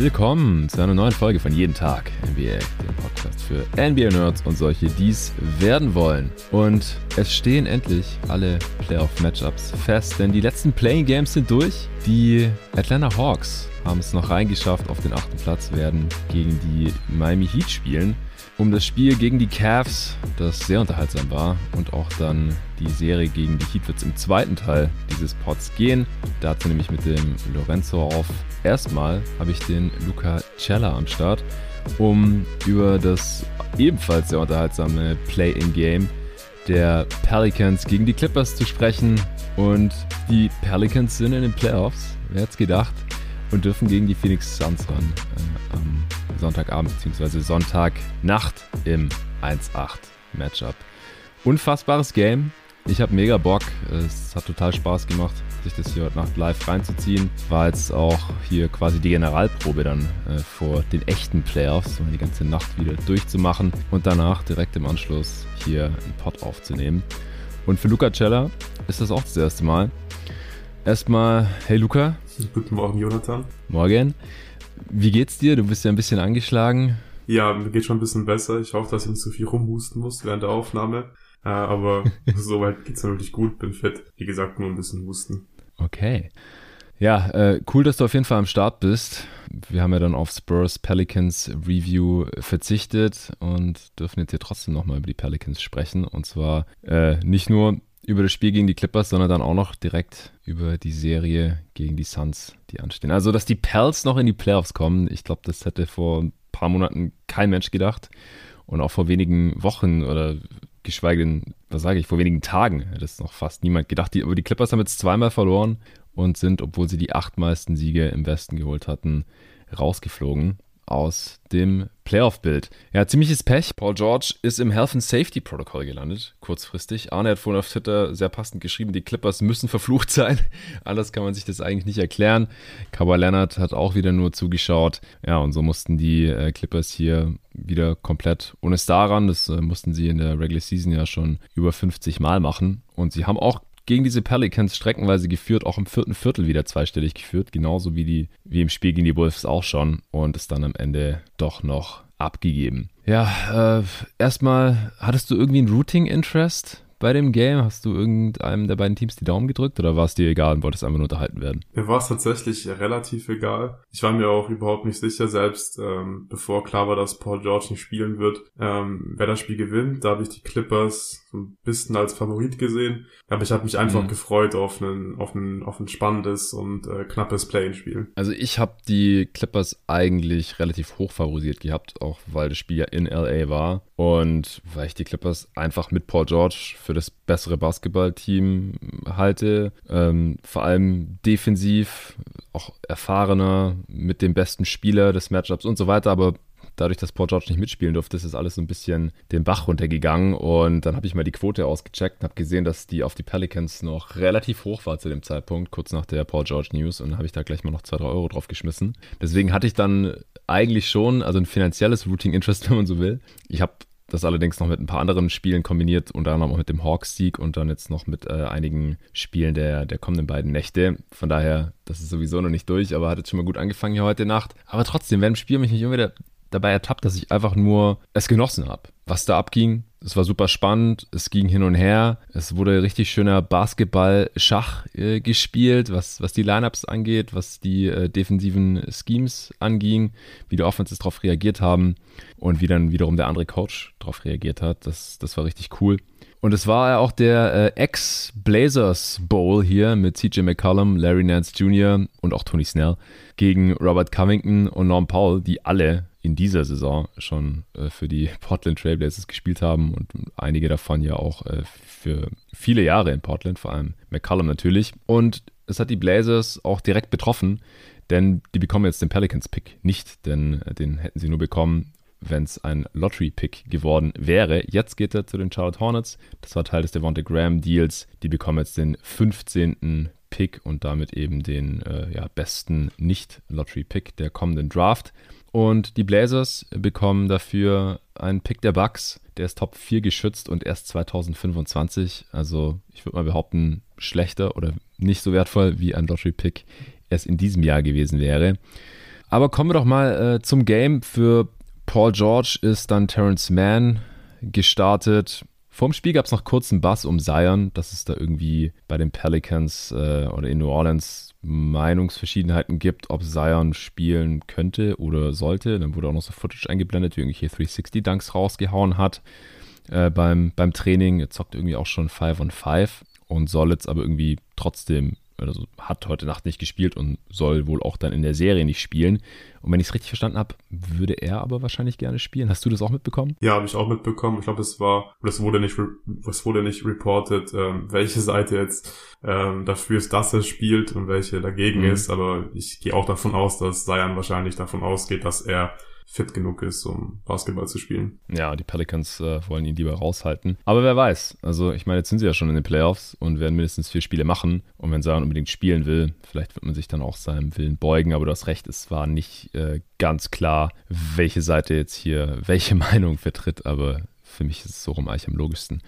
Willkommen zu einer neuen Folge von Jeden Tag NBA, dem Podcast für NBA-Nerds und solche, die es werden wollen. Und es stehen endlich alle Playoff-Matchups fest, denn die letzten Playing Games sind durch. Die Atlanta Hawks haben es noch reingeschafft auf den achten Platz, werden gegen die Miami Heat spielen. Um das Spiel gegen die Cavs, das sehr unterhaltsam war, und auch dann die Serie gegen die Heat wird es im zweiten Teil dieses Pods gehen. Dazu nämlich mit dem Lorenzo auf. Erstmal habe ich den Luca Cella am Start, um über das ebenfalls sehr unterhaltsame Play-in-Game der Pelicans gegen die Clippers zu sprechen. Und die Pelicans sind in den Playoffs, wer hätte es gedacht, und dürfen gegen die Phoenix Suns ran äh, am Sonntagabend bzw. Sonntagnacht im 1-8 Matchup. Unfassbares Game. Ich habe mega Bock. Es hat total Spaß gemacht, sich das hier heute Nacht live reinzuziehen. War jetzt auch hier quasi die Generalprobe dann äh, vor den echten Playoffs, um die ganze Nacht wieder durchzumachen und danach direkt im Anschluss hier einen Pod aufzunehmen. Und für Luca Cella ist das auch das erste Mal. Erstmal, hey Luca. Guten Morgen, Jonathan. Morgen. Wie geht's dir? Du bist ja ein bisschen angeschlagen. Ja, mir geht schon ein bisschen besser. Ich hoffe, dass ich nicht so viel rumhusten muss während der Aufnahme. Äh, aber soweit geht's mir wirklich gut, bin fit. Wie gesagt, nur ein bisschen husten. Okay. Ja, äh, cool, dass du auf jeden Fall am Start bist. Wir haben ja dann auf Spurs Pelicans Review verzichtet und dürfen jetzt hier trotzdem nochmal über die Pelicans sprechen. Und zwar äh, nicht nur über das Spiel gegen die Clippers, sondern dann auch noch direkt über die Serie gegen die Suns, die anstehen. Also, dass die Pels noch in die Playoffs kommen, ich glaube, das hätte vor ein paar Monaten kein Mensch gedacht. Und auch vor wenigen Wochen oder geschweige denn, was sage ich, vor wenigen Tagen hätte es noch fast niemand gedacht. Die, aber die Clippers haben jetzt zweimal verloren und sind, obwohl sie die acht meisten Siege im Westen geholt hatten, rausgeflogen aus dem Playoff-Bild. Ja, ziemliches Pech. Paul George ist im Health and Safety Protocol gelandet, kurzfristig. Arne hat vorhin auf Twitter sehr passend geschrieben, die Clippers müssen verflucht sein. Anders kann man sich das eigentlich nicht erklären. Kawhi Leonard hat auch wieder nur zugeschaut. Ja, und so mussten die äh, Clippers hier wieder komplett ohne Star ran. Das äh, mussten sie in der Regular Season ja schon über 50 Mal machen. Und sie haben auch gegen diese Pelicans streckenweise geführt, auch im vierten Viertel wieder zweistellig geführt, genauso wie, die, wie im Spiel gegen die Wolves auch schon und es dann am Ende doch noch abgegeben. Ja, äh, erstmal, hattest du irgendwie ein Routing-Interest bei dem Game? Hast du irgendeinem der beiden Teams die Daumen gedrückt oder war es dir egal und wolltest einfach nur unterhalten werden? Mir war es tatsächlich relativ egal. Ich war mir auch überhaupt nicht sicher, selbst ähm, bevor klar war, dass Paul George nicht spielen wird, ähm, wer das Spiel gewinnt. Da habe ich die Clippers so ein bisschen als Favorit gesehen. Aber ich habe mich einfach mhm. gefreut auf ein, auf, ein, auf ein spannendes und äh, knappes Play-in-Spiel. Also ich habe die Clippers eigentlich relativ hoch favorisiert gehabt, auch weil das Spiel ja in LA war. Und weil ich die Clippers einfach mit Paul George für das bessere Basketballteam halte. Ähm, vor allem defensiv, auch erfahrener, mit dem besten Spieler des Matchups und so weiter. Aber dadurch, dass Paul George nicht mitspielen durfte, ist das alles so ein bisschen den Bach runtergegangen. Und dann habe ich mal die Quote ausgecheckt und habe gesehen, dass die auf die Pelicans noch relativ hoch war zu dem Zeitpunkt, kurz nach der Paul George News. Und dann habe ich da gleich mal noch 2, 3 Euro drauf geschmissen. Deswegen hatte ich dann eigentlich schon, also ein finanzielles Routing Interest, wenn man so will. Ich habe das allerdings noch mit ein paar anderen Spielen kombiniert, unter anderem auch mit dem Hawks-Sieg und dann jetzt noch mit äh, einigen Spielen der, der kommenden beiden Nächte. Von daher, das ist sowieso noch nicht durch, aber hat jetzt schon mal gut angefangen hier heute Nacht. Aber trotzdem, während dem Spiel mich nicht immer wieder dabei ertappt, dass ich einfach nur es genossen habe. Was da abging, es war super spannend, es ging hin und her, es wurde richtig schöner Basketball-Schach äh, gespielt, was, was die Lineups angeht, was die äh, defensiven Schemes anging, wie die Offenses darauf reagiert haben und wie dann wiederum der andere Coach darauf reagiert hat. Das, das war richtig cool. Und es war ja auch der äh, Ex-Blazers Bowl hier mit CJ McCollum, Larry Nance Jr. und auch Tony Snell gegen Robert Covington und Norm Powell, die alle in dieser Saison schon äh, für die Portland Trailblazers gespielt haben und einige davon ja auch äh, für viele Jahre in Portland, vor allem McCollum natürlich. Und es hat die Blazers auch direkt betroffen, denn die bekommen jetzt den Pelicans-Pick nicht, denn äh, den hätten sie nur bekommen, wenn es ein Lottery-Pick geworden wäre. Jetzt geht er zu den Charlotte Hornets. Das war Teil des Devonta Graham-Deals. Die bekommen jetzt den 15. Pick und damit eben den äh, ja, besten Nicht-Lottery-Pick der kommenden Draft. Und die Blazers bekommen dafür einen Pick der Bucks. Der ist Top 4 geschützt und erst 2025. Also ich würde mal behaupten, schlechter oder nicht so wertvoll wie ein Lottery-Pick erst in diesem Jahr gewesen wäre. Aber kommen wir doch mal äh, zum Game. Für Paul George ist dann Terrence Mann gestartet. Vorm Spiel gab es noch kurzen Bass um Zion, dass es da irgendwie bei den Pelicans äh, oder in New Orleans Meinungsverschiedenheiten gibt, ob Zion spielen könnte oder sollte. Dann wurde auch noch so Footage eingeblendet, wie irgendwelche 360-Dunks rausgehauen hat äh, beim, beim Training. Er zockt irgendwie auch schon 5 on 5 und soll jetzt aber irgendwie trotzdem also hat heute Nacht nicht gespielt und soll wohl auch dann in der Serie nicht spielen. Und wenn ich es richtig verstanden habe, würde er aber wahrscheinlich gerne spielen. Hast du das auch mitbekommen? Ja, habe ich auch mitbekommen. Ich glaube, es war, das wurde nicht, es wurde nicht reported, ähm, welche Seite jetzt ähm, dafür ist, dass er spielt und welche dagegen mhm. ist. Aber ich gehe auch davon aus, dass Sayan wahrscheinlich davon ausgeht, dass er fit genug ist, um Basketball zu spielen. Ja, die Pelicans äh, wollen ihn lieber raushalten. Aber wer weiß. Also ich meine, jetzt sind sie ja schon in den Playoffs und werden mindestens vier Spiele machen. Und wenn Zion unbedingt spielen will, vielleicht wird man sich dann auch seinem Willen beugen. Aber du hast recht, es war nicht äh, ganz klar, welche Seite jetzt hier welche Meinung vertritt. Aber für mich ist es so rum eigentlich am logischsten.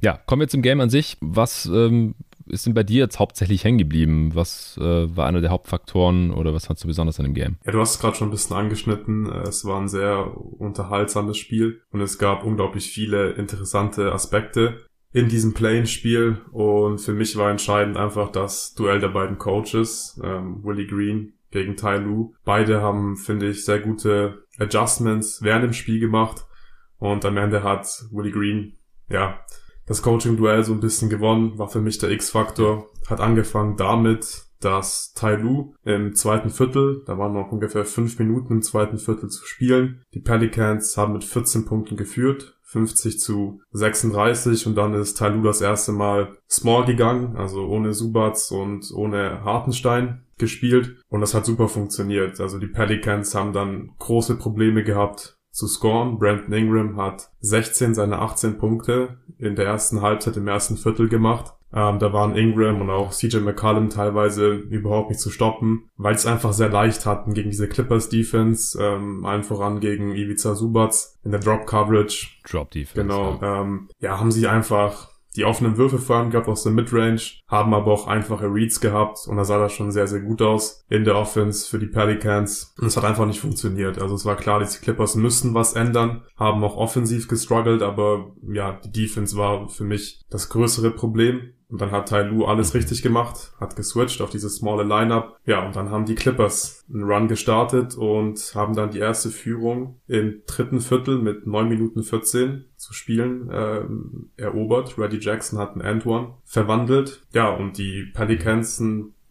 Ja, kommen wir zum Game an sich. Was ähm, ist denn bei dir jetzt hauptsächlich hängen geblieben? Was äh, war einer der Hauptfaktoren oder was fandst du besonders an dem Game? Ja, du hast es gerade schon ein bisschen angeschnitten. Es war ein sehr unterhaltsames Spiel und es gab unglaublich viele interessante Aspekte in diesem Play-In-Spiel und für mich war entscheidend einfach das Duell der beiden Coaches, ähm, Willie Green gegen Tai Lu. Beide haben, finde ich, sehr gute Adjustments während dem Spiel gemacht und am Ende hat Willie Green, ja, das Coaching-Duell so ein bisschen gewonnen, war für mich der X-Faktor. Hat angefangen damit, dass Tai Lu im zweiten Viertel, da waren noch ungefähr fünf Minuten im zweiten Viertel zu spielen. Die Pelicans haben mit 14 Punkten geführt, 50 zu 36 und dann ist Tai Lu das erste Mal small gegangen, also ohne Subats und ohne Hartenstein gespielt und das hat super funktioniert. Also die Pelicans haben dann große Probleme gehabt, zu scoren. Brandon Ingram hat 16 seiner 18 Punkte in der ersten Halbzeit im ersten Viertel gemacht. Ähm, da waren Ingram und auch CJ McCollum teilweise überhaupt nicht zu stoppen, weil es einfach sehr leicht hatten gegen diese Clippers Defense, ähm, allen voran gegen Ivica Subats in der Drop Coverage. Drop Defense. Genau. Ja, ähm, ja haben sie einfach die offenen Würfe allem gehabt aus der Midrange, haben aber auch einfache Reads gehabt und da sah das schon sehr, sehr gut aus in der Offense für die Pelicans. Und es hat einfach nicht funktioniert. Also es war klar, die Clippers müssen was ändern, haben auch offensiv gestruggelt, aber ja, die Defense war für mich das größere Problem. Und dann hat Tai Lu alles richtig gemacht, hat geswitcht auf dieses smalle Lineup. Ja, und dann haben die Clippers einen Run gestartet und haben dann die erste Führung im dritten Viertel mit 9 Minuten 14 zu spielen äh, erobert. Reddy Jackson hat einen End One verwandelt. Ja, und die Pelicans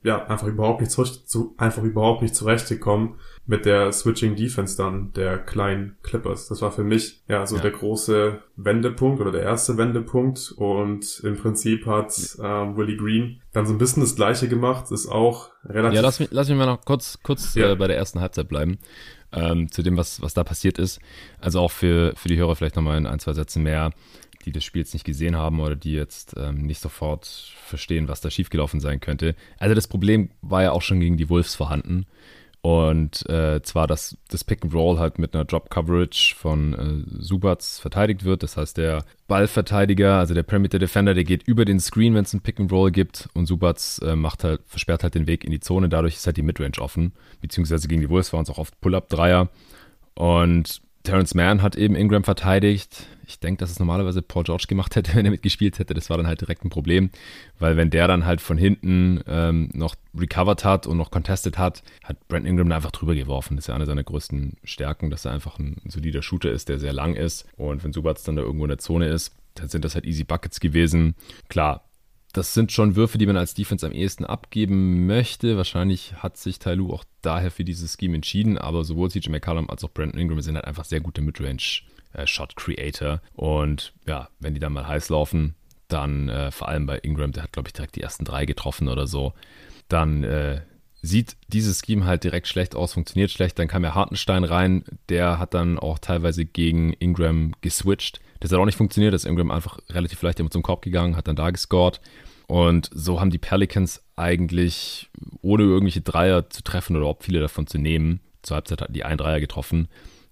ja einfach überhaupt nicht zu, einfach überhaupt nicht zurechtgekommen mit der Switching Defense dann der kleinen Clippers. Das war für mich ja so ja. der große Wendepunkt oder der erste Wendepunkt und im Prinzip hat ähm, Willie Green dann so ein bisschen das gleiche gemacht, ist auch relativ... Ja, lass mich, lass mich mal noch kurz, kurz ja. äh, bei der ersten Halbzeit bleiben, ähm, zu dem, was, was da passiert ist. Also auch für, für die Hörer vielleicht nochmal in ein, zwei Sätzen mehr die das Spiel jetzt nicht gesehen haben oder die jetzt ähm, nicht sofort verstehen, was da schiefgelaufen sein könnte. Also das Problem war ja auch schon gegen die Wolves vorhanden. Und äh, zwar, dass das Pick and Roll halt mit einer Drop Coverage von äh, Subats verteidigt wird. Das heißt, der Ballverteidiger, also der Perimeter Defender, der geht über den Screen, wenn es ein Pick and Roll gibt. Und Subats äh, macht halt, versperrt halt den Weg in die Zone. Dadurch ist halt die Midrange offen. Beziehungsweise gegen die Wolves waren es auch oft Pull-Up-Dreier. Und Terrence Mann hat eben Ingram verteidigt. Ich denke, dass es normalerweise Paul George gemacht hätte, wenn er mitgespielt hätte. Das war dann halt direkt ein Problem, weil wenn der dann halt von hinten ähm, noch recovered hat und noch contested hat, hat Brent Ingram einfach drüber geworfen. Das ist ja eine seiner größten Stärken, dass er einfach ein solider Shooter ist, der sehr lang ist. Und wenn Subats dann da irgendwo in der Zone ist, dann sind das halt easy Buckets gewesen. Klar, das sind schon Würfe, die man als Defense am ehesten abgeben möchte. Wahrscheinlich hat sich Tyloo auch daher für dieses Scheme entschieden, aber sowohl CJ McCallum als auch Brandon Ingram sind halt einfach sehr gute Äh, Und ja, wenn die dann mal heiß laufen, dann äh, vor allem bei Ingram, der hat, glaube ich, direkt die ersten drei getroffen oder so, dann äh, sieht dieses Scheme halt direkt schlecht aus, funktioniert schlecht. Dann kam ja Hartenstein rein, der hat dann auch teilweise gegen Ingram geswitcht. Das hat auch nicht funktioniert, da ist Ingram einfach relativ leicht immer zum Korb gegangen, hat dann da gescored. Und so haben die Pelicans eigentlich, ohne irgendwelche Dreier zu treffen oder überhaupt viele davon zu nehmen, zur Halbzeit hatten die einen Dreier getroffen,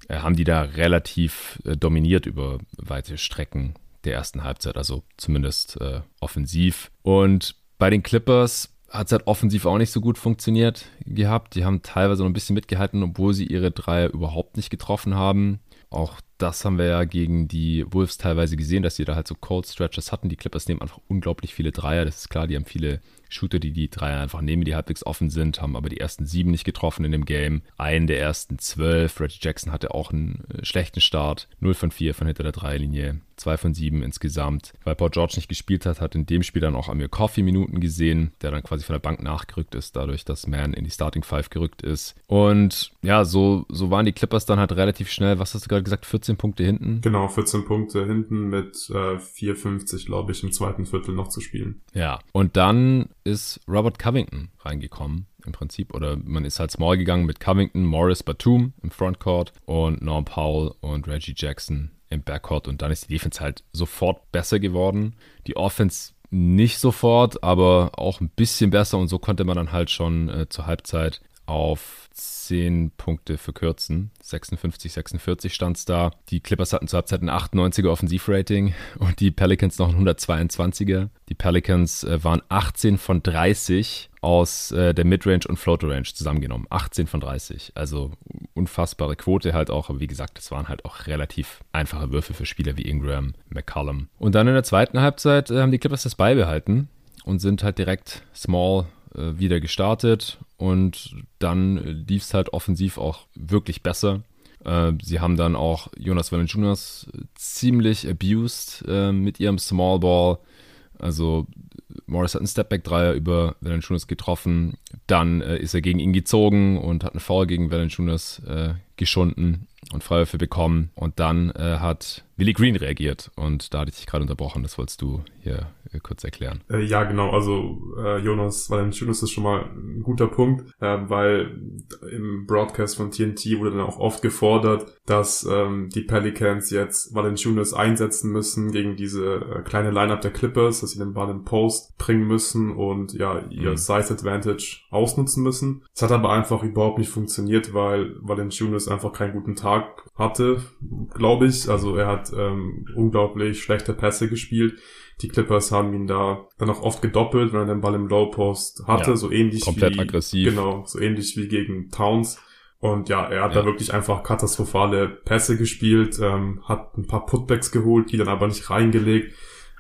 haben die da relativ äh, dominiert über weite Strecken der ersten Halbzeit, also zumindest äh, offensiv. Und bei den Clippers hat es halt offensiv auch nicht so gut funktioniert gehabt. Die haben teilweise noch ein bisschen mitgehalten, obwohl sie ihre Dreier überhaupt nicht getroffen haben. Auch das haben wir ja gegen die Wolves teilweise gesehen, dass sie da halt so Cold Stretches hatten. Die Clippers nehmen einfach unglaublich viele Dreier. Das ist klar, die haben viele Shooter, die die Dreier einfach nehmen, die halbwegs offen sind, haben aber die ersten sieben nicht getroffen in dem Game. Einen der ersten zwölf. Reggie Jackson hatte auch einen äh, schlechten Start. 0 von 4 von hinter der Dreierlinie. 2 von 7 insgesamt. Weil Paul George nicht gespielt hat, hat in dem Spiel dann auch Amir Coffee Minuten gesehen, der dann quasi von der Bank nachgerückt ist, dadurch, dass Man in die Starting Five gerückt ist. Und ja, so, so waren die Clippers dann halt relativ schnell, was hast du gerade gesagt, 14 Punkte hinten? Genau, 14 Punkte hinten mit äh, 4,50, glaube ich, im zweiten Viertel noch zu spielen. Ja, und dann ist Robert Covington reingekommen im Prinzip. Oder man ist halt small gegangen mit Covington, Morris Batum im Frontcourt und Norm Powell und Reggie Jackson im Backcourt. Und dann ist die Defense halt sofort besser geworden. Die Offense nicht sofort, aber auch ein bisschen besser. Und so konnte man dann halt schon äh, zur Halbzeit auf 10 Punkte verkürzen. 56, 46 stand es da. Die Clippers hatten zur Halbzeit ein 98er Offensivrating und die Pelicans noch ein 122er. Die Pelicans äh, waren 18 von 30 aus äh, der Midrange und Floater Range zusammengenommen. 18 von 30. Also unfassbare Quote halt auch. Aber wie gesagt, das waren halt auch relativ einfache Würfe für Spieler wie Ingram, McCallum. Und dann in der zweiten Halbzeit äh, haben die Clippers das beibehalten und sind halt direkt small äh, wieder gestartet und dann lief es halt offensiv auch wirklich besser. Äh, sie haben dann auch Jonas Valanciunas ziemlich abused äh, mit ihrem Small Ball. Also Morris hat einen Stepback-Dreier über Valanciunas getroffen. Dann äh, ist er gegen ihn gezogen und hat einen Foul gegen Valanciunas äh, geschunden und Freiwürfe bekommen. Und dann hat Willie Green reagiert. Und da hatte ich dich gerade unterbrochen. Das wolltest du hier äh, kurz erklären. Äh, ja, genau. Also äh, Jonas Valanciunas ist schon mal ein guter Punkt, äh, weil im Broadcast von TNT wurde dann auch oft gefordert, dass ähm, die Pelicans jetzt Valanciunas einsetzen müssen gegen diese äh, kleine Lineup der Clippers, dass sie den Ball in Post bringen müssen und ja ihr mhm. Size Advantage ausnutzen müssen. Es hat aber einfach überhaupt nicht funktioniert, weil Valanciunas einfach keinen guten Tag hatte, glaube ich. Also er hat ähm, unglaublich schlechte Pässe gespielt. Die Clippers haben ihn da dann auch oft gedoppelt, wenn er den Ball im Low Post hatte, ja, so ähnlich komplett wie aggressiv. genau, so ähnlich wie gegen Towns. Und ja, er hat ja. da wirklich einfach katastrophale Pässe gespielt, ähm, hat ein paar Putbacks geholt, die dann aber nicht reingelegt.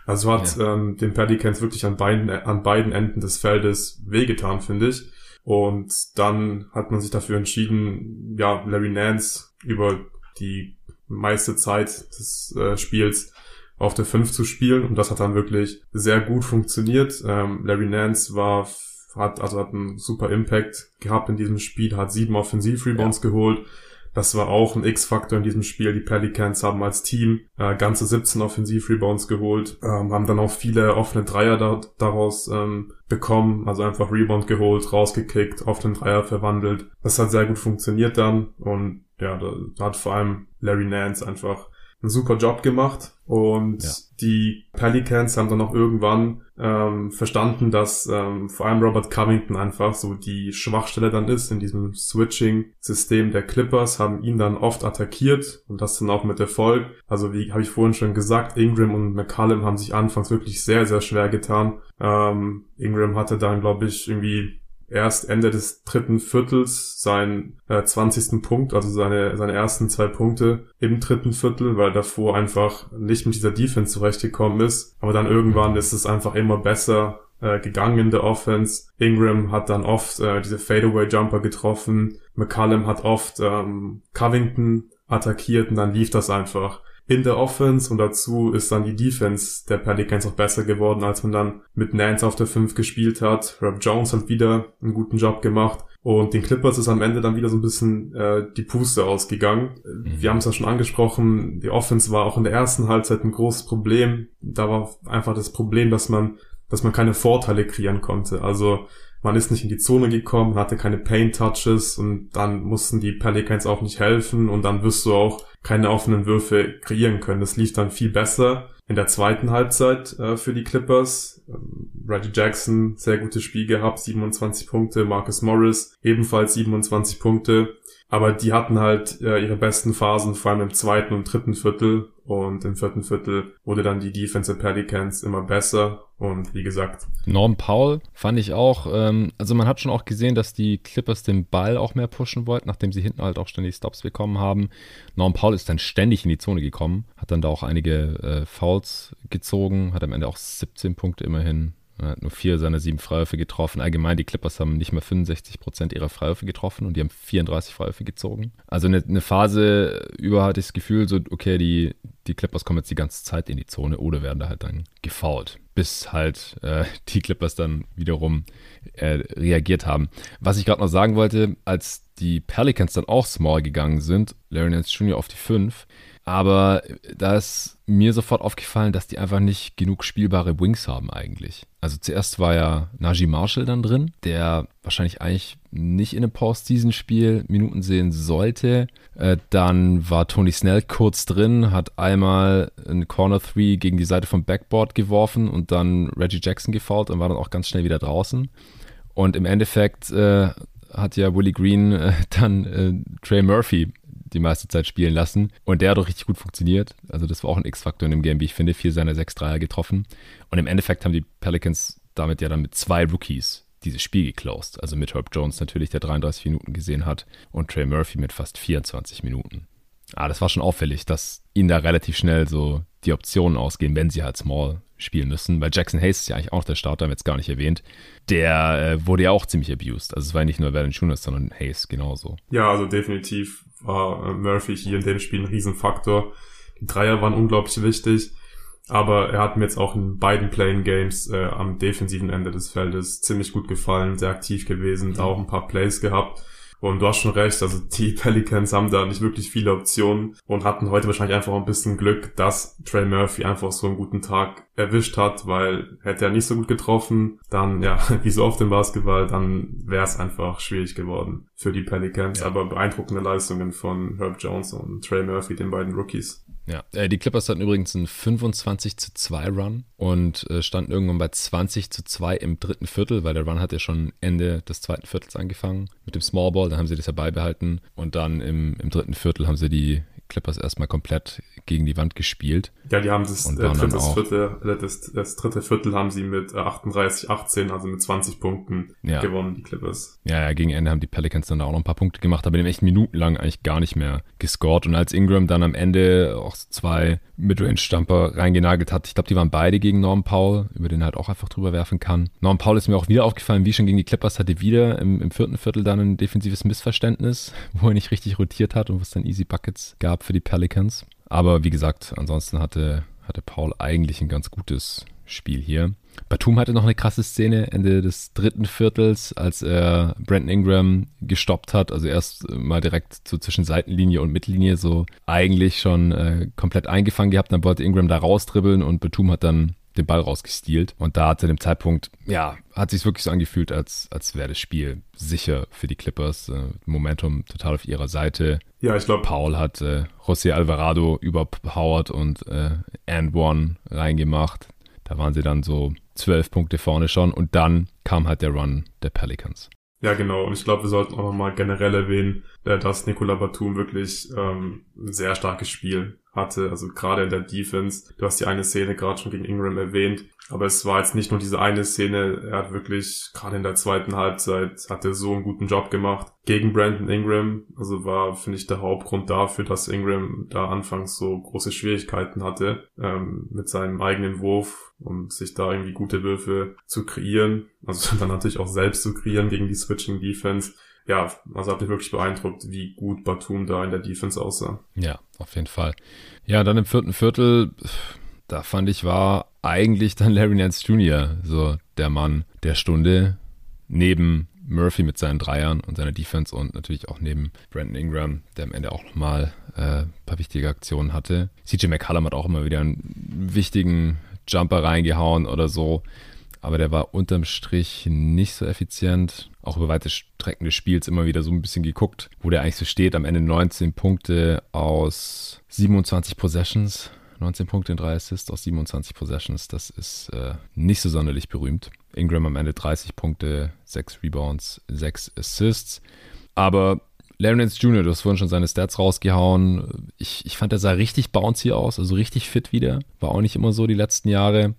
Also hat ja. ähm, den Pelicans wirklich an beiden, an beiden Enden des Feldes wehgetan, finde ich. Und dann hat man sich dafür entschieden, ja, Larry Nance über die meiste Zeit des äh, Spiels auf der 5 zu spielen und das hat dann wirklich sehr gut funktioniert. Ähm, Larry Nance war hat also hat einen super Impact gehabt in diesem Spiel, hat sieben Offensiv-Rebounds ja. geholt. Das war auch ein X-Faktor in diesem Spiel. Die Pelicans haben als Team äh, ganze 17 Offensiv-Rebounds geholt, ähm, haben dann auch viele offene Dreier da, daraus ähm, bekommen, also einfach Rebound geholt, rausgekickt, auf den Dreier verwandelt. Das hat sehr gut funktioniert dann und ja, da, da hat vor allem Larry Nance einfach einen super Job gemacht und ja. die Pelicans haben dann auch irgendwann ähm, verstanden, dass ähm, vor allem Robert Covington einfach so die Schwachstelle dann ist in diesem Switching-System der Clippers, haben ihn dann oft attackiert und das dann auch mit Erfolg. Also wie habe ich vorhin schon gesagt, Ingram und McCallum haben sich anfangs wirklich sehr, sehr schwer getan. Ähm, Ingram hatte dann, glaube ich, irgendwie erst Ende des dritten Viertels seinen äh, 20. Punkt, also seine, seine ersten zwei Punkte im dritten Viertel, weil davor einfach nicht mit dieser Defense zurechtgekommen ist. Aber dann irgendwann ist es einfach immer besser äh, gegangen in der Offense. Ingram hat dann oft äh, diese Fadeaway-Jumper getroffen. McCallum hat oft ähm, Covington attackiert und dann lief das einfach in der Offense und dazu ist dann die Defense der Pelicans auch besser geworden, als man dann mit Nance auf der 5 gespielt hat. Rob Jones hat wieder einen guten Job gemacht und den Clippers ist am Ende dann wieder so ein bisschen äh, die Puste ausgegangen. Mhm. Wir haben es ja schon angesprochen, die Offense war auch in der ersten Halbzeit ein großes Problem. Da war einfach das Problem, dass man dass man keine Vorteile kreieren konnte. Also man ist nicht in die Zone gekommen, hatte keine Paint Touches und dann mussten die Pelicans auch nicht helfen und dann wirst du auch keine offenen Würfe kreieren können. Das lief dann viel besser. in der zweiten Halbzeit äh, für die Clippers. Ähm, Reggie Jackson, sehr gutes Spiel gehabt, 27 Punkte. Marcus Morris, ebenfalls 27 Punkte. Aber die hatten halt äh, ihre besten Phasen, vor allem im zweiten und dritten Viertel. Und im vierten Viertel wurde dann die Defense der Pelicans immer besser. Und wie gesagt. Norm Paul fand ich auch, ähm, also man hat schon auch gesehen, dass die Clippers den Ball auch mehr pushen wollten, nachdem sie hinten halt auch ständig Stops bekommen haben. Norm Paul ist dann ständig in die Zone gekommen, hat dann da auch einige äh, Fouls gezogen, hat am Ende auch 17 Punkte immerhin er hat nur vier seiner sieben Freiwürfe getroffen. Allgemein, die Clippers haben nicht mal 65 Prozent ihrer Freiwürfe getroffen und die haben 34 Freiwürfe gezogen. Also eine, eine Phase über hatte ich das Gefühl, so, okay, die, die Clippers kommen jetzt die ganze Zeit in die Zone oder werden da halt dann gefault. Bis halt äh, die Clippers dann wiederum äh, reagiert haben. Was ich gerade noch sagen wollte, als die Pelicans dann auch small gegangen sind, Larry Nance Jr. auf die 5, aber da ist mir sofort aufgefallen, dass die einfach nicht genug spielbare Wings haben eigentlich. Also zuerst war ja Najee Marshall dann drin, der wahrscheinlich eigentlich nicht in einem Postseason-Spiel Minuten sehen sollte. Äh, dann war Tony Snell kurz drin, hat einmal ein Corner 3 gegen die Seite vom Backboard geworfen und dann Reggie Jackson gefault und war dann auch ganz schnell wieder draußen. Und im Endeffekt äh, hat ja Willie Green äh, dann äh, Trey Murphy die meiste Zeit spielen lassen. Und der hat doch richtig gut funktioniert. Also das war auch ein X-Faktor in dem Game, wie ich finde. Vier seiner sechs Dreier getroffen. Und im Endeffekt haben die Pelicans damit ja dann mit zwei Rookies dieses Spiel geclosed. Also mit Herb Jones natürlich, der 33 Minuten gesehen hat. Und Trey Murphy mit fast 24 Minuten. Ah, das war schon auffällig, dass ihnen da relativ schnell so die Optionen ausgehen, wenn sie halt Small spielen müssen. Weil Jackson Hayes ist ja eigentlich auch der Starter, haben wir jetzt gar nicht erwähnt. Der äh, wurde ja auch ziemlich abused. Also es war nicht nur Valanciunas, sondern Hayes genauso. Ja, also definitiv war äh, Murphy hier in dem Spiel ein Riesenfaktor. Die Dreier waren unglaublich wichtig. Aber er hat mir jetzt auch in beiden Playing Games äh, am defensiven Ende des Feldes ziemlich gut gefallen, sehr aktiv gewesen, da auch ein paar Plays gehabt. Und du hast schon recht, also die Pelicans haben da nicht wirklich viele Optionen und hatten heute wahrscheinlich einfach ein bisschen Glück, dass Trey Murphy einfach so einen guten Tag erwischt hat, weil hätte er nicht so gut getroffen, dann, ja, wie so oft im Basketball, dann wäre es einfach schwierig geworden für die Pelicans. Ja. Aber beeindruckende Leistungen von Herb Jones und Trey Murphy, den beiden Rookies. Ja, äh, die Clippers hatten übrigens einen 25 zu 2 Run und äh, standen irgendwann bei 20 zu 2 im dritten Viertel, weil der Run hat ja schon Ende des zweiten Viertels angefangen mit dem Small Ball, dann haben sie das ja beibehalten und dann im, im dritten Viertel haben sie die Clippers erstmal komplett gegen die Wand gespielt. Ja, die haben das, äh, drittes Viertel, äh, das, das, dritte Viertel haben sie mit 38, äh, 18, also mit 20 Punkten ja. gewonnen, die Clippers. Ja, ja, gegen Ende haben die Pelicans dann auch noch ein paar Punkte gemacht, aber die haben echt minutenlang eigentlich gar nicht mehr gescored. Und als Ingram dann am Ende auch zwei Midrange-Stamper reingenagelt hat, ich glaube, die waren beide gegen Norm Powell, über den er halt auch einfach drüber werfen kann. Norm Powell ist mir auch wieder aufgefallen, wie schon gegen die Clippers, hatte wieder im, im vierten Viertel dann ein defensives Missverständnis, wo er nicht richtig rotiert hat und wo es dann Easy Buckets gab für die Pelicans. Aber wie gesagt, ansonsten hatte, hatte Paul eigentlich ein ganz gutes Spiel hier. Batum hatte noch eine krasse Szene Ende des dritten Viertels, als er Brandon Ingram gestoppt hat. Also erst mal direkt so zwischen Seitenlinie und Mittellinie so eigentlich schon äh, komplett eingefangen gehabt. Dann wollte Ingram da rausdribbeln und Batum hat dann den Ball rausgestealt. Und da zu dem Zeitpunkt, ja, hat sich wirklich so angefühlt, als, als wäre das Spiel sicher für die Clippers. Äh, Momentum total auf ihrer Seite. Ja, ich glaube. Paul hat äh, José Alvarado überpowered und äh, and one reingemacht. Da waren sie dann so zwölf Punkte vorne schon und dann kam halt der Run der Pelicans. Ja, genau. Und ich glaube, wir sollten auch nochmal generell erwähnen, äh, dass Nikola Batum wirklich ähm, ein sehr starkes Spiel hatte, also gerade in der Defense. Du hast die eine Szene gerade schon gegen Ingram erwähnt, aber es war jetzt nicht nur diese eine Szene, er hat wirklich gerade in der zweiten Halbzeit hat er so einen guten Job gemacht gegen Brandon Ingram, also war finde ich der Hauptgrund dafür, dass Ingram da anfangs so große Schwierigkeiten hatte ähm, mit seinem eigenen Wurf und sich da irgendwie gute Würfe zu kreieren, also dann natürlich auch selbst zu kreieren gegen die Switching Defense ja, also hat mich wirklich beeindruckt, wie gut Batum da in der Defense aussah. Ja, auf jeden Fall. Ja, dann im vierten Viertel, da fand ich, war eigentlich dann Larry Nance Jr. so der Mann der Stunde. Neben Murphy mit seinen Dreiern und seiner Defense und natürlich auch neben Brandon Ingram, der am Ende auch nochmal äh, ein paar wichtige Aktionen hatte. CJ McCallum hat auch immer wieder einen wichtigen Jumper reingehauen oder so aber der war unterm Strich nicht so effizient. Auch über weite Strecken des Spiels immer wieder so ein bisschen geguckt, wo der eigentlich so steht. Am Ende 19 Punkte aus 27 Possessions 19 Punkte in 3 Assists aus 27 Possessions. Das ist äh, nicht so sonderlich berühmt. Ingram am Ende 30 Punkte, 6 Rebounds, 6 Assists. Aber Larry Nance Jr., du hast vorhin schon seine Stats rausgehauen. Ich, ich fand, er sah richtig bouncy aus, also richtig fit wieder. War auch nicht immer so die letzten Jahre.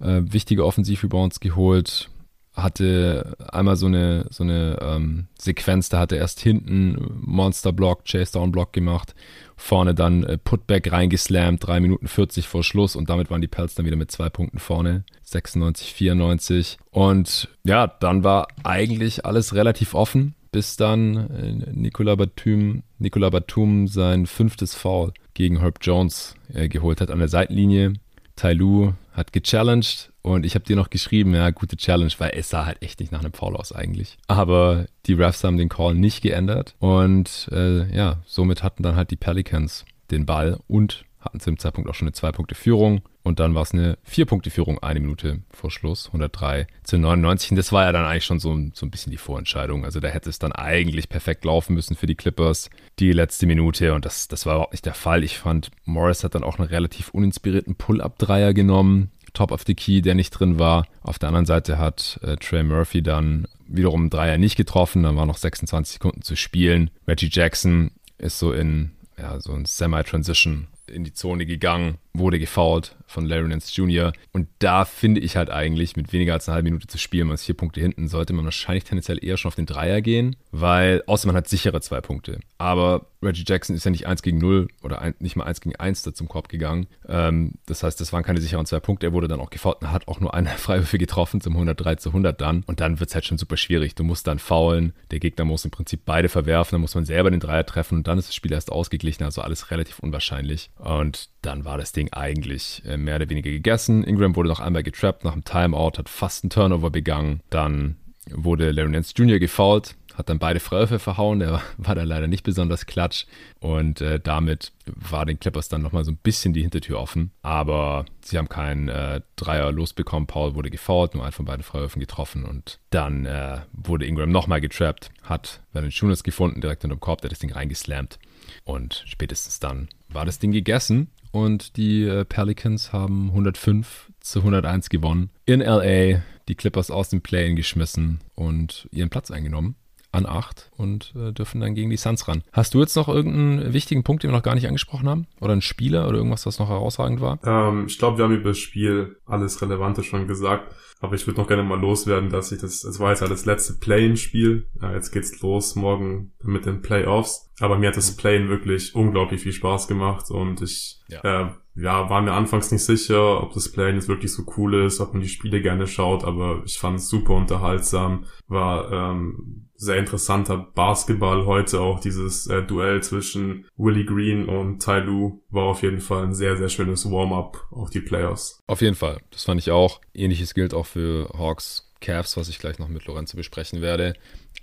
Äh, wichtige Offensiv-Rebounds geholt. Hatte einmal so eine, so eine ähm, Sequenz, da hat er erst hinten Monster-Block, Chase-Down-Block gemacht. Vorne dann äh, Putback reingeslammt, 3 Minuten 40 vor Schluss und damit waren die Pelts dann wieder mit zwei Punkten vorne. 96, 94. Und ja, dann war eigentlich alles relativ offen bis dann äh, Nicola Batum, Nicola Batum sein fünftes Foul gegen Herb Jones äh, geholt hat an der Seitenlinie. Tai Lu hat gechallenged und ich habe dir noch geschrieben, ja, gute Challenge, weil es sah halt echt nicht nach einem Foul aus eigentlich. Aber die Refs haben den Call nicht geändert und äh, ja, somit hatten dann halt die Pelicans den Ball und hatten zu dem Zeitpunkt auch schon eine Zwei-Punkte-Führung. Und dann war es eine Vier-Punkte-Führung, eine Minute vor Schluss, 103 zu 99. Und das war ja dann eigentlich schon so, so ein bisschen die Vorentscheidung. Also da hätte es dann eigentlich perfekt laufen müssen für die Clippers, die letzte Minute. Und das, das war überhaupt nicht der Fall. Ich fand, Morris hat dann auch einen relativ uninspirierten Pull-Up-Dreier genommen. Top of the Key, der nicht drin war. Auf der anderen Seite hat äh, Trey Murphy dann wiederum Dreier nicht getroffen. Dann waren noch 26 Sekunden zu spielen. Reggie Jackson ist so in ja, so ein Semi-Transition in die Zone gegangen, wurde gefoult von Larry Nance Jr. Und da finde ich halt eigentlich, mit weniger als einer halben Minute zu spielen, man ist vier Punkte hinten, sollte man wahrscheinlich tendenziell eher schon auf den Dreier gehen, weil außer man hat sichere zwei Punkte. Aber Reggie Jackson ist ja nicht eins gegen null oder ein, nicht mal eins gegen eins da zum Korb gegangen. Ähm, das heißt, das waren keine sicheren zwei Punkte. Er wurde dann auch gefault und hat auch nur eine Freiwürfe getroffen zum 103 zu 100 dann. Und dann wird es halt schon super schwierig. Du musst dann faulen. Der Gegner muss im Prinzip beide verwerfen. Dann muss man selber den Dreier treffen und dann ist das Spiel erst ausgeglichen. Also alles relativ unwahrscheinlich. Und dann war das Ding eigentlich äh, mehr oder weniger gegessen. Ingram wurde noch einmal getrappt nach dem Timeout, hat fast einen Turnover begangen. Dann wurde Larry Nance Jr. gefoult, hat dann beide Freiwürfe verhauen. Der war dann leider nicht besonders klatsch. Und äh, damit war den Clippers dann nochmal so ein bisschen die Hintertür offen. Aber sie haben keinen äh, Dreier losbekommen. Paul wurde gefoult, nur einen von beiden Freiwürfen getroffen. Und dann äh, wurde Ingram nochmal getrappt, hat Valanciunas gefunden, direkt in dem Korb, der das Ding reingeslammt. Und spätestens dann war das Ding gegessen und die äh, Pelicans haben 105 zu 101 gewonnen. In LA die Clippers aus dem Play-In geschmissen und ihren Platz eingenommen an 8 und äh, dürfen dann gegen die Suns ran. Hast du jetzt noch irgendeinen wichtigen Punkt, den wir noch gar nicht angesprochen haben? Oder einen Spieler oder irgendwas, was noch herausragend war? Ähm, ich glaube, wir haben über das Spiel alles Relevante schon gesagt. Aber ich würde noch gerne mal loswerden, dass ich das, es war jetzt ja das letzte Play-In-Spiel. Ja, jetzt geht's los morgen mit den Playoffs. Aber mir hat das Play-In wirklich unglaublich viel Spaß gemacht und ich ja. Äh, ja, war mir anfangs nicht sicher, ob das Play-In jetzt wirklich so cool ist, ob man die Spiele gerne schaut, aber ich fand es super unterhaltsam, war ähm, sehr interessanter Basketball heute auch dieses äh, Duell zwischen Willie Green und Ty Lue war auf jeden Fall ein sehr, sehr schönes Warm-up auf die Playoffs. Auf jeden Fall, das fand ich auch. Ähnliches gilt auch für Hawks Cavs, was ich gleich noch mit Lorenzo besprechen werde.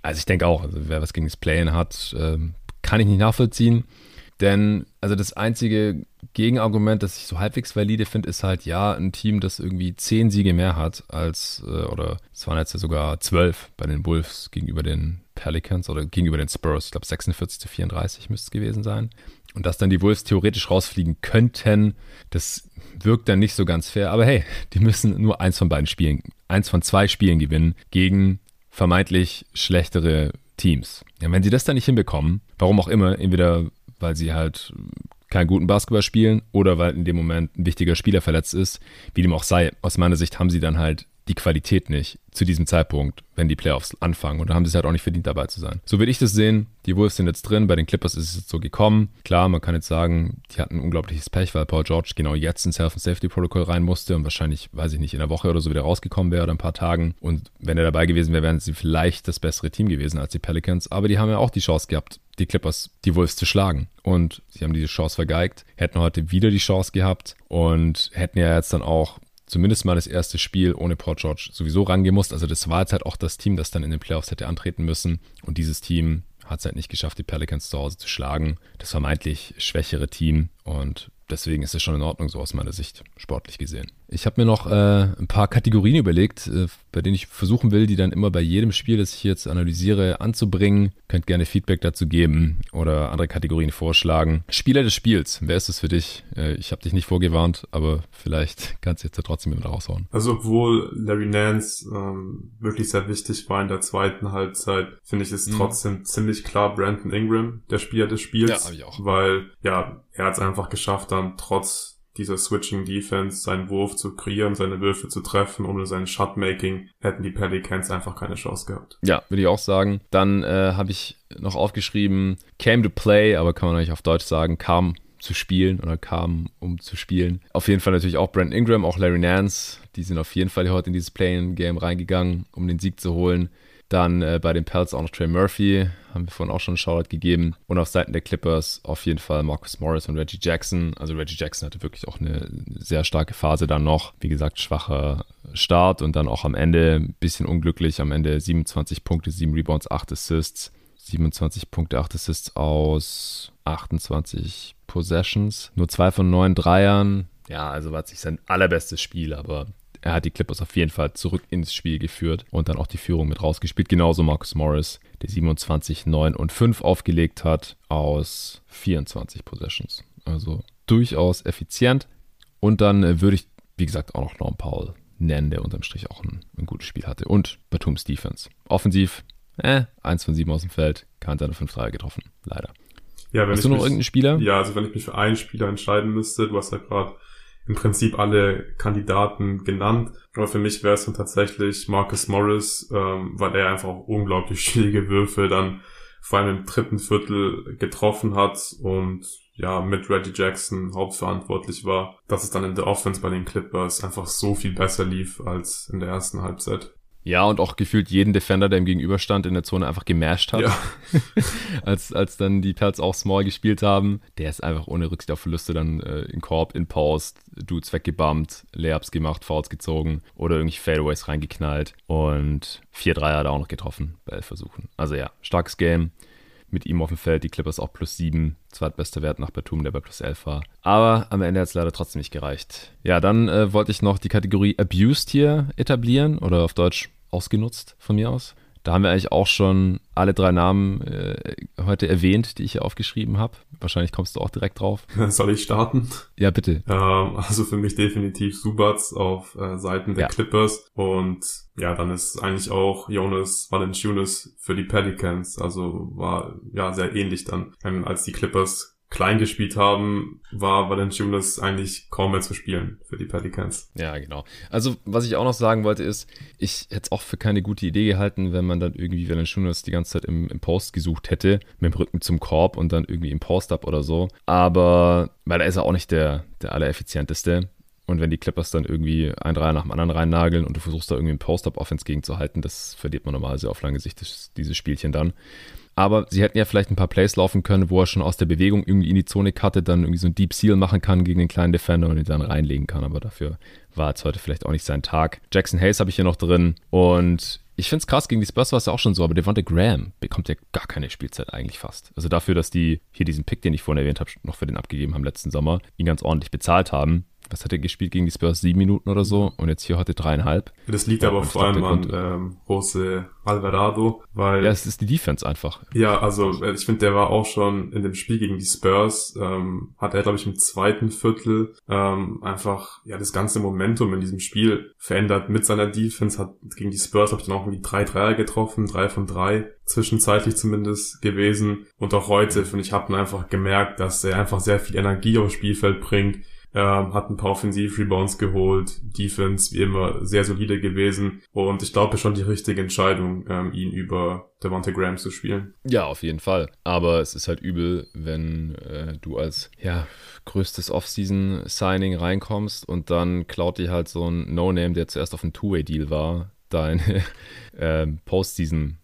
Also ich denke auch, also wer was gegen das Play-In hat, ähm, kann ich nicht nachvollziehen. Denn, also das einzige Gegenargument, das ich so halbwegs valide finde, ist halt, ja, ein Team, das irgendwie zehn Siege mehr hat als, äh, oder es waren jetzt ja sogar zwölf bei den Wolves gegenüber den Pelicans oder gegenüber den Spurs. Ich glaube, 46 zu 34 müsste es gewesen sein. Und dass dann die Wolves theoretisch rausfliegen könnten, das wirkt dann nicht so ganz fair. Aber hey, die müssen nur eins von beiden Spielen, eins von zwei Spielen gewinnen gegen vermeintlich schlechtere Teams. Ja, wenn sie das dann nicht hinbekommen, warum auch immer, entweder weil sie halt keinen guten Basketball spielen oder weil in dem Moment ein wichtiger Spieler verletzt ist. Wie dem auch sei, aus meiner Sicht haben sie dann halt die Qualität nicht zu diesem Zeitpunkt, wenn die Playoffs anfangen. Und da haben sie es halt auch nicht verdient, dabei zu sein. So würde ich das sehen. Die Wolves sind jetzt drin. Bei den Clippers ist es jetzt so gekommen. Klar, man kann jetzt sagen, die hatten unglaubliches Pech, weil Paul George genau jetzt ins Health and Safety Protocol rein musste und wahrscheinlich, weiß ich nicht, in einer Woche oder so wieder rausgekommen wäre oder ein paar Tagen. Und wenn er dabei gewesen wäre, wären sie vielleicht das bessere Team gewesen als die Pelicans. Aber die haben ja auch die Chance gehabt, die Clippers, die Wolves zu schlagen. Und sie haben diese Chance vergeigt, hätten heute wieder die Chance gehabt und hätten ja jetzt dann auch zumindest mal das erste Spiel ohne Port George sowieso rangemusst. Also das war jetzt halt auch das Team, das dann in den Playoffs hätte antreten müssen. Und dieses Team hat es halt nicht geschafft, die Pelicans zu Hause zu schlagen. Das vermeintlich schwächere Team. Und deswegen ist es schon in Ordnung, so aus meiner Sicht, sportlich gesehen. Ich habe mir noch äh, ein paar Kategorien überlegt, äh, bei denen ich versuchen will, die dann immer bei jedem Spiel, das ich jetzt analysiere, anzubringen. Könnt gerne Feedback dazu geben oder andere Kategorien vorschlagen. Spieler des Spiels, wer ist es für dich? Äh, ich habe dich nicht vorgewarnt, aber vielleicht kannst du jetzt ja trotzdem mit raushauen. Also obwohl Larry Nance ähm, wirklich sehr wichtig war in der zweiten Halbzeit, finde ich es mhm. trotzdem ziemlich klar Brandon Ingram, der Spieler des Spiels. Ja, habe ich auch. Weil, ja, er hat es einfach geschafft, dann trotz dieser Switching Defense seinen Wurf zu kreieren, seine Würfe zu treffen. Ohne sein Shotmaking hätten die Pelicans einfach keine Chance gehabt. Ja, würde ich auch sagen. Dann äh, habe ich noch aufgeschrieben, came to play, aber kann man eigentlich auf Deutsch sagen, kam zu spielen oder kam, um zu spielen. Auf jeden Fall natürlich auch Brent Ingram, auch Larry Nance. Die sind auf jeden Fall heute in dieses Play-in-Game reingegangen, um den Sieg zu holen. Dann äh, bei den Pelts auch noch Trey Murphy, haben wir vorhin auch schon einen Shoutout gegeben. Und auf Seiten der Clippers auf jeden Fall Marcus Morris und Reggie Jackson. Also Reggie Jackson hatte wirklich auch eine sehr starke Phase dann noch. Wie gesagt, schwacher Start und dann auch am Ende ein bisschen unglücklich. Am Ende 27 Punkte, 7 Rebounds, 8 Assists. 27 Punkte, 8 Assists aus 28 Possessions. Nur zwei von neun Dreiern. Ja, also war es nicht sein allerbestes Spiel, aber er hat die Clippers auf jeden Fall zurück ins Spiel geführt und dann auch die Führung mit rausgespielt. Genauso Marcus Morris, der 27, 9 und 5 aufgelegt hat aus 24 Possessions. Also durchaus effizient. Und dann äh, würde ich, wie gesagt, auch noch Norm Powell nennen, der unterm Strich auch ein, ein gutes Spiel hatte. Und Batums Defense. Offensiv, äh, 1 von 7 aus dem Feld, kein seine 5 Dreier getroffen. Leider. Ja, wenn hast du noch mich, irgendeinen Spieler? Ja, also wenn ich mich für einen Spieler entscheiden müsste, du hast ja gerade im Prinzip alle Kandidaten genannt. Aber für mich wäre es dann tatsächlich Marcus Morris, ähm, weil er einfach auch unglaublich schwierige Würfe dann vor allem im dritten Viertel getroffen hat und ja, mit Reggie Jackson hauptverantwortlich war, dass es dann in der Offense bei den Clippers einfach so viel besser lief als in der ersten Halbzeit. Ja, und auch gefühlt jeden Defender, der ihm gegenüberstand, in der Zone einfach gemasht hat. Ja. als, als dann die Pelts auch small gespielt haben. Der ist einfach ohne Rücksicht auf Verluste dann äh, in Korb, in Post, Dudes weggebumpt, Layups gemacht, Fouls gezogen oder irgendwie Fadeaways reingeknallt. Und 4-3 hat er auch noch getroffen bei elf Versuchen. Also ja, starkes Game. Mit ihm auf dem Feld, die Clippers auch plus 7, zweitbester Wert nach Batum, der bei plus 11 war. Aber am Ende hat es leider trotzdem nicht gereicht. Ja, dann äh, wollte ich noch die Kategorie Abused hier etablieren oder auf Deutsch ausgenutzt von mir aus. Da haben wir eigentlich auch schon alle drei Namen äh, heute erwähnt, die ich hier aufgeschrieben habe. Wahrscheinlich kommst du auch direkt drauf. Soll ich starten? Ja, bitte. Ähm, also für mich definitiv Subats auf äh, Seiten der ja. Clippers. Und ja, dann ist eigentlich auch Jonas Valanciunas für die Pelicans. Also war ja sehr ähnlich dann, ähm, als die Clippers klein gespielt haben, war Valanciunas eigentlich kaum mehr zu spielen für die Pelicans. Ja, genau. Also, was ich auch noch sagen wollte, ist, ich hätte es auch für keine gute Idee gehalten, wenn man dann irgendwie Valanciunas die ganze Zeit im, im Post gesucht hätte, mit dem Rücken zum Korb und dann irgendwie im Post-Up oder so. Aber, weil da ist er auch nicht der, der allereffizienteste. Und wenn die Clippers dann irgendwie ein Dreier nach dem anderen reinnageln und du versuchst da irgendwie einen Post-Up-Offense gegenzuhalten, das verliert man normalerweise auf lange Sicht, das, dieses Spielchen dann. Aber sie hätten ja vielleicht ein paar Plays laufen können, wo er schon aus der Bewegung irgendwie in die Zone cuttet, dann irgendwie so ein Deep Seal machen kann gegen den kleinen Defender und ihn dann reinlegen kann. Aber dafür war jetzt heute vielleicht auch nicht sein Tag. Jackson Hayes habe ich hier noch drin. Und ich finde es krass, gegen die Spurs war es ja auch schon so, aber Devonta Graham bekommt ja gar keine Spielzeit eigentlich fast. Also dafür, dass die hier diesen Pick, den ich vorhin erwähnt habe, noch für den abgegeben haben letzten Sommer, ihn ganz ordentlich bezahlt haben, was hat er gespielt gegen die Spurs? Sieben Minuten oder so und jetzt hier heute dreieinhalb. Das liegt aber vor allem an ähm, Jose Alvarado, weil... Ja, es ist die Defense einfach. Ja, also äh, ich finde, der war auch schon in dem Spiel gegen die Spurs, ähm, hat er, glaube ich, im zweiten Viertel ähm, einfach ja das ganze Momentum in diesem Spiel verändert mit seiner Defense, hat gegen die Spurs, habe ich dann auch irgendwie drei Dreier getroffen, drei von drei, zwischenzeitlich zumindest gewesen. Und auch heute, finde ich, hat man einfach gemerkt, dass er einfach sehr viel Energie aufs Spielfeld bringt, ähm, hat ein paar Offensiv-Rebounds geholt, Defense wie immer sehr solide gewesen und ich glaube schon die richtige Entscheidung, ähm, ihn über Devonta Graham zu spielen. Ja, auf jeden Fall. Aber es ist halt übel, wenn äh, du als ja, größtes Off-Season-Signing reinkommst und dann klaut dir halt so ein No-Name, der zuerst auf einem Two-Way-Deal war, deine äh,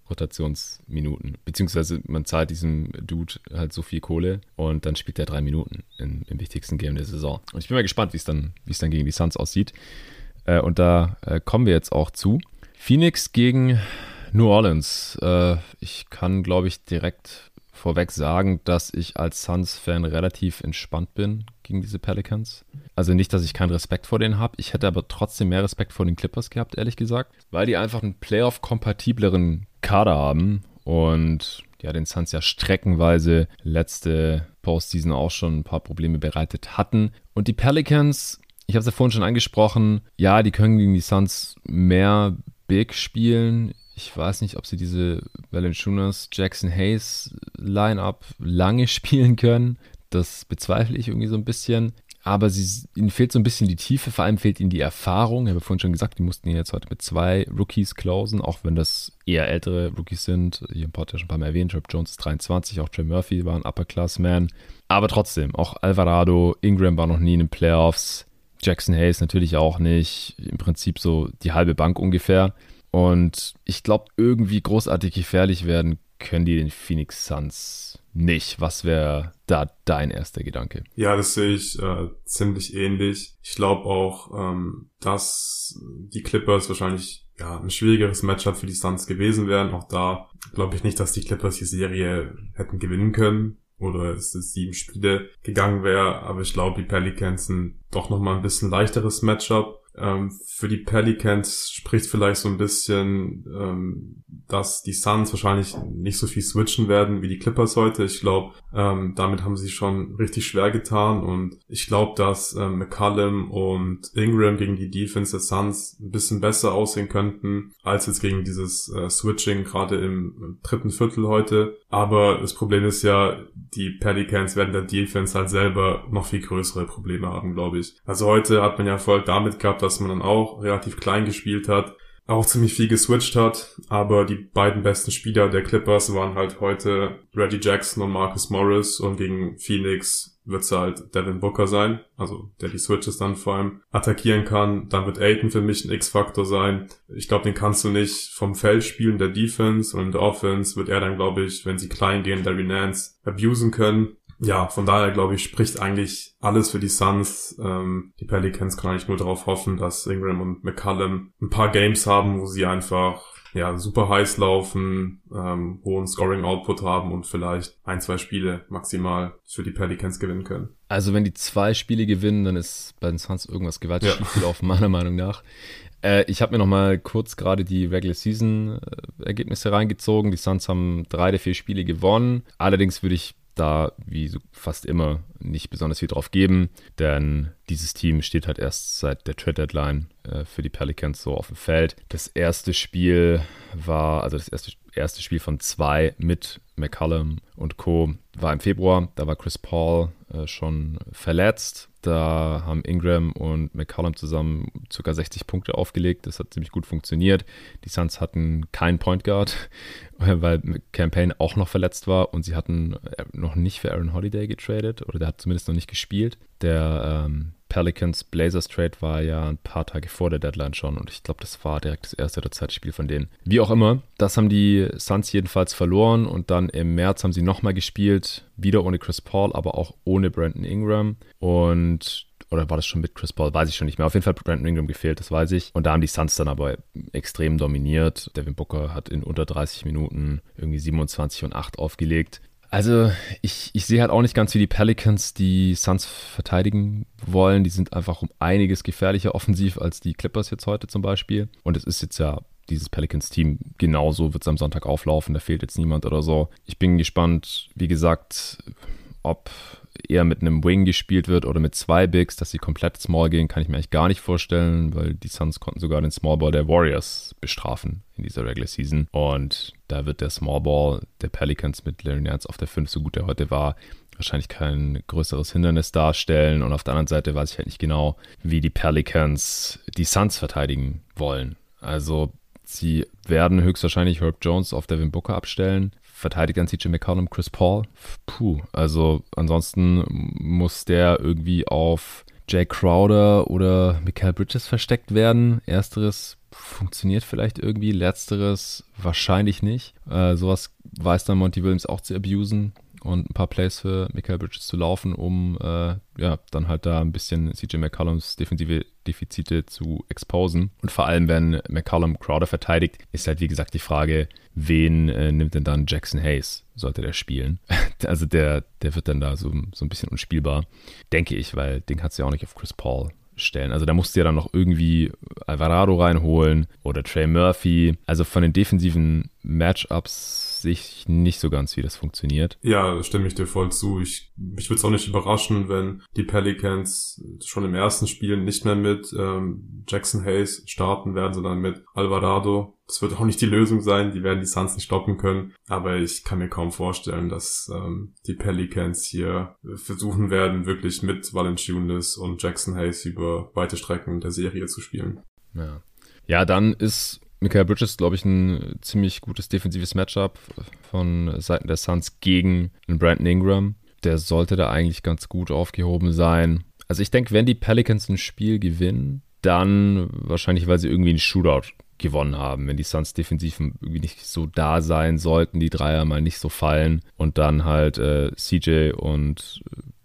Postseason-Rotationsminuten. Beziehungsweise man zahlt diesem Dude halt so viel Kohle und dann spielt er drei Minuten in, im wichtigsten Game der Saison. Und ich bin mal gespannt, wie es dann, dann gegen die Suns aussieht. Äh, und da äh, kommen wir jetzt auch zu. Phoenix gegen New Orleans. Äh, ich kann, glaube ich, direkt vorweg sagen, dass ich als Suns-Fan relativ entspannt bin gegen diese Pelicans. Also nicht, dass ich keinen Respekt vor denen habe. Ich hätte aber trotzdem mehr Respekt vor den Clippers gehabt, ehrlich gesagt. Weil die einfach einen Playoff-kompatibleren Kader haben und ja, den Suns ja streckenweise letzte Postseason auch schon ein paar Probleme bereitet hatten. Und die Pelicans, ich habe es ja vorhin schon angesprochen, ja, die können gegen die Suns mehr Big spielen. Ich weiß nicht, ob sie diese Valanciunas, Jackson Hayes Lineup lange spielen können. Das bezweifle ich irgendwie so ein bisschen. Aber sie, ihnen fehlt so ein bisschen die Tiefe, vor allem fehlt ihnen die Erfahrung. Ich habe vorhin schon gesagt, die mussten jetzt heute mit zwei Rookies closen, auch wenn das eher ältere Rookies sind. Hier im Podcast schon ein paar Mal erwähnt. Job Jones ist 23, auch Trey Murphy war ein Upper-Class-Man. Aber trotzdem, auch Alvarado, Ingram war noch nie in den Playoffs. Jackson Hayes natürlich auch nicht. Im Prinzip so die halbe Bank ungefähr. Und ich glaube, irgendwie großartig gefährlich werden können die den Phoenix Suns nicht. Was wäre da dein erster Gedanke? Ja, das sehe ich äh, ziemlich ähnlich. Ich glaube auch, ähm, dass die Clippers wahrscheinlich ja, ein schwierigeres Matchup für die Suns gewesen wären. Auch da glaube ich nicht, dass die Clippers die Serie hätten gewinnen können oder es ist sieben Spiele gegangen wäre. Aber ich glaube, die Pelicans sind doch nochmal ein bisschen leichteres Matchup. Ähm, für die Pelicans spricht vielleicht so ein bisschen, ähm, dass die Suns wahrscheinlich nicht so viel switchen werden wie die Clippers heute. Ich glaube, ähm, damit haben sie schon richtig schwer getan und ich glaube, dass ähm, McCallum und Ingram gegen die Defense der Suns ein bisschen besser aussehen könnten als jetzt gegen dieses äh, Switching gerade im dritten Viertel heute. Aber das Problem ist ja, die Pelicans werden der Defense halt selber noch viel größere Probleme haben, glaube ich. Also heute hat man ja Erfolg damit gehabt, dass man dann auch relativ klein gespielt hat, auch ziemlich viel geswitcht hat, aber die beiden besten Spieler der Clippers waren halt heute Reggie Jackson und Marcus Morris und gegen Phoenix wird es halt Devin Booker sein, also der die Switches dann vor allem attackieren kann. Dann wird Aiton für mich ein X-Faktor sein. Ich glaube, den kannst du nicht vom Feld spielen, der Defense und in der Offense wird er dann, glaube ich, wenn sie klein gehen, Larry Nance abusen können ja, von daher glaube ich, spricht eigentlich alles für die Suns. Ähm, die Pelicans können eigentlich nur darauf hoffen, dass Ingram und McCallum ein paar Games haben, wo sie einfach ja, super heiß laufen, ähm, hohen Scoring-Output haben und vielleicht ein, zwei Spiele maximal für die Pelicans gewinnen können. Also wenn die zwei Spiele gewinnen, dann ist bei den Suns irgendwas gewaltig ja. schiefgelaufen, meiner Meinung nach. Äh, ich habe mir noch mal kurz gerade die Regular Season äh, Ergebnisse reingezogen. Die Suns haben drei der vier Spiele gewonnen. Allerdings würde ich da, wie fast immer, nicht besonders viel drauf geben, denn dieses Team steht halt erst seit der Trade Deadline äh, für die Pelicans so auf dem Feld. Das erste Spiel war, also das erste, erste Spiel von zwei mit McCallum und Co. war im Februar. Da war Chris Paul äh, schon verletzt. Da haben Ingram und McCallum zusammen ca. 60 Punkte aufgelegt. Das hat ziemlich gut funktioniert. Die Suns hatten keinen Point Guard, weil Campaign auch noch verletzt war und sie hatten äh, noch nicht für Aaron Holiday getradet oder der hat zumindest noch nicht gespielt. Der ähm, Pelicans Blazers Trade war ja ein paar Tage vor der Deadline schon und ich glaube, das war direkt das erste oder zweite Spiel von denen. Wie auch immer, das haben die Suns jedenfalls verloren und dann im März haben sie nochmal gespielt, wieder ohne Chris Paul, aber auch ohne Brandon Ingram und oder war das schon mit Chris Paul? Weiß ich schon nicht mehr. Auf jeden Fall hat Brandon Ingram gefehlt, das weiß ich. Und da haben die Suns dann aber extrem dominiert. Devin Booker hat in unter 30 Minuten irgendwie 27 und 8 aufgelegt. Also ich, ich sehe halt auch nicht ganz, wie die Pelicans die Suns verteidigen wollen. Die sind einfach um einiges gefährlicher offensiv als die Clippers jetzt heute zum Beispiel. Und es ist jetzt ja dieses Pelicans-Team genauso wird es am Sonntag auflaufen. Da fehlt jetzt niemand oder so. Ich bin gespannt, wie gesagt, ob eher mit einem Wing gespielt wird oder mit zwei Bigs, dass sie komplett small gehen, kann ich mir eigentlich gar nicht vorstellen, weil die Suns konnten sogar den Small Ball der Warriors bestrafen in dieser Regular Season. Und da wird der Small Ball der Pelicans mit Larry Nance auf der 5, so gut er heute war, wahrscheinlich kein größeres Hindernis darstellen. Und auf der anderen Seite weiß ich halt nicht genau, wie die Pelicans die Suns verteidigen wollen. Also sie werden höchstwahrscheinlich Herb Jones auf Devin Booker abstellen verteidigt dann CJ McCollum Chris Paul. Puh, also ansonsten muss der irgendwie auf Jay Crowder oder Michael Bridges versteckt werden. Ersteres funktioniert vielleicht irgendwie, letzteres wahrscheinlich nicht. Äh, sowas weiß dann Monty Williams auch zu abusen und ein paar Plays für Michael Bridges zu laufen, um äh, ja dann halt da ein bisschen CJ McCollums defensive Defizite zu exposen. Und vor allem, wenn McCollum Crowder verteidigt, ist halt wie gesagt die Frage, wen äh, nimmt denn dann Jackson Hayes? Sollte der spielen? also der, der wird dann da so, so ein bisschen unspielbar, denke ich, weil den kannst du ja auch nicht auf Chris Paul stellen. Also da musst du ja dann noch irgendwie Alvarado reinholen oder Trey Murphy. Also von den defensiven Matchups sehe ich nicht so ganz, wie das funktioniert. Ja, stimme ich dir voll zu. Ich, mich würde es auch nicht überraschen, wenn die Pelicans schon im ersten Spiel nicht mehr mit ähm, Jackson Hayes starten werden, sondern mit Alvarado. Das wird auch nicht die Lösung sein. Die werden die Suns nicht stoppen können. Aber ich kann mir kaum vorstellen, dass ähm, die Pelicans hier versuchen werden, wirklich mit Valanciunas und Jackson Hayes über weite Strecken der Serie zu spielen. Ja. Ja, dann ist Michael Bridges, glaube ich, ein ziemlich gutes defensives Matchup von Seiten der Suns gegen Brandon Ingram. Der sollte da eigentlich ganz gut aufgehoben sein. Also ich denke, wenn die Pelicans ein Spiel gewinnen, dann wahrscheinlich, weil sie irgendwie einen Shootout gewonnen haben. Wenn die Suns defensiv irgendwie nicht so da sein sollten, die Dreier mal nicht so fallen und dann halt äh, CJ und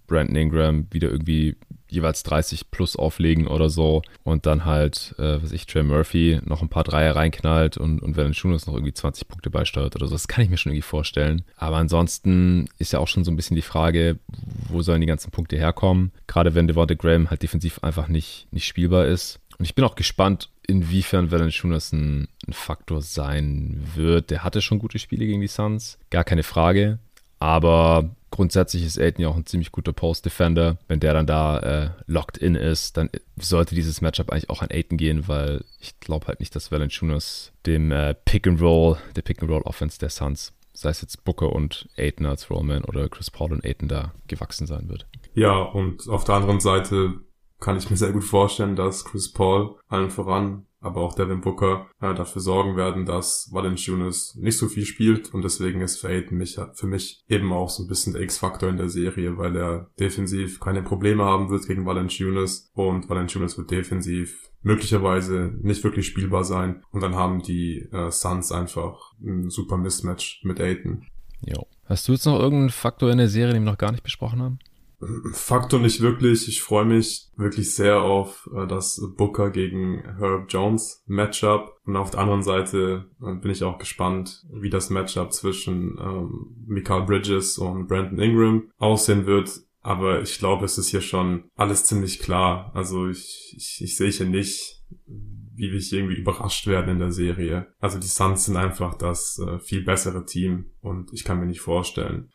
Brandon Ingram wieder irgendwie jeweils 30 plus auflegen oder so und dann halt, äh, was ich, Trey Murphy noch ein paar Dreier reinknallt und, und Valanciunas noch irgendwie 20 Punkte beisteuert oder so. Das kann ich mir schon irgendwie vorstellen. Aber ansonsten ist ja auch schon so ein bisschen die Frage, wo sollen die ganzen Punkte herkommen? Gerade wenn Devonta Graham halt defensiv einfach nicht, nicht spielbar ist. Und ich bin auch gespannt, inwiefern Valanciunas ein, ein Faktor sein wird. Der hatte schon gute Spiele gegen die Suns, gar keine Frage. Aber grundsätzlich ist Aiden ja auch ein ziemlich guter Post-Defender. Wenn der dann da äh, locked in ist, dann sollte dieses Matchup eigentlich auch an Aiden gehen, weil ich glaube halt nicht, dass Valanciunas dem äh, Pick-and-Roll, der Pick-and-Roll-Offense der Suns, sei es jetzt Booker und Aiden als Rollman oder Chris Paul und Aiden da gewachsen sein wird. Ja, und auf der anderen Seite kann ich mir sehr gut vorstellen, dass Chris Paul allen voran aber auch Devin Booker äh, dafür sorgen werden, dass Valanciunas nicht so viel spielt und deswegen ist für Aiden mich, für mich eben auch so ein bisschen der X-Faktor in der Serie, weil er defensiv keine Probleme haben wird gegen Valanciunas und Valanciunas wird defensiv möglicherweise nicht wirklich spielbar sein und dann haben die äh, Suns einfach ein super Mismatch mit Aiden. Jo. Hast du jetzt noch irgendeinen Faktor in der Serie, den wir noch gar nicht besprochen haben? Faktor nicht wirklich. Ich freue mich wirklich sehr auf äh, das Booker gegen Herb Jones Matchup. Und auf der anderen Seite äh, bin ich auch gespannt, wie das Matchup zwischen ähm, Mikael Bridges und Brandon Ingram aussehen wird. Aber ich glaube, es ist hier schon alles ziemlich klar. Also ich, ich, ich sehe hier nicht, wie wir hier irgendwie überrascht werden in der Serie. Also die Suns sind einfach das äh, viel bessere Team und ich kann mir nicht vorstellen,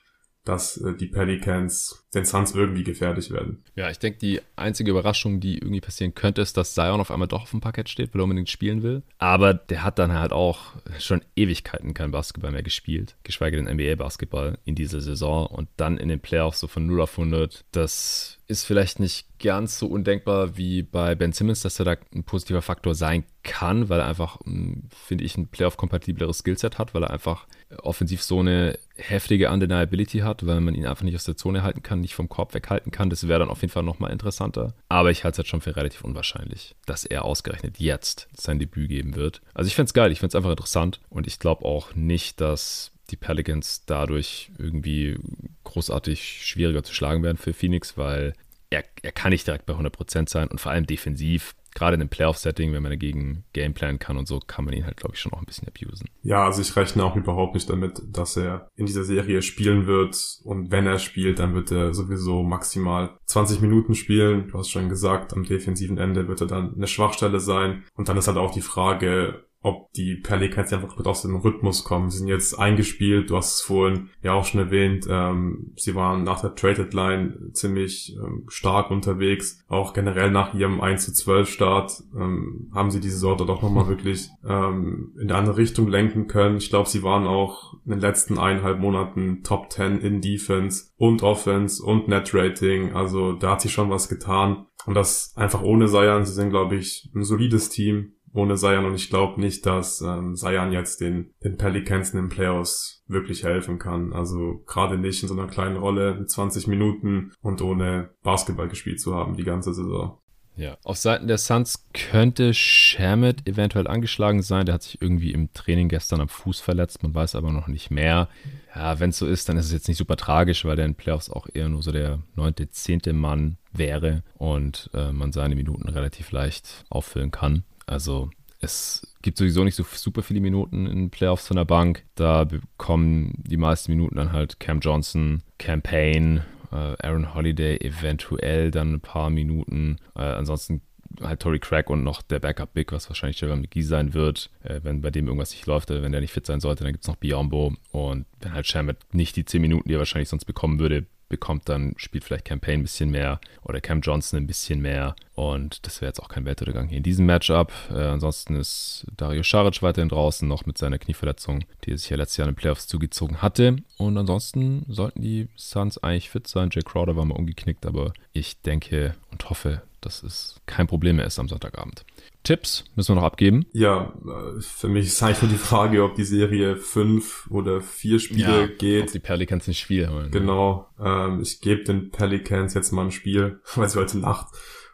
dass äh, die Pelicans den Suns irgendwie gefährlich werden. Ja, ich denke, die einzige Überraschung, die irgendwie passieren könnte, ist, dass Zion auf einmal doch auf dem Parkett steht, weil er unbedingt spielen will. Aber der hat dann halt auch schon Ewigkeiten kein Basketball mehr gespielt, geschweige denn NBA-Basketball in dieser Saison und dann in den Playoffs so von 0 auf 100. Das ist vielleicht nicht ganz so undenkbar wie bei Ben Simmons, dass er da ein positiver Faktor sein kann, weil er einfach, hm, finde ich, ein Playoff-kompatibleres Skillset hat, weil er einfach offensiv so eine heftige Undeniability hat, weil man ihn einfach nicht aus der Zone halten kann, nicht vom Korb weghalten kann. Das wäre dann auf jeden Fall nochmal interessanter. Aber ich halte es halt schon für relativ unwahrscheinlich, dass er ausgerechnet jetzt sein Debüt geben wird. Also ich finde es geil, ich finde es einfach interessant und ich glaube auch nicht, dass die Pelicans dadurch irgendwie großartig schwieriger zu schlagen werden für Phoenix, weil er, er kann nicht direkt bei 100% sein und vor allem defensiv gerade in einem Playoff-Setting, wenn man dagegen Gameplan kann und so, kann man ihn halt, glaube ich, schon auch ein bisschen abusen. Ja, also ich rechne auch überhaupt nicht damit, dass er in dieser Serie spielen wird. Und wenn er spielt, dann wird er sowieso maximal 20 Minuten spielen. Du hast schon gesagt, am defensiven Ende wird er dann eine Schwachstelle sein. Und dann ist halt auch die Frage, ob die Pelicans einfach mit aus dem Rhythmus kommen. Sie sind jetzt eingespielt, du hast es vorhin ja auch schon erwähnt, ähm, sie waren nach der Traded Line ziemlich ähm, stark unterwegs, auch generell nach ihrem 1 zu 12 Start ähm, haben sie diese Sorte doch nochmal wirklich ähm, in eine andere Richtung lenken können. Ich glaube, sie waren auch in den letzten eineinhalb Monaten Top 10 in Defense und Offense und Net Rating, also da hat sie schon was getan. Und das einfach ohne Seiern. Sie sind, glaube ich, ein solides Team ohne Zion und ich glaube nicht, dass ähm, Zion jetzt den, den Pelicans in den Playoffs wirklich helfen kann. Also gerade nicht in so einer kleinen Rolle mit 20 Minuten und ohne Basketball gespielt zu haben die ganze Saison. Ja, auf Seiten der Suns könnte Shamit eventuell angeschlagen sein. Der hat sich irgendwie im Training gestern am Fuß verletzt. Man weiß aber noch nicht mehr. Ja, wenn es so ist, dann ist es jetzt nicht super tragisch, weil der in Playoffs auch eher nur so der neunte, zehnte Mann wäre und äh, man seine Minuten relativ leicht auffüllen kann. Also Es gibt sowieso nicht so super viele Minuten in Playoffs von der Bank. Da bekommen die meisten Minuten dann halt Cam Johnson, Campaign, äh, Aaron Holiday eventuell dann ein paar Minuten. Äh, ansonsten halt Tory Craig und noch der Backup Big, was wahrscheinlich Javon McGee sein wird. Äh, wenn bei dem irgendwas nicht läuft, wenn der nicht fit sein sollte, dann gibt es noch Biombo. Und wenn halt Shamit nicht die 10 Minuten, die er wahrscheinlich sonst bekommen würde, bekommt, dann spielt vielleicht Campaign ein bisschen mehr oder Cam Johnson ein bisschen mehr. Und das wäre jetzt auch kein Weltuntergang hier in diesem Matchup. Äh, ansonsten ist Dario Saric weiterhin draußen, noch mit seiner Knieverletzung, die er sich ja letztes Jahr in den Playoffs zugezogen hatte. Und ansonsten sollten die Suns eigentlich fit sein. Jay Crowder war mal umgeknickt, aber ich denke und hoffe, dass es kein Problem mehr ist am Sonntagabend. Tipps müssen wir noch abgeben. Ja, äh, für mich ist eigentlich nur die Frage, ob die Serie fünf oder vier Spiele ja, geht. Ob die Pelicans ein Spiel holen. Genau. Ähm, ich gebe den Pelicans jetzt mal ein Spiel, weil sie heute Nacht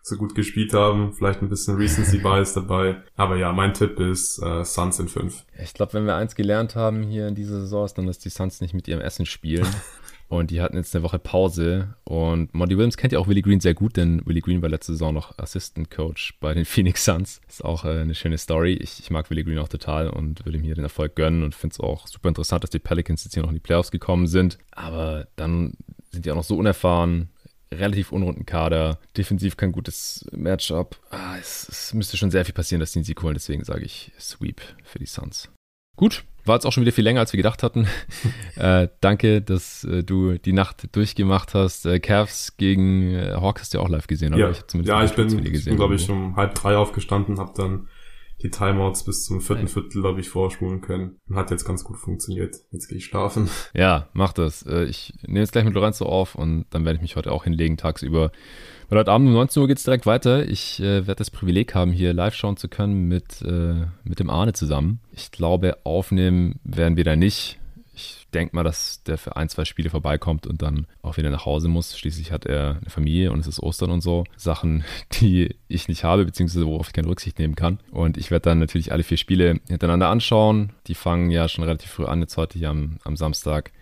so gut gespielt haben. Vielleicht ein bisschen Recency Bias dabei. Aber ja, mein Tipp ist äh, Suns in fünf. Ich glaube, wenn wir eins gelernt haben hier in dieser Saison, ist dann, dass die Suns nicht mit ihrem Essen spielen. Und die hatten jetzt eine Woche Pause. Und Monty Williams kennt ja auch Willie Green sehr gut, denn Willie Green war letzte Saison noch Assistant Coach bei den Phoenix Suns. Ist auch äh, eine schöne Story. Ich, ich, mag Willie Green auch total und würde ihm hier den Erfolg gönnen und finde es auch super interessant, dass die Pelicans jetzt hier noch in die Playoffs gekommen sind. Aber dann sind die auch noch so unerfahren. Relativ unrunden Kader, defensiv kein gutes Matchup. Ah, es, es müsste schon sehr viel passieren, dass die einen Sieg holen. Deswegen sage ich Sweep für die Suns. Gut, war jetzt auch schon wieder viel länger, als wir gedacht hatten. äh, danke, dass äh, du die Nacht durchgemacht hast. Äh, Cavs gegen äh, Hawks hast du ja auch live gesehen, oder? Ja, ich, ja, ich bin, ich bin glaube ich, um halb drei aufgestanden, habe dann die Timeouts bis zum vierten Viertel, glaube ich, vorspulen können. Und hat jetzt ganz gut funktioniert. Jetzt gehe ich schlafen. Ja, mach das. Äh, ich nehme jetzt gleich mit Lorenzo auf und dann werde ich mich heute auch hinlegen tagsüber weil heute Abend um 19 Uhr geht es direkt weiter. Ich äh, werde das Privileg haben, hier live schauen zu können mit, äh, mit dem Arne zusammen. Ich glaube, aufnehmen werden wir da nicht. Ich denke mal, dass der für ein, zwei Spiele vorbeikommt und dann auch wieder nach Hause muss. Schließlich hat er eine Familie und es ist Ostern und so. Sachen, die ich nicht habe, beziehungsweise worauf ich keine Rücksicht nehmen kann. Und ich werde dann natürlich alle vier Spiele hintereinander anschauen. Die fangen ja schon relativ früh an, jetzt heute hier am, am Samstag.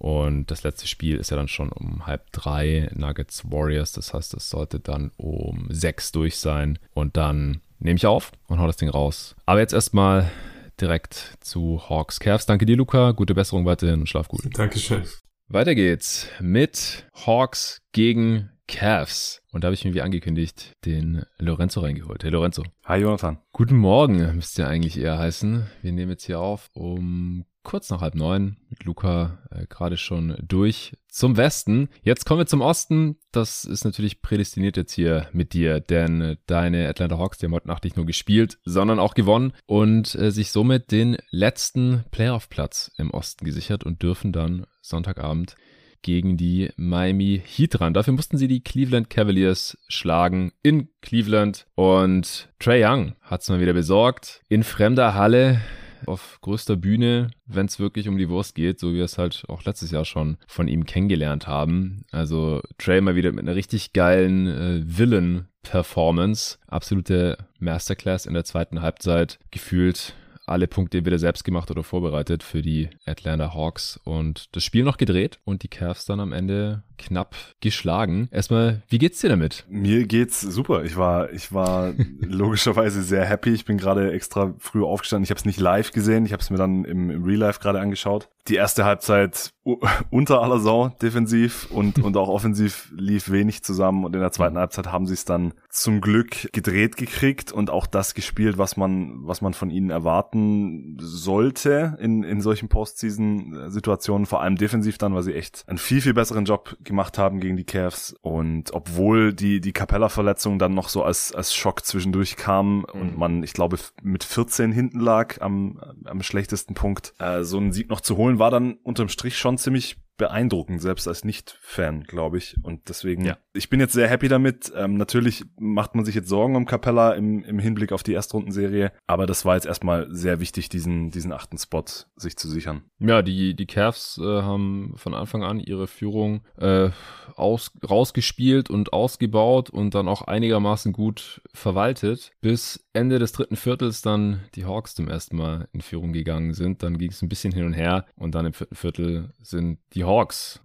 Und das letzte Spiel ist ja dann schon um halb drei Nuggets Warriors. Das heißt, es sollte dann um sechs durch sein. Und dann nehme ich auf und hau das Ding raus. Aber jetzt erstmal direkt zu Hawks Cavs. Danke dir, Luca. Gute Besserung weiterhin und schlaf gut. Dankeschön. Weiter geht's mit Hawks gegen Cavs. Und da habe ich mir wie angekündigt den Lorenzo reingeholt. Hey Lorenzo. Hi Jonathan. Guten Morgen müsste ja eigentlich eher heißen. Wir nehmen jetzt hier auf um kurz nach halb neun mit Luca äh, gerade schon durch zum Westen. Jetzt kommen wir zum Osten. Das ist natürlich prädestiniert jetzt hier mit dir, denn deine Atlanta Hawks, die haben heute Nacht nicht nur gespielt, sondern auch gewonnen und äh, sich somit den letzten Playoff-Platz im Osten gesichert und dürfen dann Sonntagabend gegen die Miami Heat ran. Dafür mussten sie die Cleveland Cavaliers schlagen in Cleveland und Trey Young hat es mal wieder besorgt. In fremder Halle auf größter Bühne, wenn es wirklich um die Wurst geht, so wie wir es halt auch letztes Jahr schon von ihm kennengelernt haben. Also Trey mal wieder mit einer richtig geilen äh, Villain-Performance. Absolute Masterclass in der zweiten Halbzeit. Gefühlt alle Punkte wieder selbst gemacht oder vorbereitet für die Atlanta Hawks und das Spiel noch gedreht und die Cavs dann am Ende knapp geschlagen. Erstmal, wie geht's dir damit? Mir geht's super. Ich war, ich war logischerweise sehr happy. Ich bin gerade extra früh aufgestanden. Ich habe es nicht live gesehen. Ich habe es mir dann im, im Real Life gerade angeschaut. Die erste Halbzeit unter aller Sau defensiv und, und auch offensiv lief wenig zusammen und in der zweiten Halbzeit haben sie es dann zum Glück gedreht gekriegt und auch das gespielt, was man, was man von ihnen erwarten sollte in, in solchen Postseason-Situationen, vor allem defensiv dann, weil sie echt einen viel, viel besseren Job gemacht haben gegen die Cavs. Und obwohl die, die Capella-Verletzung dann noch so als, als Schock zwischendurch kam mhm. und man, ich glaube, mit 14 hinten lag am, am schlechtesten Punkt, äh, so einen Sieg noch zu holen, war dann unterm Strich schon ziemlich beeindruckend, selbst als Nicht-Fan, glaube ich. Und deswegen, ja. ich bin jetzt sehr happy damit. Ähm, natürlich macht man sich jetzt Sorgen um Capella im, im Hinblick auf die Erstrundenserie, aber das war jetzt erstmal sehr wichtig, diesen, diesen achten Spot sich zu sichern. Ja, die, die Cavs äh, haben von Anfang an ihre Führung äh, aus, rausgespielt und ausgebaut und dann auch einigermaßen gut verwaltet, bis Ende des dritten Viertels dann die Hawks zum ersten Mal in Führung gegangen sind. Dann ging es ein bisschen hin und her und dann im vierten Viertel sind die Hawks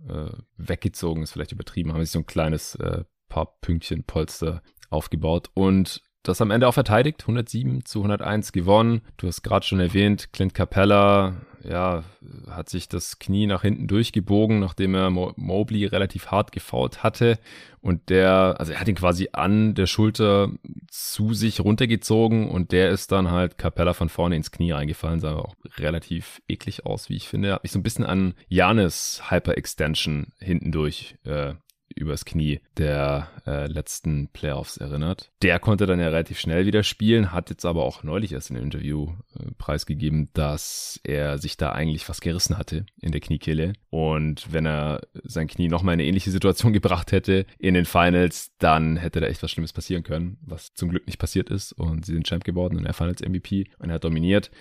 äh, weggezogen, ist vielleicht übertrieben, haben sich so ein kleines äh, paar Pünktchen Polster aufgebaut und das am Ende auch verteidigt, 107 zu 101 gewonnen. Du hast gerade schon erwähnt, Clint Capella, ja, hat sich das Knie nach hinten durchgebogen, nachdem er Mo Mobley relativ hart gefault hatte. Und der, also er hat ihn quasi an der Schulter zu sich runtergezogen und der ist dann halt Capella von vorne ins Knie reingefallen, sah auch relativ eklig aus, wie ich finde. Hat mich so ein bisschen an Janis Hyper-Extension hinten durch äh, übers Knie der äh, letzten Playoffs erinnert. Der konnte dann ja relativ schnell wieder spielen, hat jetzt aber auch neulich erst in einem Interview äh, preisgegeben, dass er sich da eigentlich was gerissen hatte in der Kniekehle. Und wenn er sein Knie nochmal in eine ähnliche Situation gebracht hätte in den Finals, dann hätte da echt was Schlimmes passieren können, was zum Glück nicht passiert ist. Und sie sind Champ geworden und er Finals MVP und er hat dominiert.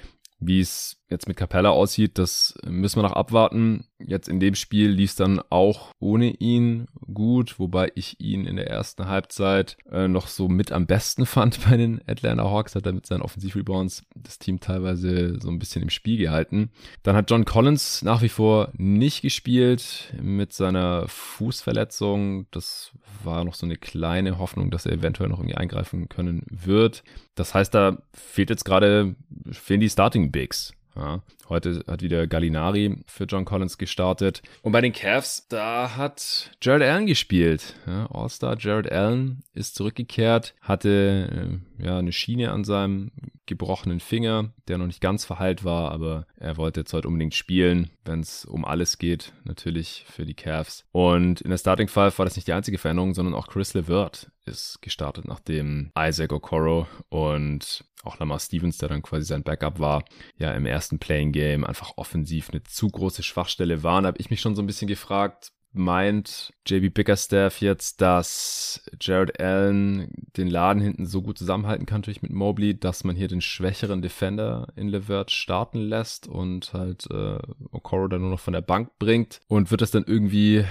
Wie es jetzt mit Capella aussieht, das müssen wir noch abwarten. Jetzt in dem Spiel lief es dann auch ohne ihn gut, wobei ich ihn in der ersten Halbzeit äh, noch so mit am besten fand bei den Atlanta Hawks. Hat er mit seinen Offensivrebounds das Team teilweise so ein bisschen im Spiel gehalten. Dann hat John Collins nach wie vor nicht gespielt mit seiner Fußverletzung. Das war noch so eine kleine Hoffnung, dass er eventuell noch irgendwie eingreifen können wird. Das heißt, da fehlt jetzt gerade, fehlen die Starting Bigs. Ja, heute hat wieder Gallinari für John Collins gestartet. Und bei den Cavs, da hat Jared Allen gespielt. Ja, All-Star Jared Allen ist zurückgekehrt, hatte äh, ja eine Schiene an seinem gebrochenen Finger, der noch nicht ganz verheilt war, aber er wollte jetzt heute unbedingt spielen, wenn es um alles geht, natürlich für die Cavs. Und in der Starting Five war das nicht die einzige Veränderung, sondern auch Chris LeVert ist gestartet, nachdem Isaac Okoro und auch Lamar Stevens, der dann quasi sein Backup war, ja im ersten Playing Game einfach offensiv eine zu große Schwachstelle waren, habe ich mich schon so ein bisschen gefragt, meint JB Bickerstaff jetzt, dass Jared Allen den Laden hinten so gut zusammenhalten kann, natürlich mit Mobley, dass man hier den schwächeren Defender in Levert starten lässt und halt äh, Okoro dann nur noch von der Bank bringt? Und wird das dann irgendwie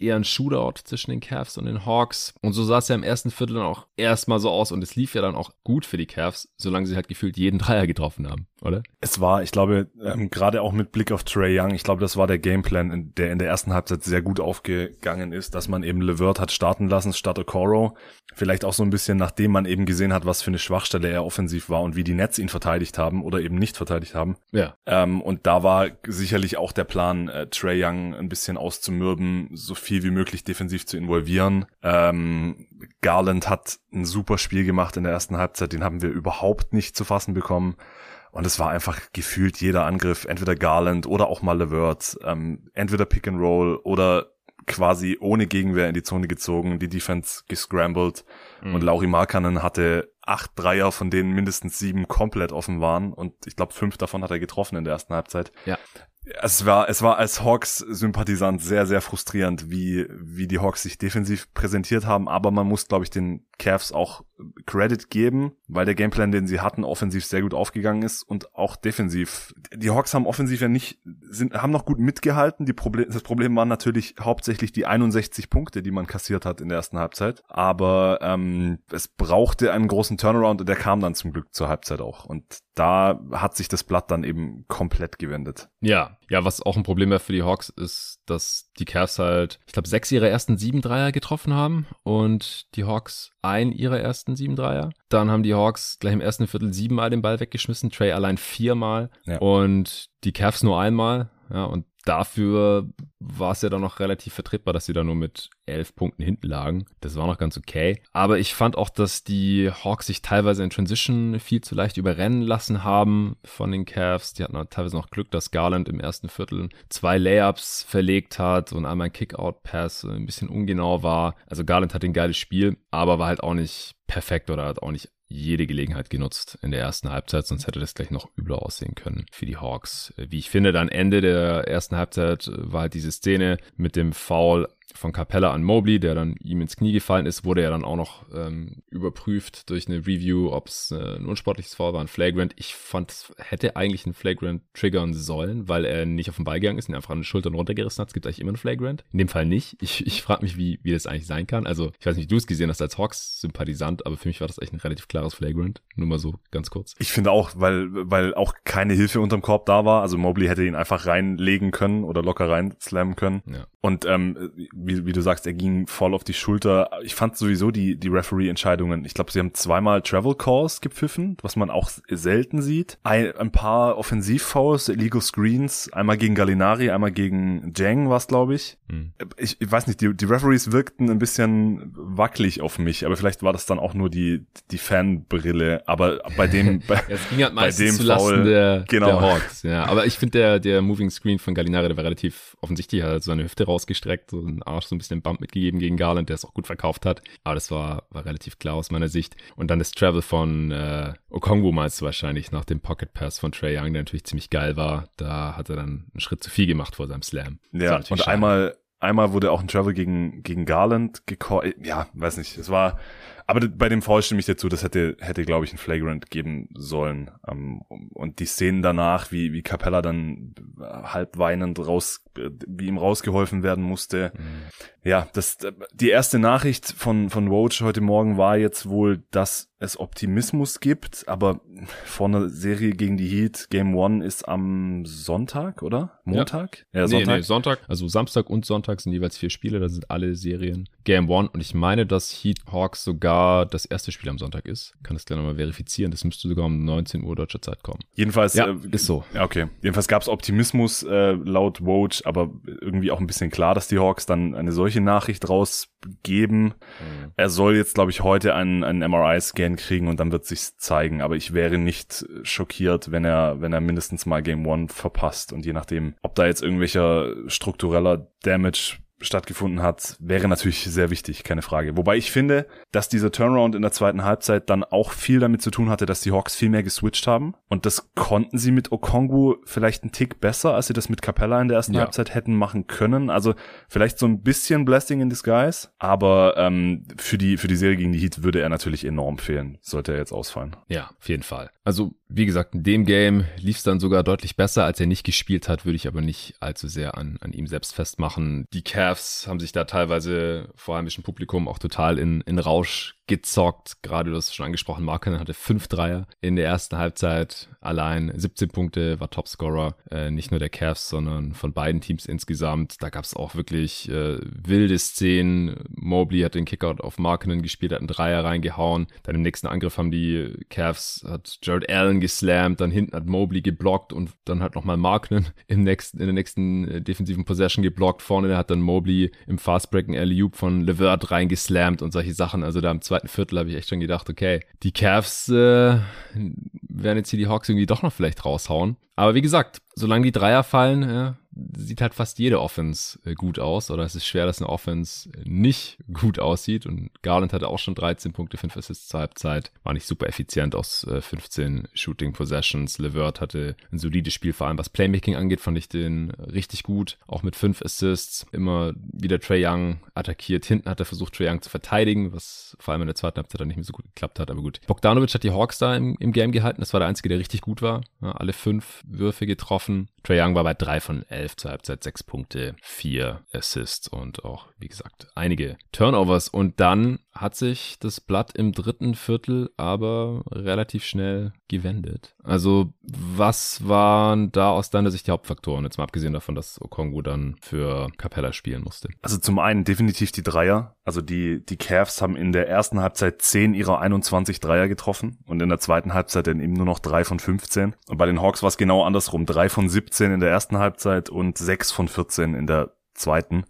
eher ein Shootout zwischen den Cavs und den Hawks. Und so sah es ja im ersten Viertel dann auch erstmal so aus und es lief ja dann auch gut für die Cavs, solange sie halt gefühlt jeden Dreier getroffen haben, oder? Es war, ich glaube, ähm, gerade auch mit Blick auf Trey Young, ich glaube, das war der Gameplan, der in der ersten Halbzeit sehr gut aufgegangen ist, dass man eben LeVert hat starten lassen statt Okoro. Vielleicht auch so ein bisschen, nachdem man eben gesehen hat, was für eine Schwachstelle er offensiv war und wie die Nets ihn verteidigt haben oder eben nicht verteidigt haben. Ja. Ähm, und da war sicherlich auch der Plan, äh, Trey Young ein bisschen auszumürben, so viel wie möglich defensiv zu involvieren. Ähm, Garland hat ein super Spiel gemacht in der ersten Halbzeit, den haben wir überhaupt nicht zu fassen bekommen. Und es war einfach gefühlt jeder Angriff, entweder Garland oder auch mal LeVert, ähm, entweder Pick and Roll oder quasi ohne Gegenwehr in die Zone gezogen, die Defense gescrambled mhm. und Lauri Markkanen hatte acht Dreier, von denen mindestens sieben komplett offen waren und ich glaube fünf davon hat er getroffen in der ersten Halbzeit. Ja es war, es war als Hawks-Sympathisant sehr, sehr frustrierend, wie, wie die Hawks sich defensiv präsentiert haben. Aber man muss, glaube ich, den Cavs auch Credit geben, weil der Gameplan, den sie hatten, offensiv sehr gut aufgegangen ist und auch defensiv. Die Hawks haben offensiv ja nicht, sind, haben noch gut mitgehalten. Die Problem, das Problem waren natürlich hauptsächlich die 61 Punkte, die man kassiert hat in der ersten Halbzeit. Aber ähm, es brauchte einen großen Turnaround und der kam dann zum Glück zur Halbzeit auch. Und da hat sich das Blatt dann eben komplett gewendet. Ja, ja, was auch ein Problem wäre für die Hawks ist, dass die Cavs halt, ich glaube, sechs ihrer ersten sieben Dreier getroffen haben und die Hawks ein ihrer ersten sieben Dreier. Dann haben die Hawks gleich im ersten Viertel siebenmal den Ball weggeschmissen, Trey allein viermal ja. und die Cavs nur einmal. Ja, und dafür war es ja dann noch relativ vertretbar, dass sie da nur mit elf Punkten hinten lagen. Das war noch ganz okay. Aber ich fand auch, dass die Hawks sich teilweise in Transition viel zu leicht überrennen lassen haben von den Cavs. Die hatten teilweise noch Glück, dass Garland im ersten Viertel zwei Layups verlegt hat und einmal ein Kickout-Pass ein bisschen ungenau war. Also Garland hat ein geiles Spiel, aber war halt auch nicht perfekt oder hat auch nicht jede Gelegenheit genutzt in der ersten Halbzeit, sonst hätte das gleich noch übler aussehen können für die Hawks. Wie ich finde, dann Ende der ersten Halbzeit war halt diese Szene mit dem Foul von Capella an Mobley, der dann ihm ins Knie gefallen ist, wurde ja dann auch noch ähm, überprüft durch eine Review, ob es äh, ein unsportliches Foul war, ein Flagrant. Ich fand, es hätte eigentlich ein Flagrant triggern sollen, weil er nicht auf den Ball gegangen ist und einfach an den Schultern runtergerissen hat. Es gibt eigentlich immer ein Flagrant. In dem Fall nicht. Ich, ich frage mich, wie, wie das eigentlich sein kann. Also, ich weiß nicht, wie du es gesehen hast als Hawks-Sympathisant, aber für mich war das eigentlich ein relativ klares Flagrant. Nur mal so ganz kurz. Ich finde auch, weil, weil auch keine Hilfe unterm Korb da war. Also Mobley hätte ihn einfach reinlegen können oder locker reinslammen können. Ja. Und ähm, wie, wie du sagst, er ging voll auf die Schulter. Ich fand sowieso die, die Referee-Entscheidungen, ich glaube, sie haben zweimal Travel Calls gepfiffen, was man auch selten sieht. Ein, ein paar Offensiv-Fouls, Illegal Screens, einmal gegen Gallinari, einmal gegen Jang war es, glaube ich. Hm. ich. Ich weiß nicht, die, die Referees wirkten ein bisschen wackelig auf mich, aber vielleicht war das dann auch nur die, die Fanbrille. Aber bei dem, bei, ja, es ging halt bei dem Foul, der, genau. der Hawks. Ja, aber ich finde der, der Moving Screen von Gallinari, der war relativ offensichtlich, er hat seine Hüfte rausgestreckt, einen Arsch so ein bisschen Bump mitgegeben gegen Garland, der es auch gut verkauft hat. Aber das war, war relativ klar aus meiner Sicht. Und dann das Travel von äh, Okongwu meinst du wahrscheinlich nach dem Pocket Pass von Trey Young, der natürlich ziemlich geil war. Da hat er dann einen Schritt zu viel gemacht vor seinem Slam. Ja, und schade. einmal Einmal wurde auch ein Travel gegen, gegen Garland gecallt. Ja, weiß nicht. Es war, aber bei dem Foul stimme ich dazu, das hätte, hätte glaube ich, ein Flagrant geben sollen. Ähm, und die Szenen danach, wie, wie Capella dann halb weinend raus, wie ihm rausgeholfen werden musste. Mhm. Ja, das, die erste Nachricht von, von Roach heute Morgen war jetzt wohl, dass es Optimismus gibt, aber vor einer Serie gegen die Heat, Game One ist am Sonntag, oder? Montag? Ja, ja Sonntag. Nee, nee, Sonntag. Also Samstag und Sonntag sind jeweils vier Spiele, da sind alle Serien Game One und ich meine, dass Heat Hawks sogar das erste Spiel am Sonntag ist. Kann das gleich nochmal verifizieren. Das müsste sogar um 19 Uhr deutscher Zeit kommen. Jedenfalls ja, äh, ist so. Ja, okay. Jedenfalls gab es Optimismus äh, laut Woj, aber irgendwie auch ein bisschen klar, dass die Hawks dann eine solche Nachricht rausgeben. Mhm. Er soll jetzt, glaube ich, heute einen, einen MRI-Scan kriegen und dann wird sich zeigen. Aber ich wäre nicht schockiert, wenn er, wenn er mindestens mal Game One verpasst. Und je nachdem, ob da jetzt irgendwelcher struktureller Damage stattgefunden hat, wäre natürlich sehr wichtig, keine Frage. Wobei ich finde, dass dieser Turnaround in der zweiten Halbzeit dann auch viel damit zu tun hatte, dass die Hawks viel mehr geswitcht haben. Und das konnten sie mit Okongu vielleicht einen Tick besser, als sie das mit Capella in der ersten ja. Halbzeit hätten machen können. Also vielleicht so ein bisschen Blessing in Disguise. Aber ähm, für, die, für die Serie gegen die Heat würde er natürlich enorm fehlen, sollte er jetzt ausfallen. Ja, auf jeden Fall. Also wie gesagt, in dem Game lief es dann sogar deutlich besser, als er nicht gespielt hat, würde ich aber nicht allzu sehr an, an ihm selbst festmachen. Die Cavs haben sich da teilweise vor ein Publikum auch total in, in Rausch gezockt. Gerade du hast schon angesprochen, Marken hatte fünf Dreier in der ersten Halbzeit. Allein 17 Punkte war Topscorer. Äh, nicht nur der Cavs, sondern von beiden Teams insgesamt. Da gab es auch wirklich äh, wilde Szenen. Mobley hat den Kickout auf Markenen gespielt, hat einen Dreier reingehauen. Dann im nächsten Angriff haben die Cavs, hat Jared Allen geslammt, dann hinten hat Mobley geblockt und dann hat nochmal Markenen im nächsten, in der nächsten äh, defensiven Possession geblockt. Vorne hat dann Mobley im Fastbreaking alley von Levert reingeslammt und solche Sachen. Also da im zweiten zweiten Viertel habe ich echt schon gedacht, okay, die Cavs äh, werden jetzt hier die Hawks irgendwie doch noch vielleicht raushauen. Aber wie gesagt, solange die Dreier fallen, ja, sieht halt fast jede Offense äh, gut aus. Oder es ist schwer, dass eine Offense nicht gut aussieht. Und Garland hatte auch schon 13 Punkte, 5 Assists zur Halbzeit. War nicht super effizient aus 15 äh, Shooting Possessions. Levert hatte ein solides Spiel, vor allem was Playmaking angeht, fand ich den richtig gut. Auch mit 5 Assists. Immer wieder Trey Young attackiert. Hinten hat er versucht, Trey Young zu verteidigen, was vor allem in der zweiten Halbzeit dann nicht mehr so gut geklappt hat. Aber gut. Bogdanovic hat die Hawks da im, im Game gehalten. Das war der einzige, der richtig gut war. Ja, alle fünf Würfe getroffen. Trey Young war bei drei von elf zur Halbzeit, sechs Punkte, vier Assists und auch, wie gesagt, einige Turnovers. Und dann hat sich das Blatt im dritten Viertel aber relativ schnell gewendet. Also, was waren da aus deiner Sicht die Hauptfaktoren? Jetzt mal abgesehen davon, dass Okongu dann für Capella spielen musste. Also zum einen definitiv die Dreier. Also die, die Cavs haben in der ersten Halbzeit 10 ihrer 21 Dreier getroffen und in der zweiten Halbzeit dann eben nur noch 3 von 15. Und bei den Hawks war es genau andersrum. 3 von 17 in der ersten Halbzeit und 6 von 14 in der zweiten.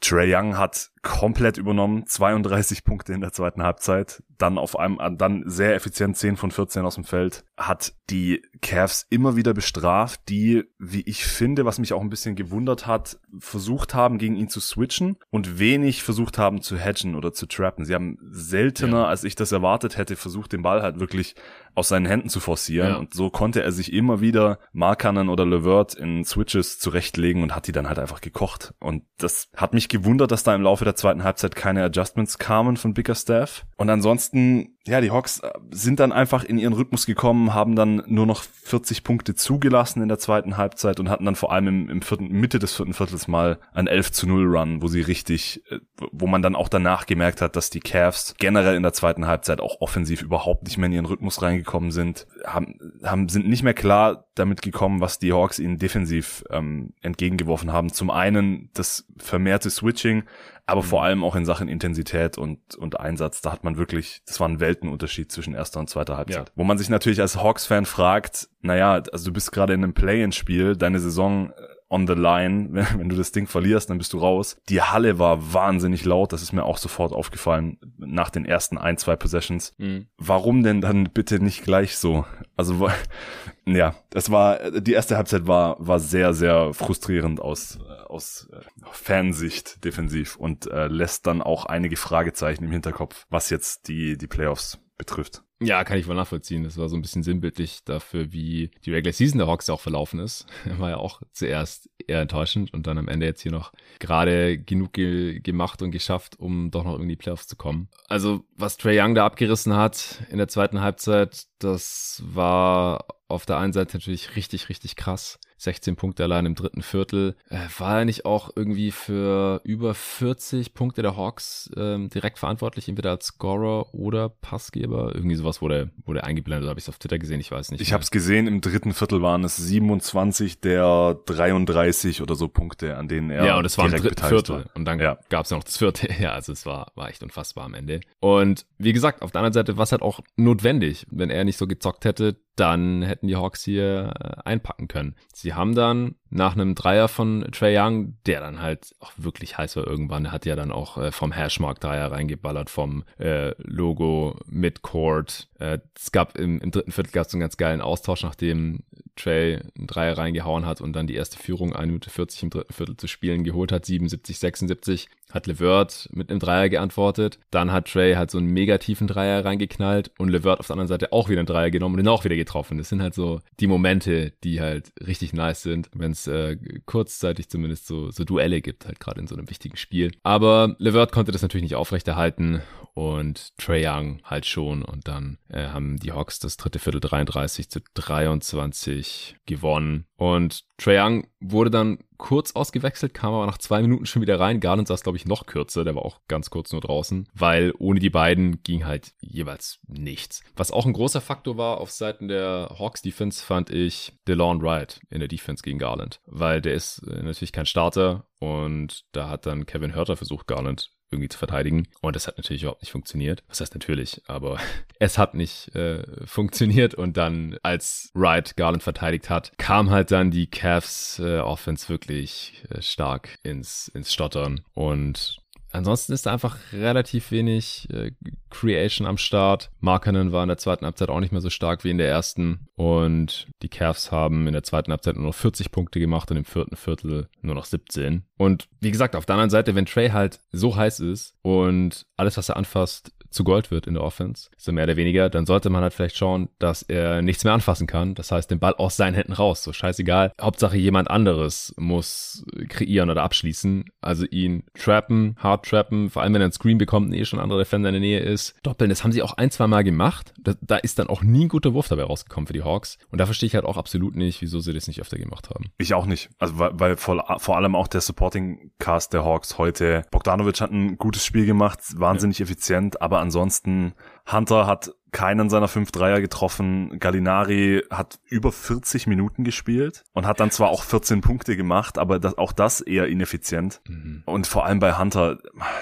Trey Young hat komplett übernommen, 32 Punkte in der zweiten Halbzeit, dann auf einem, dann sehr effizient 10 von 14 aus dem Feld, hat die Cavs immer wieder bestraft, die, wie ich finde, was mich auch ein bisschen gewundert hat, versucht haben, gegen ihn zu switchen und wenig versucht haben zu hedgen oder zu trappen. Sie haben seltener, ja. als ich das erwartet hätte, versucht, den Ball halt wirklich aus seinen Händen zu forcieren. Ja. Und so konnte er sich immer wieder Markanen oder Levert in Switches zurechtlegen und hat die dann halt einfach gekocht. Und das hat mich gewundert, dass da im Laufe der zweiten Halbzeit keine Adjustments kamen von Bickerstaff. Und ansonsten ja, die Hawks äh, sind dann einfach in ihren Rhythmus gekommen, haben dann nur noch 40 Punkte zugelassen in der zweiten Halbzeit und hatten dann vor allem im, im vierten, Mitte des vierten Viertels mal ein 11 zu 0 Run, wo sie richtig, äh, wo man dann auch danach gemerkt hat, dass die Cavs generell in der zweiten Halbzeit auch offensiv überhaupt nicht mehr in ihren Rhythmus reingekommen sind, haben, haben sind nicht mehr klar damit gekommen, was die Hawks ihnen defensiv ähm, entgegengeworfen haben. Zum einen das vermehrte Switching, aber vor mhm. allem auch in Sachen Intensität und, und Einsatz. Da hat man wirklich, das war ein Weltenunterschied zwischen erster und zweiter Halbzeit. Ja. Wo man sich natürlich als Hawks-Fan fragt, naja, also du bist gerade in einem Play-in-Spiel, deine Saison äh, on the line. Wenn, wenn du das Ding verlierst, dann bist du raus. Die Halle war wahnsinnig laut. Das ist mir auch sofort aufgefallen nach den ersten ein, zwei Possessions. Mhm. Warum denn dann bitte nicht gleich so? Also, ja, das war, die erste Halbzeit war, war sehr, sehr frustrierend aus, aus äh, Fansicht defensiv und äh, lässt dann auch einige Fragezeichen im Hinterkopf, was jetzt die, die Playoffs betrifft. Ja, kann ich wohl nachvollziehen. Das war so ein bisschen sinnbildlich dafür, wie die Regular Season der Hawks auch verlaufen ist. War ja auch zuerst eher enttäuschend und dann am Ende jetzt hier noch gerade genug ge gemacht und geschafft, um doch noch irgendwie Playoffs zu kommen. Also, was Trey Young da abgerissen hat in der zweiten Halbzeit, das war auf der einen Seite natürlich richtig, richtig krass. 16 Punkte allein im dritten Viertel. Äh, war er nicht auch irgendwie für über 40 Punkte der Hawks ähm, direkt verantwortlich, entweder als Scorer oder Passgeber? Irgendwie sowas wurde, wurde eingeblendet, habe ich es auf Twitter gesehen, ich weiß nicht. Ich habe es gesehen, im dritten Viertel waren es 27 der 33 oder so Punkte, an denen er Ja, und es war im dritten Viertel. War. Und dann ja. gab es ja noch das vierte. Ja, also es war, war echt unfassbar am Ende. Und wie gesagt, auf der anderen Seite war es halt auch notwendig. Wenn er nicht so gezockt hätte, dann hätten die Hawks hier äh, einpacken können. Sie haben dann nach einem Dreier von Trey Young, der dann halt auch wirklich heiß war irgendwann, er hat ja dann auch äh, vom Hashmark Dreier reingeballert, vom äh, Logo Midcourt. Äh, es gab im, im dritten Viertel gab es einen ganz geilen Austausch, nachdem Trey einen Dreier reingehauen hat und dann die erste Führung 1 Minute 40 im dritten Viertel zu spielen geholt hat, 77, 76, hat Levert mit einem Dreier geantwortet. Dann hat Trey halt so einen negativen Dreier reingeknallt und Levert auf der anderen Seite auch wieder einen Dreier genommen und den auch wieder getroffen. Das sind halt so die Momente, die halt richtig nice sind, wenn es äh, kurzzeitig zumindest so, so Duelle gibt, halt gerade in so einem wichtigen Spiel. Aber Levert konnte das natürlich nicht aufrechterhalten und Trey Young halt schon. Und dann äh, haben die Hawks das dritte Viertel 33 zu 23 gewonnen. Und Trey Young wurde dann kurz ausgewechselt, kam aber nach zwei Minuten schon wieder rein. Garland saß, glaube ich, noch kürzer, der war auch ganz kurz nur draußen, weil ohne die beiden ging halt jeweils nichts. Was auch ein großer Faktor war auf Seiten der Hawks Defense, fand ich DeLon Wright in der Defense gegen Garland, weil der ist äh, natürlich kein Starter und da hat dann Kevin Hörter versucht, Garland irgendwie zu verteidigen. Und das hat natürlich überhaupt nicht funktioniert. Was heißt natürlich, aber es hat nicht äh, funktioniert. Und dann, als Wright Garland verteidigt hat, kam halt dann die Cavs äh, Offense wirklich äh, stark ins, ins Stottern. Und Ansonsten ist da einfach relativ wenig äh, Creation am Start. Markanen war in der zweiten Halbzeit auch nicht mehr so stark wie in der ersten. Und die Cavs haben in der zweiten Halbzeit nur noch 40 Punkte gemacht und im vierten Viertel nur noch 17. Und wie gesagt, auf der anderen Seite, wenn Trey halt so heiß ist und alles, was er anfasst, zu Gold wird in der Offense, so mehr oder weniger, dann sollte man halt vielleicht schauen, dass er nichts mehr anfassen kann. Das heißt, den Ball aus seinen Händen raus. So scheißegal. Hauptsache jemand anderes muss kreieren oder abschließen. Also ihn trappen, hard trappen, vor allem wenn er einen Screen bekommt und eh schon ein anderer Defender in der Nähe ist. Doppeln, das haben sie auch ein, zwei Mal gemacht. Da, da ist dann auch nie ein guter Wurf dabei rausgekommen für die Hawks. Und da verstehe ich halt auch absolut nicht, wieso sie das nicht öfter gemacht haben. Ich auch nicht. Also weil, weil vor, vor allem auch der Supporting Cast der Hawks heute. Bogdanovic hat ein gutes Spiel gemacht, wahnsinnig ja. effizient, aber ansonsten Hunter hat keinen seiner fünf Dreier getroffen. Gallinari hat über 40 Minuten gespielt und hat dann zwar auch 14 Punkte gemacht, aber das, auch das eher ineffizient. Mhm. Und vor allem bei Hunter,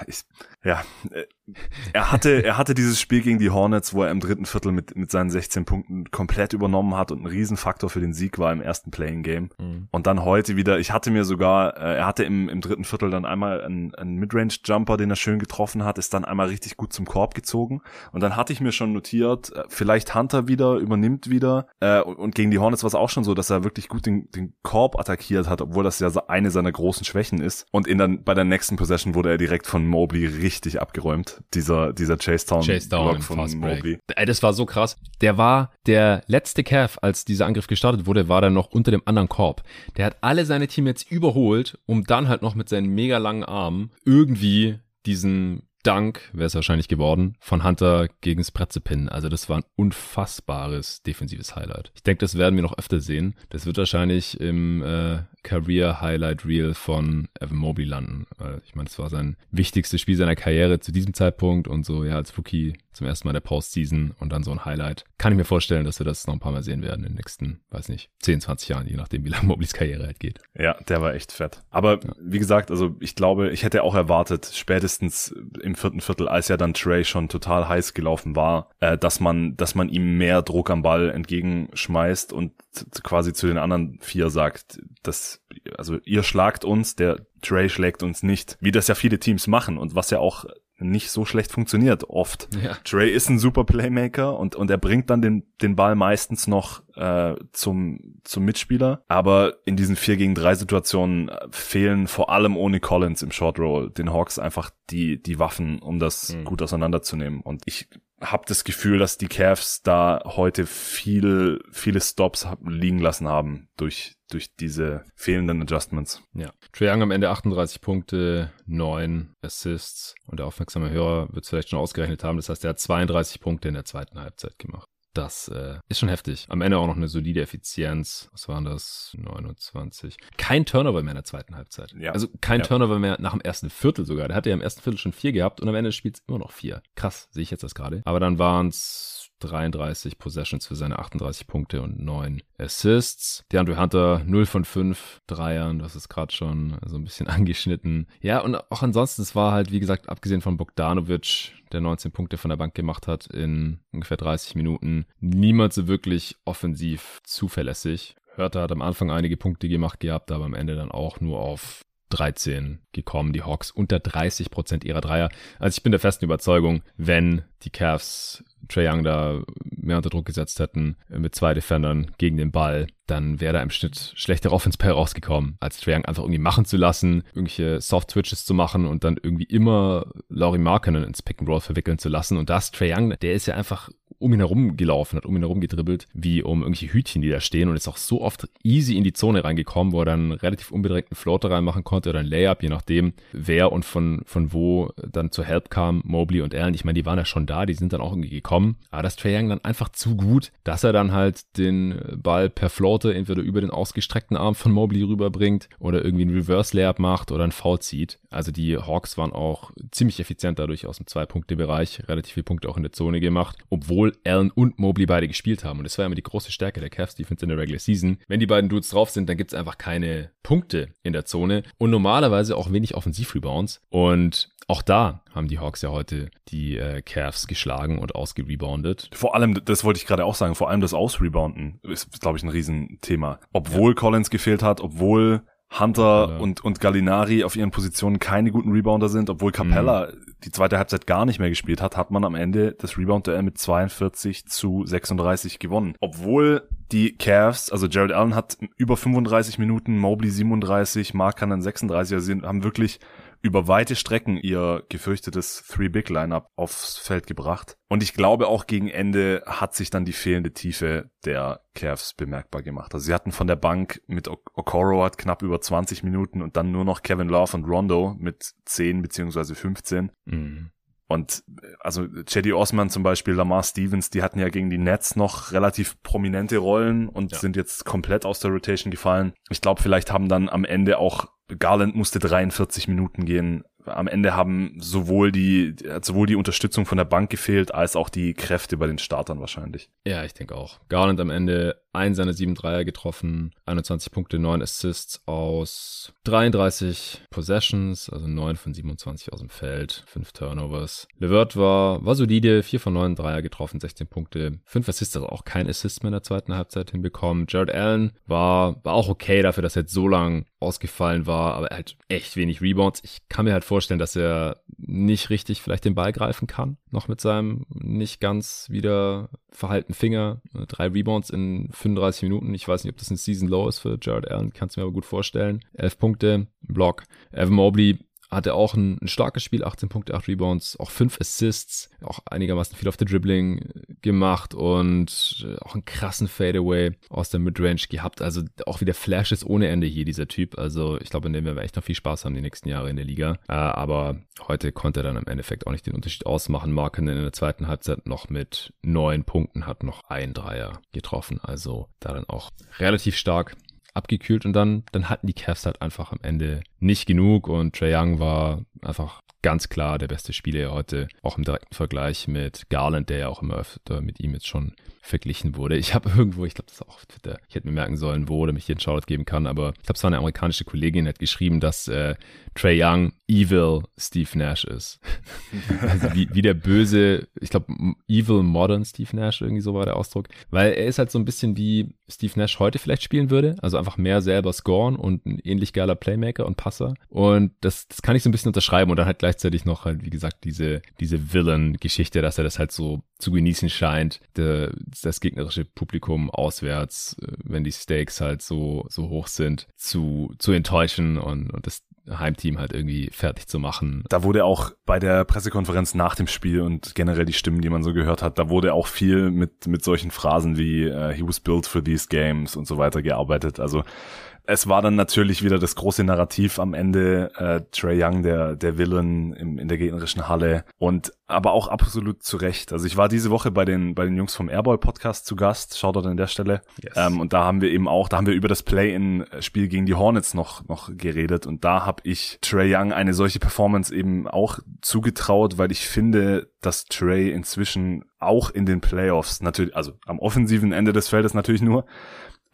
ich, ja, äh, er hatte, er hatte dieses Spiel gegen die Hornets, wo er im dritten Viertel mit, mit seinen 16 Punkten komplett übernommen hat und ein Riesenfaktor für den Sieg war im ersten Playing Game. Mhm. Und dann heute wieder, ich hatte mir sogar, äh, er hatte im, im dritten Viertel dann einmal einen, einen Midrange-Jumper, den er schön getroffen hat, ist dann einmal richtig gut zum Korb gezogen. Und dann hatte ich mir schon notiert, äh, vielleicht Hunter wieder, übernimmt wieder. Äh, und gegen die Hornets war es auch schon so, dass er wirklich gut den, den Korb attackiert hat, obwohl das ja eine seiner großen Schwächen ist. Und in dann, bei der nächsten Possession wurde er direkt von Mobley richtig abgeräumt dieser, dieser Chase Town, Chase Down von Mobley. Ey, das war so krass. Der war der letzte Cav, als dieser Angriff gestartet wurde, war der noch unter dem anderen Korb. Der hat alle seine Teammates überholt, um dann halt noch mit seinen mega langen Armen irgendwie diesen Dank wäre es wahrscheinlich geworden, von Hunter gegen Spretzepin. Also das war ein unfassbares defensives Highlight. Ich denke, das werden wir noch öfter sehen. Das wird wahrscheinlich im äh, Career Highlight Reel von Evan Mobley landen. Weil ich meine, das war sein wichtigstes Spiel seiner Karriere zu diesem Zeitpunkt und so ja als Rookie zum ersten Mal der Postseason und dann so ein Highlight. Kann ich mir vorstellen, dass wir das noch ein paar Mal sehen werden in den nächsten, weiß nicht, 10, 20 Jahren, je nachdem, wie lange Mobleys Karriere halt geht. Ja, der war echt fett. Aber ja. wie gesagt, also ich glaube, ich hätte auch erwartet, spätestens im vierten Viertel, als ja dann Trey schon total heiß gelaufen war, äh, dass man, dass man ihm mehr Druck am Ball entgegenschmeißt und quasi zu den anderen vier sagt, also ihr schlagt uns, der Trey schlägt uns nicht, wie das ja viele Teams machen und was ja auch nicht so schlecht funktioniert oft. Ja. Trey ist ein super Playmaker und, und er bringt dann den, den Ball meistens noch äh, zum, zum Mitspieler. Aber in diesen 4 gegen 3 Situationen fehlen vor allem ohne Collins im Short Roll den Hawks einfach die, die Waffen, um das mhm. gut auseinanderzunehmen. Und ich habe das Gefühl, dass die Cavs da heute viel, viele Stops liegen lassen haben durch, durch diese fehlenden Adjustments. Ja. Trae Young am Ende 38 Punkte, 9 Assists und der aufmerksame Hörer wird es vielleicht schon ausgerechnet haben. Das heißt, er hat 32 Punkte in der zweiten Halbzeit gemacht. Das äh, ist schon heftig. Am Ende auch noch eine solide Effizienz. Was waren das? 29. Kein Turnover mehr in der zweiten Halbzeit. Ja. Also kein ja. Turnover mehr nach dem ersten Viertel sogar. Der hatte ja im ersten Viertel schon vier gehabt und am Ende des Spiels immer noch vier. Krass, sehe ich jetzt das gerade. Aber dann waren es 33 Possessions für seine 38 Punkte und 9 Assists. DeAndre Hunter 0 von 5 Dreiern, das ist gerade schon so ein bisschen angeschnitten. Ja, und auch ansonsten, es war halt, wie gesagt, abgesehen von Bogdanovic, der 19 Punkte von der Bank gemacht hat in ungefähr 30 Minuten, niemand so wirklich offensiv zuverlässig. Hörter hat am Anfang einige Punkte gemacht gehabt, aber am Ende dann auch nur auf 13 gekommen. Die Hawks unter 30 Prozent ihrer Dreier. Also ich bin der festen Überzeugung, wenn die Cavs Trae Young da mehr unter Druck gesetzt hätten mit zwei Defendern gegen den Ball, dann wäre da im Schnitt schlechter Offense Pair rausgekommen, als Trae Young einfach irgendwie machen zu lassen, irgendwelche Soft Twitches zu machen und dann irgendwie immer Laurie Markinen ins Pick and Roll verwickeln zu lassen. Und das Trae Young, der ist ja einfach um ihn herum gelaufen, hat um ihn herum gedribbelt, wie um irgendwelche Hütchen, die da stehen und ist auch so oft easy in die Zone reingekommen, wo er dann relativ unbedingt einen Floater reinmachen konnte oder ein Layup, je nachdem, wer und von, von wo dann zur Help kam, Mobley und Allen. Ich meine, die waren ja schon da, die sind dann auch irgendwie gekommen, aber das Trae Young dann einfach zu gut, dass er dann halt den Ball per Floater entweder über den ausgestreckten Arm von Mobley rüberbringt oder irgendwie ein Reverse Layup macht oder ein Foul zieht. Also die Hawks waren auch ziemlich effizient dadurch aus dem Zwei-Punkte-Bereich, relativ viele Punkte auch in der Zone gemacht, obwohl obwohl Allen und Mobley beide gespielt haben. Und das war immer die große Stärke der Cavs Defense in der Regular Season. Wenn die beiden Dudes drauf sind, dann gibt es einfach keine Punkte in der Zone und normalerweise auch wenig Offensivrebounds. Und auch da haben die Hawks ja heute die äh, Cavs geschlagen und ausgereboundet. Vor allem, das wollte ich gerade auch sagen, vor allem das Ausrebounden ist, glaube ich, ein Riesenthema. Obwohl ja. Collins gefehlt hat, obwohl Hunter ja. und, und Gallinari auf ihren Positionen keine guten Rebounder sind, obwohl Capella mhm. die zweite Halbzeit gar nicht mehr gespielt hat, hat man am Ende das Rebound-Duell mit 42 zu 36 gewonnen. Obwohl die Cavs, also Jared Allen hat über 35 Minuten, Mobley 37, Mark dann 36, also sie haben wirklich über weite Strecken ihr gefürchtetes Three-Big-Lineup aufs Feld gebracht. Und ich glaube auch gegen Ende hat sich dann die fehlende Tiefe der Cavs bemerkbar gemacht. Also sie hatten von der Bank mit Okoro hat knapp über 20 Minuten und dann nur noch Kevin Love und Rondo mit 10 beziehungsweise 15. Mhm. Und also Cedi Osman zum Beispiel, Lamar Stevens, die hatten ja gegen die Nets noch relativ prominente Rollen und ja. sind jetzt komplett aus der Rotation gefallen. Ich glaube, vielleicht haben dann am Ende auch Garland musste 43 Minuten gehen. Am Ende haben sowohl die, sowohl die Unterstützung von der Bank gefehlt, als auch die Kräfte bei den Startern wahrscheinlich. Ja, ich denke auch. Garland am Ende ein seiner sieben Dreier getroffen, 21 Punkte, 9 Assists aus 33 Possessions, also 9 von 27 aus dem Feld, 5 Turnovers. Levert war, war solide, 4 von 9 Dreier getroffen, 16 Punkte, 5 Assists, also auch kein Assist mehr in der zweiten Halbzeit hinbekommen. Jared Allen war, war auch okay dafür, dass er jetzt so lang ausgefallen war, aber halt echt wenig Rebounds. Ich kann mir halt vorstellen, dass er nicht richtig vielleicht den Ball greifen kann, noch mit seinem nicht ganz wieder verhalten Finger. Drei Rebounds in 35 Minuten. Ich weiß nicht, ob das ein Season Low ist für Jared Allen, kannst du mir aber gut vorstellen. Elf Punkte, Block. Evan Mobley hatte auch ein, ein starkes Spiel, 18 Punkte, 8 Rebounds, auch 5 Assists, auch einigermaßen viel auf der Dribbling gemacht und äh, auch einen krassen Fadeaway aus der Midrange gehabt. Also auch wieder Flashes ohne Ende hier, dieser Typ. Also ich glaube, in dem werden wir echt noch viel Spaß haben die nächsten Jahre in der Liga. Äh, aber heute konnte er dann im Endeffekt auch nicht den Unterschied ausmachen. Marken in der zweiten Halbzeit noch mit neun Punkten hat noch ein Dreier getroffen. Also da dann auch relativ stark abgekühlt und dann, dann hatten die Cavs halt einfach am Ende nicht genug und Trae Young war einfach ganz klar der beste Spieler heute, auch im direkten Vergleich mit Garland, der ja auch immer öfter mit ihm jetzt schon verglichen wurde. Ich habe irgendwo, ich glaube, das ist auch auf Twitter, ich hätte mir merken sollen, wo, damit ich hier einen Shoutout geben kann, aber ich glaube, es war eine amerikanische Kollegin, hat geschrieben, dass äh, Trey Young evil Steve Nash ist. also wie, wie der böse, ich glaube, evil modern Steve Nash, irgendwie so war der Ausdruck. Weil er ist halt so ein bisschen wie Steve Nash heute vielleicht spielen würde, also einfach mehr selber scoren und ein ähnlich geiler Playmaker und Passer. Und das, das kann ich so ein bisschen unterschreiben und dann halt gleichzeitig noch halt, wie gesagt, diese, diese Villain-Geschichte, dass er das halt so zu genießen scheint, der, das gegnerische Publikum auswärts, äh, wenn die Stakes halt so, so hoch sind, zu, zu enttäuschen und, und das Heimteam halt irgendwie fertig zu machen. Da wurde auch bei der Pressekonferenz nach dem Spiel und generell die Stimmen, die man so gehört hat, da wurde auch viel mit, mit solchen Phrasen wie uh, he was built for these games und so weiter gearbeitet. Also es war dann natürlich wieder das große Narrativ am Ende, äh, Trey Young, der, der Villain im, in der gegnerischen Halle und aber auch absolut zu Recht. Also ich war diese Woche bei den, bei den Jungs vom Airball Podcast zu Gast, schaut dort an der Stelle. Yes. Ähm, und da haben wir eben auch, da haben wir über das Play-in-Spiel gegen die Hornets noch, noch geredet und da habe ich Trey Young eine solche Performance eben auch zugetraut, weil ich finde, dass Trey inzwischen auch in den Playoffs natürlich, also am offensiven Ende des Feldes natürlich nur,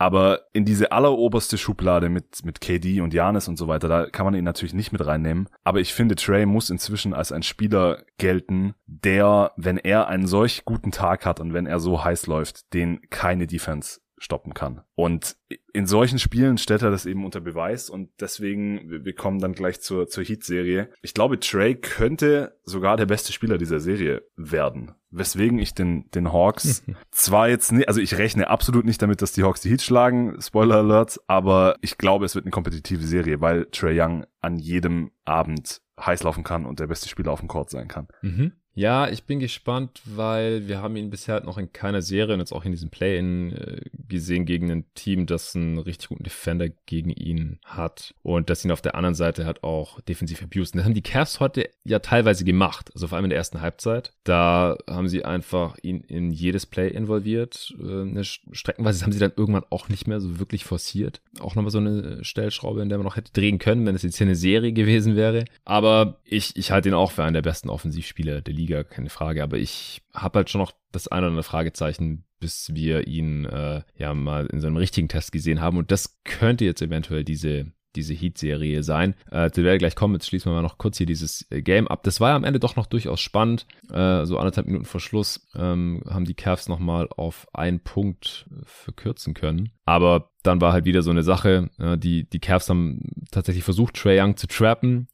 aber in diese alleroberste Schublade mit, mit KD und Janis und so weiter, da kann man ihn natürlich nicht mit reinnehmen. Aber ich finde, Trey muss inzwischen als ein Spieler gelten, der, wenn er einen solch guten Tag hat und wenn er so heiß läuft, den keine Defense stoppen kann. Und in solchen Spielen stellt er das eben unter Beweis und deswegen, wir kommen dann gleich zur, zur Heat-Serie. Ich glaube, Trey könnte sogar der beste Spieler dieser Serie werden. Weswegen ich den, den Hawks zwar jetzt nicht, also ich rechne absolut nicht damit, dass die Hawks die Heat schlagen, Spoiler Alert, aber ich glaube, es wird eine kompetitive Serie, weil Trey Young an jedem Abend heiß laufen kann und der beste Spieler auf dem Court sein kann. Mhm. Ja, ich bin gespannt, weil wir haben ihn bisher halt noch in keiner Serie und jetzt auch in diesem Play-In äh, gesehen gegen ein Team, das einen richtig guten Defender gegen ihn hat und das ihn auf der anderen Seite hat auch defensiv abused. Das haben die Cavs heute ja teilweise gemacht, also vor allem in der ersten Halbzeit. Da haben sie einfach ihn in jedes Play involviert. Äh, Streckenweise haben sie dann irgendwann auch nicht mehr so wirklich forciert. Auch nochmal so eine Stellschraube, in der man noch hätte drehen können, wenn es jetzt hier eine Serie gewesen wäre. Aber ich, ich halte ihn auch für einen der besten Offensivspieler der Liga Liga, keine Frage. Aber ich habe halt schon noch das eine oder andere Fragezeichen, bis wir ihn äh, ja mal in so einem richtigen Test gesehen haben. Und das könnte jetzt eventuell diese diese Heat-Serie sein. Äh, zu der gleich kommen, jetzt schließen wir mal noch kurz hier dieses äh, Game ab. Das war ja am Ende doch noch durchaus spannend. Äh, so anderthalb Minuten vor Schluss ähm, haben die Cavs nochmal auf einen Punkt verkürzen können. Aber dann war halt wieder so eine Sache. Äh, die, die Cavs haben tatsächlich versucht, Trey Young zu trappen.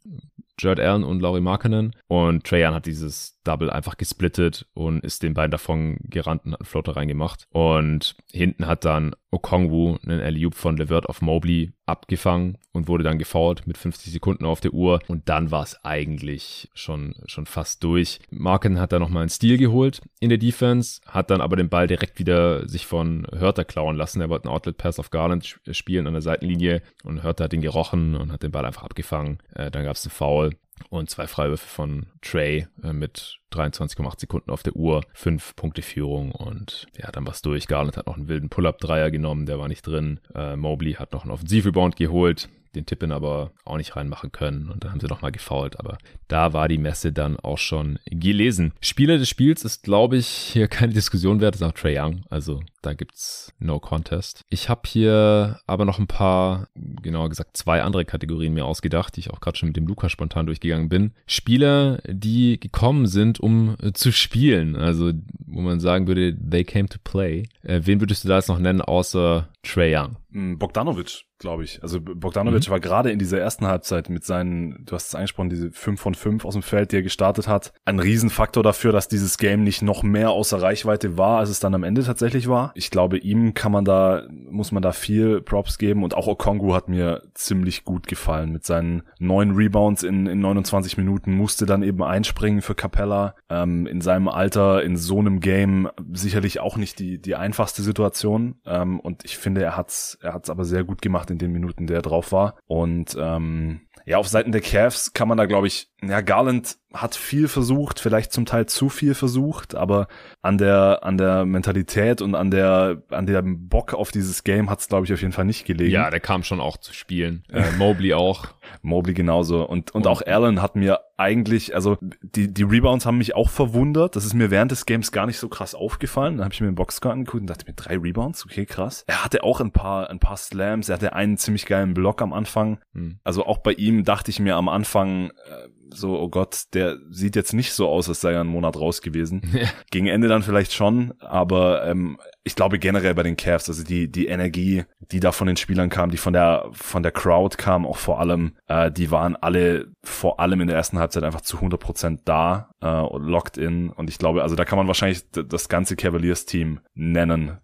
Jared Allen und Laurie Markkanen. Und Trae Young hat dieses Double einfach gesplittet und ist den beiden davon gerannt und hat einen Floater reingemacht. Und hinten hat dann Okongwu einen alley von Levert auf Mobley abgefangen und wurde dann gefoult mit 50 Sekunden auf der Uhr. Und dann war es eigentlich schon, schon fast durch. Marken hat dann nochmal einen Stil geholt in der Defense, hat dann aber den Ball direkt wieder sich von Hörter klauen lassen. Er wollte einen Outlet Pass auf Garland spielen an der Seitenlinie und Hörter hat ihn gerochen und hat den Ball einfach abgefangen. Äh, dann gab es einen Foul und zwei Freiwürfe von Trey äh, mit 23,8 Sekunden auf der Uhr, fünf Punkte Führung und ja, dann war es durch. Garland hat noch einen wilden Pull-Up-Dreier genommen, der war nicht drin. Äh, Mobley hat noch einen Offensiv-Rebound geholt, den Tippin aber auch nicht reinmachen können und dann haben sie nochmal gefault, aber da war die Messe dann auch schon gelesen. Spieler des Spiels ist, glaube ich, hier keine Diskussion wert, ist auch Trey Young, also da gibt's no contest. Ich habe hier aber noch ein paar, genauer gesagt zwei andere Kategorien mir ausgedacht, die ich auch gerade schon mit dem Luca spontan durchgegangen bin. Spieler, die gekommen sind, um äh, zu spielen, also wo man sagen würde, they came to play. Äh, wen würdest du da jetzt noch nennen, außer Trey Young? Hm, Bogdanovic, glaube ich. Also Bogdanovic mhm. war gerade in dieser ersten Halbzeit mit seinen, du hast es angesprochen, diese 5 von 5 aus dem Feld, die er gestartet hat, ein Riesenfaktor dafür, dass dieses Game nicht noch mehr außer Reichweite war, als es dann am Ende tatsächlich war. Ich glaube, ihm kann man da, muss man da viel Props geben. Und auch Okongu hat mir ziemlich gut gefallen mit seinen neun Rebounds in, in 29 Minuten, musste dann eben einspringen für Capella. Ähm, in seinem Alter, in so einem Game sicherlich auch nicht die, die einfachste Situation. Ähm, und ich finde, er hat's, er hat's aber sehr gut gemacht in den Minuten, der drauf war. Und ähm, ja, auf Seiten der Cavs kann man da, glaube ich, ja, Garland hat viel versucht, vielleicht zum Teil zu viel versucht, aber an der, an der Mentalität und an der, an der Bock auf dieses Game hat es, glaube ich, auf jeden Fall nicht gelegen. Ja, der kam schon auch zu spielen. Äh, Mobley auch. Mobley genauso. Und, und auch Allen hat mir eigentlich, also die, die Rebounds haben mich auch verwundert. Das ist mir während des Games gar nicht so krass aufgefallen. Dann habe ich mir den Boxscore angeguckt und dachte mir, drei Rebounds, okay, krass. Er hatte auch ein paar, ein paar Slams, er hatte einen ziemlich geilen Block am Anfang. Hm. Also auch bei ihm dachte ich mir am Anfang, äh, so, oh Gott, der sieht jetzt nicht so aus, als sei er einen Monat raus gewesen. Ja. Gegen Ende dann vielleicht schon, aber ähm, ich glaube generell bei den Cavs, also die, die Energie, die da von den Spielern kam, die von der, von der Crowd kam, auch vor allem, äh, die waren alle vor allem in der ersten Halbzeit einfach zu 100 Prozent da äh, und locked in. Und ich glaube, also da kann man wahrscheinlich das ganze Cavaliers-Team nennen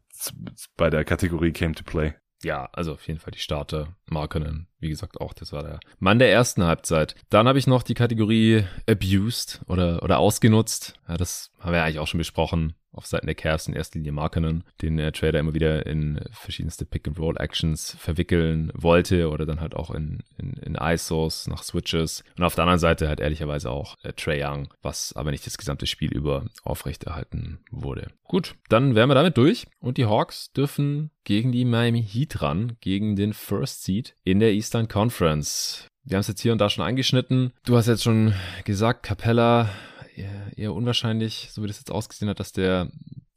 bei der Kategorie Came to Play ja, also auf jeden Fall die Starter. Markenen, wie gesagt, auch das war der Mann der ersten Halbzeit. Dann habe ich noch die Kategorie Abused oder, oder ausgenutzt. Ja, das haben wir eigentlich auch schon besprochen auf Seiten der Cavs in erster Linie Markenen, den der Trader immer wieder in verschiedenste Pick-and-Roll-Actions verwickeln wollte oder dann halt auch in, in, in ISOs nach Switches. Und auf der anderen Seite halt ehrlicherweise auch äh, Trey Young, was aber nicht das gesamte Spiel über aufrechterhalten wurde. Gut, dann wären wir damit durch und die Hawks dürfen gegen die Miami Heat ran, gegen den First Seed in der Eastern Conference. Wir haben es jetzt hier und da schon angeschnitten. Du hast jetzt schon gesagt, Capella eher, eher unwahrscheinlich, so wie das jetzt ausgesehen hat, dass der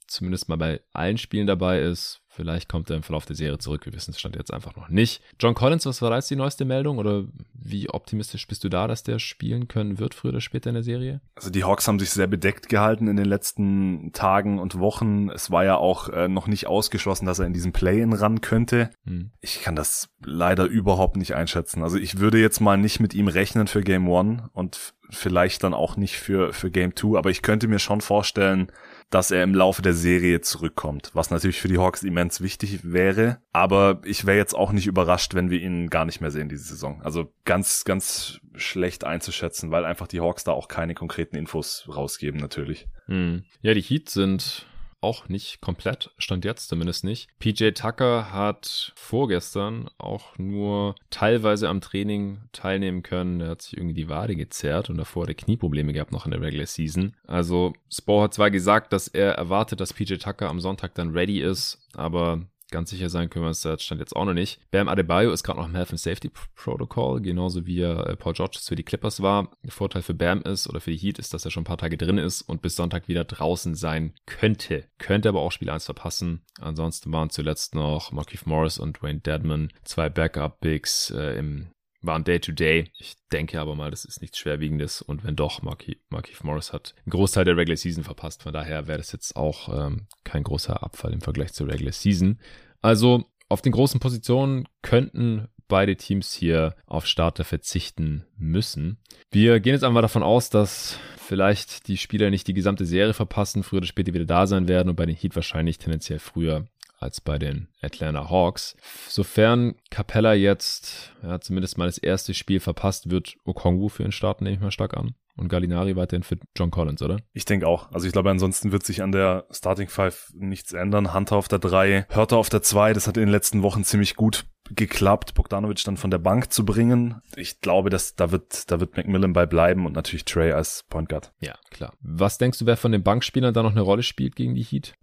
zumindest mal bei allen Spielen dabei ist. Vielleicht kommt er im Verlauf der Serie zurück. Wir wissen es stand jetzt einfach noch nicht. John Collins, was war da jetzt die neueste Meldung? Oder wie optimistisch bist du da, dass der spielen können wird, früher oder später in der Serie? Also die Hawks haben sich sehr bedeckt gehalten in den letzten Tagen und Wochen. Es war ja auch äh, noch nicht ausgeschlossen, dass er in diesen Play-In ran könnte. Hm. Ich kann das leider überhaupt nicht einschätzen. Also ich würde jetzt mal nicht mit ihm rechnen für Game One und vielleicht dann auch nicht für, für Game Two, aber ich könnte mir schon vorstellen, dass er im Laufe der Serie zurückkommt, was natürlich für die Hawks immens wichtig wäre. Aber ich wäre jetzt auch nicht überrascht, wenn wir ihn gar nicht mehr sehen diese Saison. Also ganz, ganz schlecht einzuschätzen, weil einfach die Hawks da auch keine konkreten Infos rausgeben natürlich. Hm. Ja, die Heat sind auch nicht komplett, stand jetzt zumindest nicht. PJ Tucker hat vorgestern auch nur teilweise am Training teilnehmen können. Er hat sich irgendwie die Wade gezerrt und davor hat er Knieprobleme gehabt noch in der Regular Season. Also Spo hat zwar gesagt, dass er erwartet, dass PJ Tucker am Sonntag dann ready ist, aber Ganz sicher sein können wir uns das stand jetzt auch noch nicht. Bam Adebayo ist gerade noch im Health and Safety Protocol, genauso wie er äh, Paul George für die Clippers war. Der Vorteil für Bam ist oder für die Heat ist, dass er schon ein paar Tage drin ist und bis Sonntag wieder draußen sein könnte. Könnte aber auch Spiel 1 verpassen. Ansonsten waren zuletzt noch Markeith Morris und Wayne Deadman, zwei Backup-Bigs äh, im waren Day-to-Day. -Day. Ich denke aber mal, das ist nichts Schwerwiegendes. Und wenn doch, Markeith Morris hat einen Großteil der Regular Season verpasst. Von daher wäre das jetzt auch ähm, kein großer Abfall im Vergleich zur Regular Season. Also auf den großen Positionen könnten beide Teams hier auf Starter verzichten müssen. Wir gehen jetzt einmal davon aus, dass vielleicht die Spieler nicht die gesamte Serie verpassen, früher oder später wieder da sein werden und bei den Heat wahrscheinlich tendenziell früher als bei den Atlanta Hawks. Sofern Capella jetzt ja, zumindest mal das erste Spiel verpasst, wird Okongu für ihn starten, nehme ich mal stark an. Und Gallinari weiterhin für John Collins, oder? Ich denke auch. Also ich glaube, ansonsten wird sich an der Starting Five nichts ändern. Hunter auf der 3, Hörter auf der 2, das hat in den letzten Wochen ziemlich gut geklappt, Bogdanovic dann von der Bank zu bringen. Ich glaube, dass da wird, da wird Macmillan bei bleiben und natürlich Trey als Point Guard. Ja, klar. Was denkst du, wer von den Bankspielern da noch eine Rolle spielt gegen die Heat?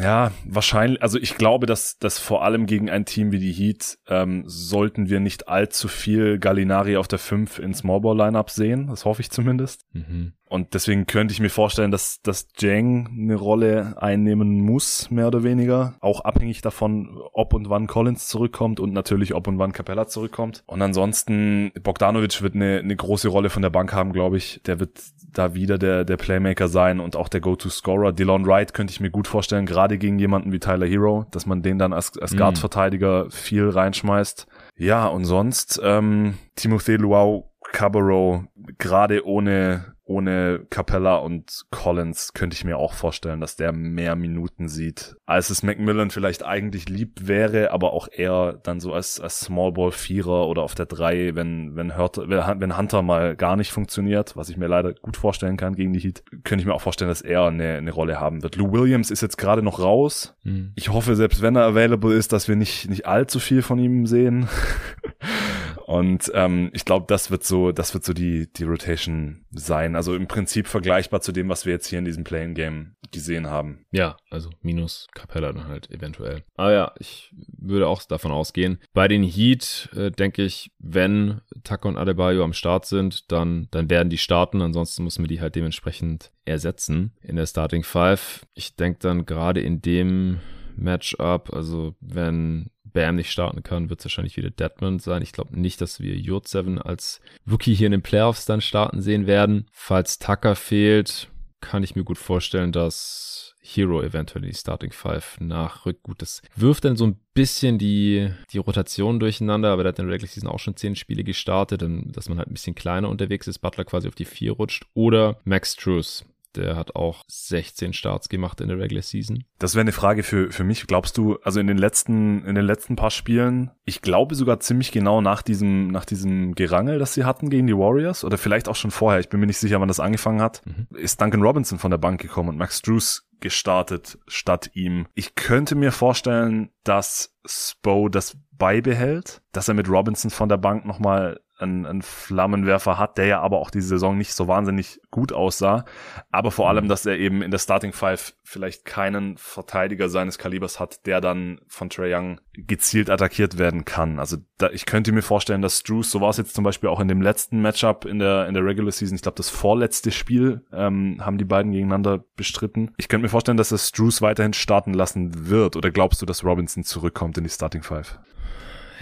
Ja, wahrscheinlich. Also ich glaube, dass, dass vor allem gegen ein Team wie die Heat ähm, sollten wir nicht allzu viel Gallinari auf der 5 in Smallball Lineup sehen. Das hoffe ich zumindest. Mhm. Und deswegen könnte ich mir vorstellen, dass, dass Jang eine Rolle einnehmen muss, mehr oder weniger. Auch abhängig davon, ob und wann Collins zurückkommt und natürlich ob und wann Capella zurückkommt. Und ansonsten, Bogdanovic wird eine, eine große Rolle von der Bank haben, glaube ich. Der wird da wieder der, der Playmaker sein und auch der Go-To-Scorer. Dylan Wright könnte ich mir gut vorstellen, gerade gegen jemanden wie Tyler Hero, dass man den dann als, als mm. Guard-Verteidiger viel reinschmeißt. Ja, und sonst, ähm, Timothy Luau Cabarro, gerade ohne ohne Capella und Collins könnte ich mir auch vorstellen, dass der mehr Minuten sieht, als es Macmillan vielleicht eigentlich lieb wäre, aber auch eher dann so als, als Small Ball Vierer oder auf der drei, wenn, wenn, Hurt, wenn Hunter mal gar nicht funktioniert, was ich mir leider gut vorstellen kann gegen die Heat, könnte ich mir auch vorstellen, dass er eine, eine Rolle haben wird. Lou Williams ist jetzt gerade noch raus. Mhm. Ich hoffe, selbst wenn er available ist, dass wir nicht, nicht allzu viel von ihm sehen. Und ähm, ich glaube, das wird so, das wird so die, die Rotation sein. Also im Prinzip vergleichbar zu dem, was wir jetzt hier in diesem Playing Game gesehen haben. Ja, also minus Capella dann halt eventuell. Aber ja, ich würde auch davon ausgehen. Bei den Heat äh, denke ich, wenn Tucker und Adebayo am Start sind, dann, dann werden die starten. Ansonsten muss man die halt dementsprechend ersetzen in der Starting Five. Ich denke dann gerade in dem Matchup, also wenn Bam nicht starten kann, wird es wahrscheinlich wieder Deadman sein. Ich glaube nicht, dass wir Jurt7 als Rookie hier in den Playoffs dann starten sehen werden. Falls Tucker fehlt, kann ich mir gut vorstellen, dass Hero eventuell in die Starting Five nachrückt. Gut, das wirft dann so ein bisschen die, die Rotation durcheinander, aber der hat in der Regular Season auch schon zehn Spiele gestartet, dass man halt ein bisschen kleiner unterwegs ist, Butler quasi auf die vier rutscht. Oder Max Truce, der hat auch 16 Starts gemacht in der Regular Season. Das wäre eine Frage für, für mich. Glaubst du, also in den letzten, in den letzten paar Spielen, ich glaube sogar ziemlich genau nach diesem, nach diesem Gerangel, das sie hatten gegen die Warriors oder vielleicht auch schon vorher, ich bin mir nicht sicher, wann das angefangen hat, mhm. ist Duncan Robinson von der Bank gekommen und Max Drews gestartet statt ihm. Ich könnte mir vorstellen, dass Spo das beibehält, dass er mit Robinson von der Bank nochmal einen, einen Flammenwerfer hat, der ja aber auch diese Saison nicht so wahnsinnig gut aussah. Aber vor allem, mhm. dass er eben in der Starting Five vielleicht keinen Verteidiger seines Kalibers hat, der dann von Trey Young gezielt attackiert werden kann. Also da, ich könnte mir vorstellen, dass Drews, so war es jetzt zum Beispiel auch in dem letzten Matchup in der, in der Regular Season, ich glaube das vorletzte Spiel ähm, haben die beiden gegeneinander bestritten. Ich könnte mir vorstellen, dass es Drews weiterhin starten lassen wird. Oder glaubst du, dass Robinson zurückkommt in die Starting Five?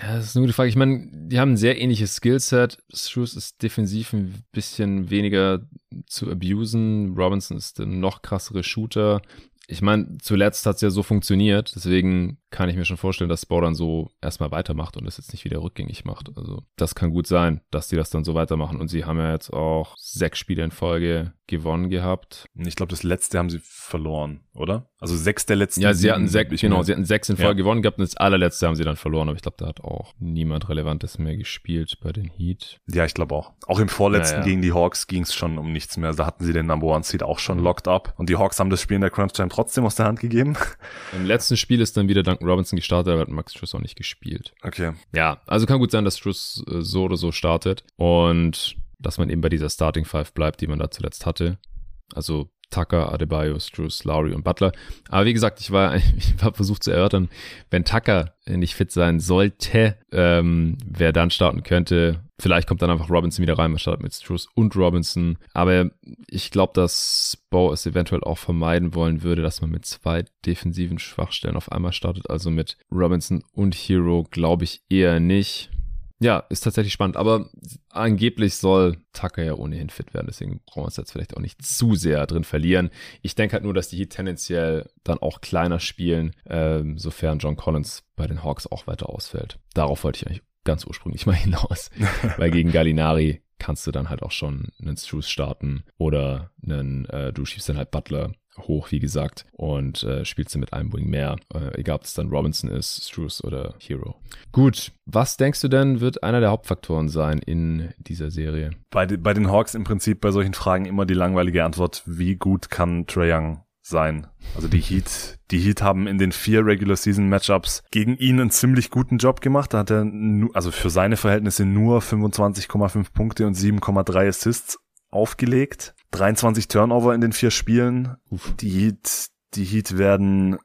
Ja, das ist eine gute Frage. Ich meine, die haben ein sehr ähnliches Skillset. Struz ist defensiv ein bisschen weniger zu abusen. Robinson ist ein noch krassere Shooter ich meine, zuletzt hat es ja so funktioniert, deswegen kann ich mir schon vorstellen, dass Spau dann so erstmal weitermacht und es jetzt nicht wieder rückgängig macht. Also das kann gut sein, dass die das dann so weitermachen. Und sie haben ja jetzt auch sechs Spiele in Folge gewonnen gehabt. Ich glaube, das letzte haben sie verloren, oder? Also sechs der letzten. Ja, sie hatten sechs, genau, sie hatten sechs in Folge ja. gewonnen gehabt und das allerletzte haben sie dann verloren. Aber ich glaube, da hat auch niemand Relevantes mehr gespielt bei den Heat. Ja, ich glaube auch. Auch im vorletzten ja, ja. gegen die Hawks ging es schon um nichts mehr. Da hatten sie den Number One Seed auch schon mhm. locked up. Und die Hawks haben das Spiel in der Crunch Time trotzdem aus der Hand gegeben. Im letzten Spiel ist dann wieder Duncan Robinson gestartet, aber hat Max Struss auch nicht gespielt. Okay. Ja, also kann gut sein, dass Struss äh, so oder so startet und dass man eben bei dieser Starting Five bleibt, die man da zuletzt hatte. Also Tucker, Adebayo, Struess, Lowry und Butler. Aber wie gesagt, ich war, ich war versucht zu erörtern, wenn Tucker nicht fit sein sollte, ähm, wer dann starten könnte. Vielleicht kommt dann einfach Robinson wieder rein, man startet mit Struess und Robinson. Aber ich glaube, dass Bo es eventuell auch vermeiden wollen würde, dass man mit zwei defensiven Schwachstellen auf einmal startet. Also mit Robinson und Hero glaube ich eher nicht. Ja, ist tatsächlich spannend. Aber angeblich soll Tucker ja ohnehin fit werden. Deswegen brauchen wir uns jetzt vielleicht auch nicht zu sehr drin verlieren. Ich denke halt nur, dass die Heat tendenziell dann auch kleiner spielen, ähm, sofern John Collins bei den Hawks auch weiter ausfällt. Darauf wollte ich eigentlich ganz ursprünglich mal hinaus. Weil gegen Gallinari kannst du dann halt auch schon einen Struce starten oder einen, äh, du schiebst dann halt Butler hoch, wie gesagt, und äh, spielst du mit einem Wing mehr, äh, egal ob es dann Robinson ist, Struce oder Hero. Gut, was denkst du denn, wird einer der Hauptfaktoren sein in dieser Serie? Bei, bei den Hawks im Prinzip bei solchen Fragen immer die langweilige Antwort, wie gut kann Trae Young sein. Also die Heat, die Heat haben in den vier Regular Season Matchups gegen ihn einen ziemlich guten Job gemacht. Da hat er, nu, also für seine Verhältnisse nur 25,5 Punkte und 7,3 Assists aufgelegt. 23 Turnover in den vier Spielen. Uff. Die Heat, die Heat werden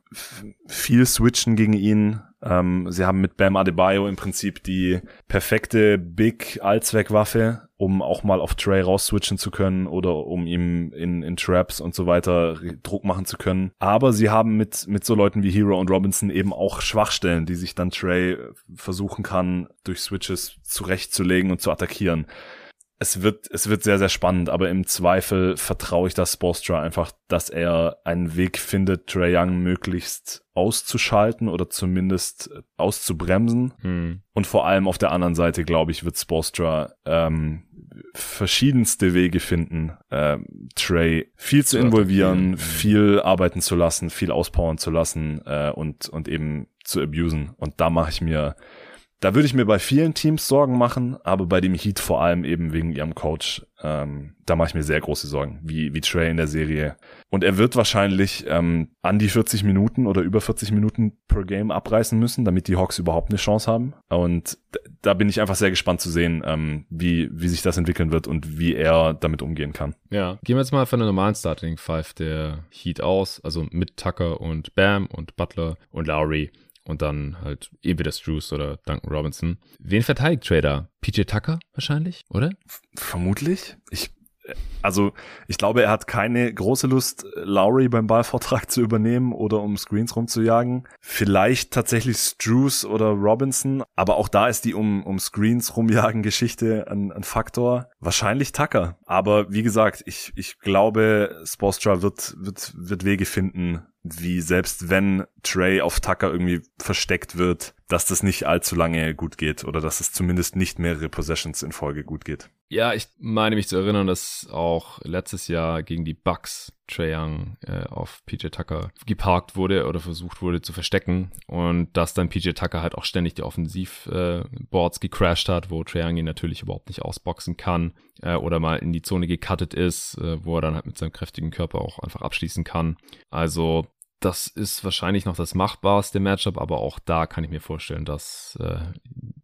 viel switchen gegen ihn. Ähm, sie haben mit Bam Adebayo im Prinzip die perfekte Big Allzweckwaffe, um auch mal auf Trey rausswitchen zu können oder um ihm in, in Traps und so weiter Druck machen zu können. Aber sie haben mit, mit so Leuten wie Hero und Robinson eben auch Schwachstellen, die sich dann Trey versuchen kann, durch Switches zurechtzulegen und zu attackieren es wird, es wird sehr, sehr spannend, aber im Zweifel vertraue ich das Spolstra einfach, dass er einen Weg findet, Trey Young möglichst auszuschalten oder zumindest auszubremsen. Hm. Und vor allem auf der anderen Seite, glaube ich, wird Spolstra ähm, verschiedenste Wege finden, äh, Trey viel zu involvieren, viel arbeiten zu lassen, viel auspowern zu lassen äh, und, und eben zu abusen. Und da mache ich mir da würde ich mir bei vielen Teams Sorgen machen, aber bei dem Heat vor allem eben wegen ihrem Coach. Ähm, da mache ich mir sehr große Sorgen, wie, wie Trey in der Serie. Und er wird wahrscheinlich ähm, an die 40 Minuten oder über 40 Minuten per Game abreißen müssen, damit die Hawks überhaupt eine Chance haben. Und da bin ich einfach sehr gespannt zu sehen, ähm, wie, wie sich das entwickeln wird und wie er damit umgehen kann. Ja, gehen wir jetzt mal von der normalen Starting Five der Heat aus, also mit Tucker und Bam und Butler und Lowry und dann halt entweder Struce oder Duncan Robinson. Wen verteidigt Trader? PJ Tucker wahrscheinlich, oder? Vermutlich. Ich also ich glaube, er hat keine große Lust, Lowry beim Ballvortrag zu übernehmen oder um Screens rumzujagen. Vielleicht tatsächlich Struce oder Robinson, aber auch da ist die um, um Screens rumjagen Geschichte ein, ein Faktor. Wahrscheinlich Tucker. Aber wie gesagt, ich, ich glaube, Spostra wird, wird, wird Wege finden, wie selbst wenn Trey auf Tucker irgendwie versteckt wird, dass das nicht allzu lange gut geht oder dass es zumindest nicht mehrere Possessions in Folge gut geht. Ja, ich meine mich zu erinnern, dass auch letztes Jahr gegen die Bucks Trae Young äh, auf PJ Tucker geparkt wurde oder versucht wurde zu verstecken und dass dann PJ Tucker halt auch ständig die Offensivboards äh, gecrashed hat, wo Trae Young ihn natürlich überhaupt nicht ausboxen kann äh, oder mal in die Zone gecuttet ist, äh, wo er dann halt mit seinem kräftigen Körper auch einfach abschließen kann. Also das ist wahrscheinlich noch das machbarste Matchup, aber auch da kann ich mir vorstellen, dass äh,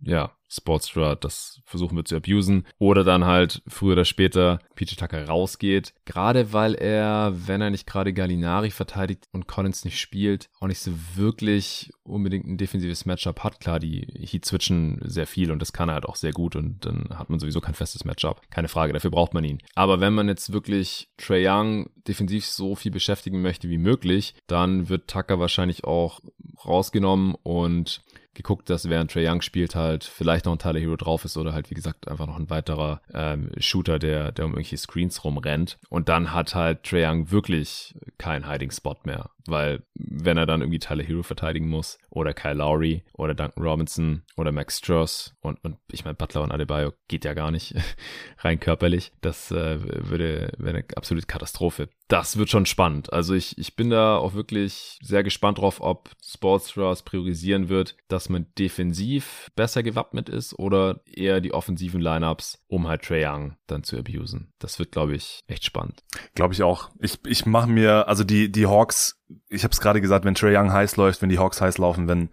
ja Sportstra das versuchen wird zu abusen oder dann halt früher oder später PJ Tucker rausgeht. Gerade weil er, wenn er nicht gerade Gallinari verteidigt und Collins nicht spielt, auch nicht so wirklich unbedingt ein defensives Matchup hat. Klar, die Heat switchen sehr viel und das kann er halt auch sehr gut und dann hat man sowieso kein festes Matchup. Keine Frage, dafür braucht man ihn. Aber wenn man jetzt wirklich Trey Young defensiv so viel beschäftigen möchte wie möglich, dann wird Tucker wahrscheinlich auch rausgenommen und geguckt, dass während Trey Young spielt halt vielleicht noch ein Tyler Hero drauf ist oder halt wie gesagt einfach noch ein weiterer ähm, Shooter, der, der um irgendwelche Screens rumrennt. Und dann hat halt Trey Young wirklich keinen Hiding Spot mehr. Weil wenn er dann irgendwie Tyler Hero verteidigen muss oder Kyle Lowry oder Duncan Robinson oder Max Stross und, und ich meine Butler und Adebayo geht ja gar nicht rein körperlich. Das äh, würde wäre eine absolute Katastrophe. Das wird schon spannend. Also ich, ich bin da auch wirklich sehr gespannt drauf, ob Sportsra priorisieren wird, dass man defensiv besser gewappnet ist oder eher die offensiven Lineups, um halt Trey Young dann zu abusen. Das wird, glaube ich, echt spannend. Glaube ich auch. Ich, ich mache mir, also die, die Hawks ich habe es gerade gesagt, wenn Trey Young heiß läuft, wenn die Hawks heiß laufen, wenn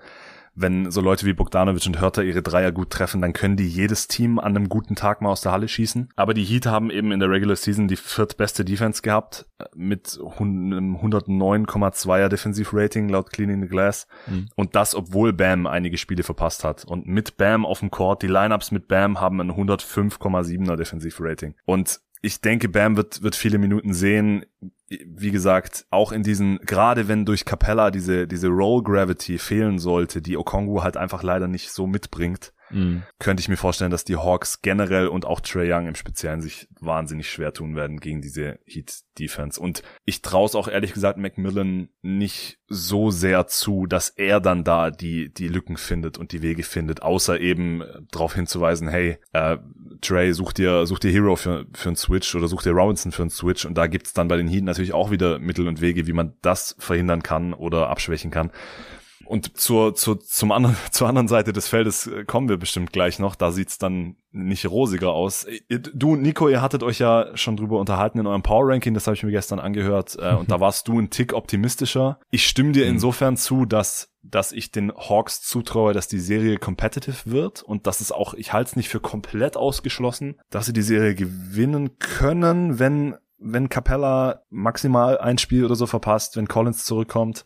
wenn so Leute wie Bogdanovic und Hörter ihre Dreier gut treffen, dann können die jedes Team an einem guten Tag mal aus der Halle schießen. Aber die Heat haben eben in der Regular Season die viertbeste Defense gehabt mit einem 109,2er Defensivrating laut Cleaning the Glass. Mhm. Und das, obwohl Bam einige Spiele verpasst hat. Und mit Bam auf dem Court, die Lineups mit Bam haben ein 105,7er Defensivrating. Und ich denke, Bam wird, wird viele Minuten sehen. Wie gesagt, auch in diesen, gerade wenn durch Capella diese, diese Roll Gravity fehlen sollte, die Okongu halt einfach leider nicht so mitbringt, mhm. könnte ich mir vorstellen, dass die Hawks generell und auch Trey Young im Speziellen sich wahnsinnig schwer tun werden gegen diese Heat Defense. Und ich traue es auch ehrlich gesagt Macmillan nicht so sehr zu, dass er dann da die, die Lücken findet und die Wege findet, außer eben darauf hinzuweisen, hey, äh, Trey, such dir, such dir Hero für, für einen Switch oder such dir Robinson für einen Switch und da gibt's dann bei den Heat natürlich auch wieder Mittel und Wege, wie man das verhindern kann oder abschwächen kann. Und zur, zur, zum anderen, zur anderen Seite des Feldes äh, kommen wir bestimmt gleich noch. Da sieht's dann nicht rosiger aus. Du, Nico, ihr hattet euch ja schon drüber unterhalten in eurem Power Ranking. Das habe ich mir gestern angehört. Äh, und da warst du ein Tick optimistischer. Ich stimme dir mhm. insofern zu, dass dass ich den Hawks zutraue, dass die Serie competitive wird und dass es auch, ich halte es nicht für komplett ausgeschlossen, dass sie die Serie gewinnen können, wenn wenn Capella maximal ein Spiel oder so verpasst, wenn Collins zurückkommt.